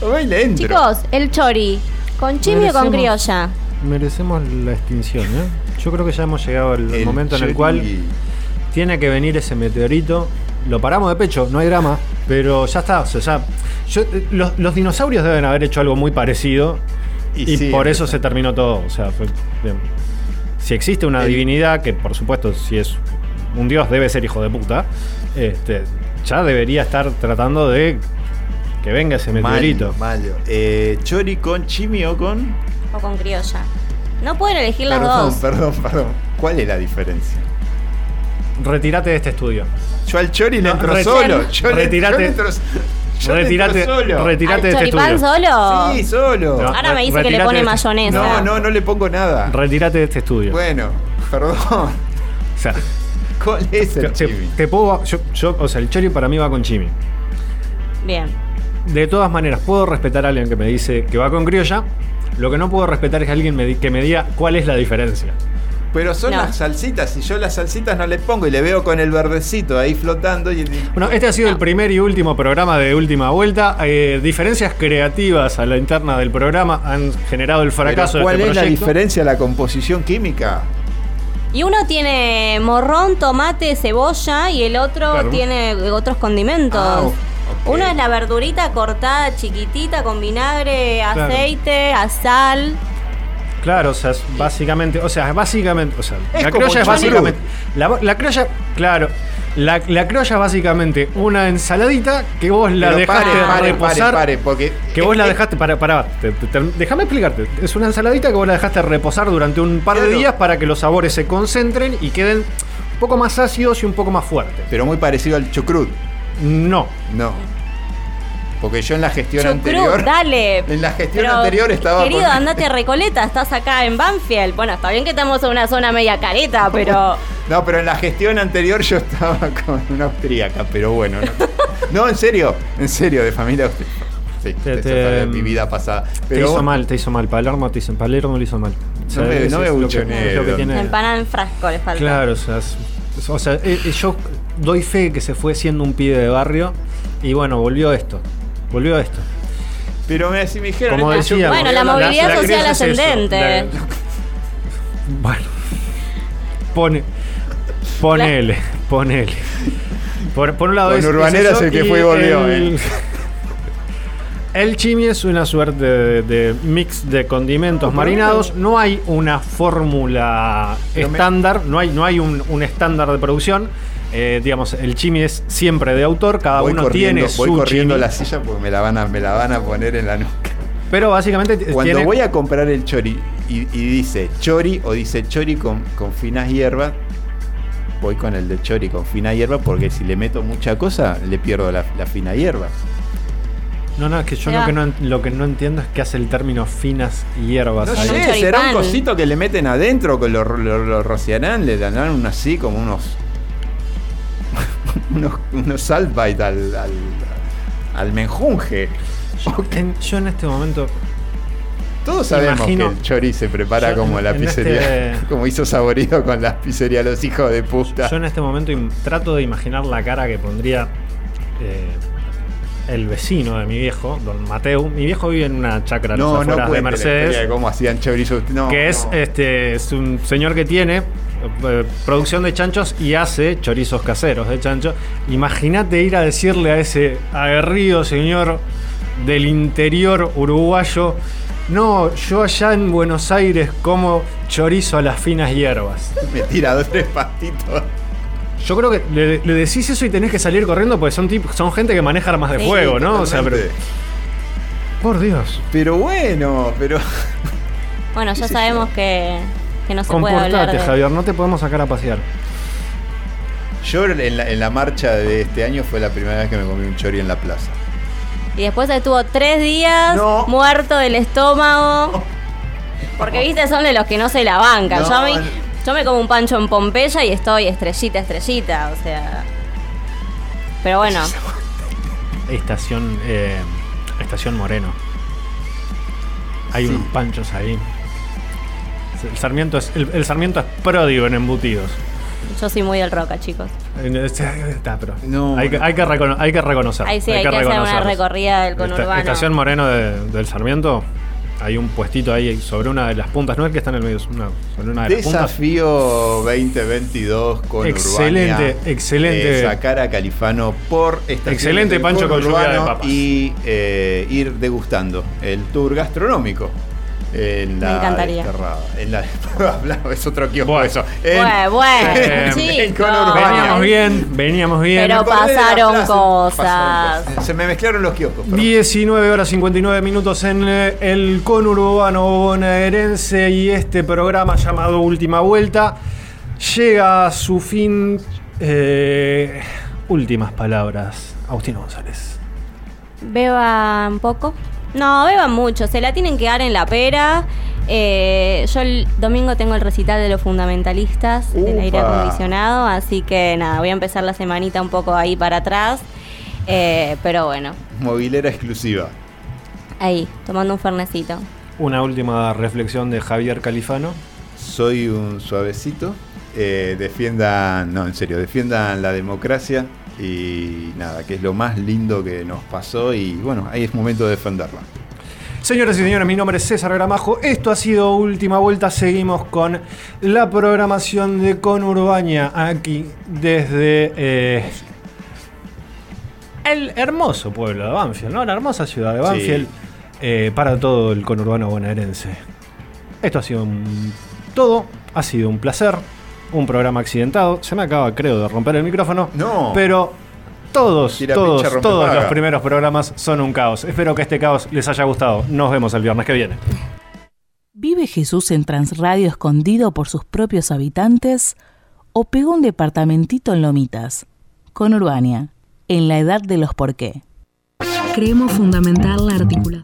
Yo voy y le entro. Chicos, el chori. ¿Con chimi o con Merecemos- criolla? merecemos la extinción, ¿eh? Yo creo que ya hemos llegado al El momento en el cual tiene que venir ese meteorito. Lo paramos de pecho, no hay drama, pero ya está. O sea, ya- yo- eh, los, los dinosaurios deben haber hecho algo muy parecido y, Y sí, por eso se terminó todo. O sea, fue, bien. Si existe una El- divinidad, que por supuesto, si es un dios, debe ser hijo de puta, este, ya debería estar tratando de que venga ese meteorito. Malo, malo. Eh, ¿Chori con chimi o con.? O con criolla. No pueden elegir las Perdón, dos. perdón, perdón. ¿Cuál es la diferencia? Retírate de este estudio. Yo al chori le entro solo. Yo le- retirate- yo le entro- yo retirate- solo. retirate ¿Al de este solo? Sí, solo. No, Ahora me dice que le pone de- mayonesa. No, no, no le pongo nada. Retírate de este estudio. Bueno, perdón. O sea, <laughs> ¿Cuál es el te, chimi? te puedo. Yo, yo- o sea, el chori para mí va con chimi. Bien. De todas maneras, puedo respetar a alguien que me dice que va con criolla. Lo que no puedo respetar es que alguien me que me diga cuál es la diferencia. Pero son No. las salsitas. Si yo las salsitas no le pongo y le veo con el verdecito ahí flotando. Y, Bueno, este ha sido el primer y último programa de última vuelta. Eh, diferencias creativas a la interna del programa han generado el fracaso Pero ¿Cuál de es este la proyecto. diferencia la composición química? Y uno tiene morrón, tomate, cebolla y el otro Claro. tiene otros condimentos. Ah. Uno es la verdurita cortada chiquitita con vinagre, Claro. aceite, a sal. Claro, o sea, es básicamente, o sea, es básicamente, o sea, Es la criolla es básicamente, la, la criolla, claro, la, la criolla es básicamente una ensaladita que vos la Pero dejaste pare, pare, reposar, pare, porque que vos la dejaste para, para, déjame explicarte, es una ensaladita que vos la dejaste reposar durante un par de días para que los sabores se concentren y queden un poco más ácidos y un poco más fuertes. Pero muy parecido al chucrut. No, No. Porque yo en la gestión anterior. dale. <laughs> En la gestión Pero, anterior estaba. Querido, con- andate a Recoleta, estás acá en Banfield. Bueno, está bien que estamos en una zona media careta, pero. <laughs> No, pero en la gestión anterior yo estaba <laughs> con una austríaca, pero bueno. No, No, en serio, en serio, de familia austríaca. Sí, Te- mi vida pasada. te hizo mal, te hizo mal, Palermo te hizo, Palermo lo hizo mal. O sea, No me- no me lo que- que tiene- Empanada en frasco le falta. Claro, o sea, o sea, eh, eh, yo doy fe que se fue siendo un pibe de barrio y bueno, volvió esto. Volvió a esto. Pero me, si me dijeron. Como decía, Bueno, la movilidad social criolla es eso, ascendente. la- bueno. Pone. Ponele, ponele. Por, por un lado Con es, Urbanera es es el que fue y volvió, eh. El chimi es una suerte de, de mix de condimentos marinados. No hay una fórmula Pero me- estándar, no hay, no hay un, un estándar de producción. Eh, digamos, el chimi es siempre de autor, cada voy uno corriendo, tiene voy su corriendo chimi. la silla porque me la van a, me la van a poner en la nuca. Pero básicamente Cuando tiene- voy a comprar el chori y, y dice chori o dice chori con, con finas hierbas, voy con el de chori con fina hierba porque si le meto mucha cosa le pierdo la, la fina hierba. No, no, es que yo lo que, no, lo que no entiendo es qué hace el término finas hierbas. No ahí. sé, será un cosito que le meten adentro, que lo, lo, lo rociarán, le darán un así como unos. <laughs> unos, unos salvite al, al, al menjunje. En- yo en este momento Todos sabemos Imagino- que el chori se prepara Yo como la en pizzería, este- <laughs> como hizo saborido con las pizzerías los hijos de puta. Yo en este momento trato de imaginar la cara que pondría eh, el vecino de mi viejo, don Mateo. Mi viejo vive en una chacra no, no de la Mercedes. de cómo hacían chorizo. No, que es, no. este, es un señor que tiene eh, producción de chanchos y hace chorizos caseros de chancho. Imagínate ir a decirle a ese aguerrido señor del interior uruguayo. No, yo allá en Buenos Aires como chorizo a las finas hierbas. Me tira dos tres pastitos. Yo creo que le, le decís eso y tenés que salir corriendo porque son tipo, son gente que maneja armas de Sí, fuego, ¿no? O sea, pero. Por Dios. Pero bueno, pero. Bueno, <laughs> ya sabemos que, que no se puede hablar Comportate, de... Javier, no te podemos sacar a pasear. Yo en la, en la marcha de este año fue la primera vez que me comí un chori en la plaza. Y después estuvo tres días No. muerto del estómago. Porque, viste, son de los que no se la bancan. No, yo, me, no. yo me como un pancho en Pompeya y estoy estrellita, estrellita. O sea... Pero bueno, <laughs> Estación. eh, Estación Moreno. Hay Sí. unos panchos ahí. El Sarmiento es, el, el Sarmiento es pródigo en embutidos. yo soy muy del roca, chicos. Eh, Está, pero No, hay, que, no. hay, que hay que reconocer. Ahí sí hay, que hacer una recorrida del Esta- conurbano. Estación Moreno de- del Sarmiento. hay un puestito ahí sobre una de las puntas, no es que está en el medio, es una, sobre una de las puntas. Desafío 2022 con Excelente, Urbania. excelente. Eh, sacar a Califano por esta Excelente Pancho con lluvia de papas. Y eh, ir degustando el tour gastronómico. En la <laughs> Me encantaría. Desterrada. En la Hablaba, es otro kiosco eso. En- Bueno, <laughs> bueno, en- chicos. en Conurbania. Veníamos bien, veníamos bien. Pero pasaron plaza. cosas. Pasaron Se me mezclaron los kioscos. perdón. 19 horas 59 minutos en eh, el conurbano bonaerense y este programa llamado Última Vuelta llega a su fin. eh, últimas palabras, Agustino González. Beban poco. No, beban mucho. Se la tienen que dar en la pera. Eh, yo el domingo tengo el recital de los fundamentalistas del aire acondicionado, así que nada, voy a empezar la semanita un poco ahí para atrás. Eh, pero bueno, Movilera exclusiva. ahí, tomando un fernecito. Una última reflexión de Javier Califano. Soy un suavecito. Eh, defiendan, no, en serio, defiendan la democracia y nada, que es lo más lindo que nos pasó y bueno, ahí es momento de defenderla. Señoras y señores, mi nombre es César Gramajo. Esto ha sido Última Vuelta. Seguimos con la programación de Conurbania aquí desde eh, el hermoso pueblo de Banfield, ¿no? La hermosa ciudad de Banfield eh, para todo el conurbano bonaerense. Esto ha sido un- todo. Ha sido un placer. Un programa accidentado. Se me acaba, creo, de romper el micrófono. No. Pero todos, todos, pincha, todos paga. los primeros programas son un caos. Espero que este caos les haya gustado. Nos vemos el viernes que viene. ¿Vive Jesús en Transradio escondido por sus propios habitantes o pegó un departamentito en Lomitas? Con Urbania, en la edad de los por qué. Creemos fundamentar la articulación.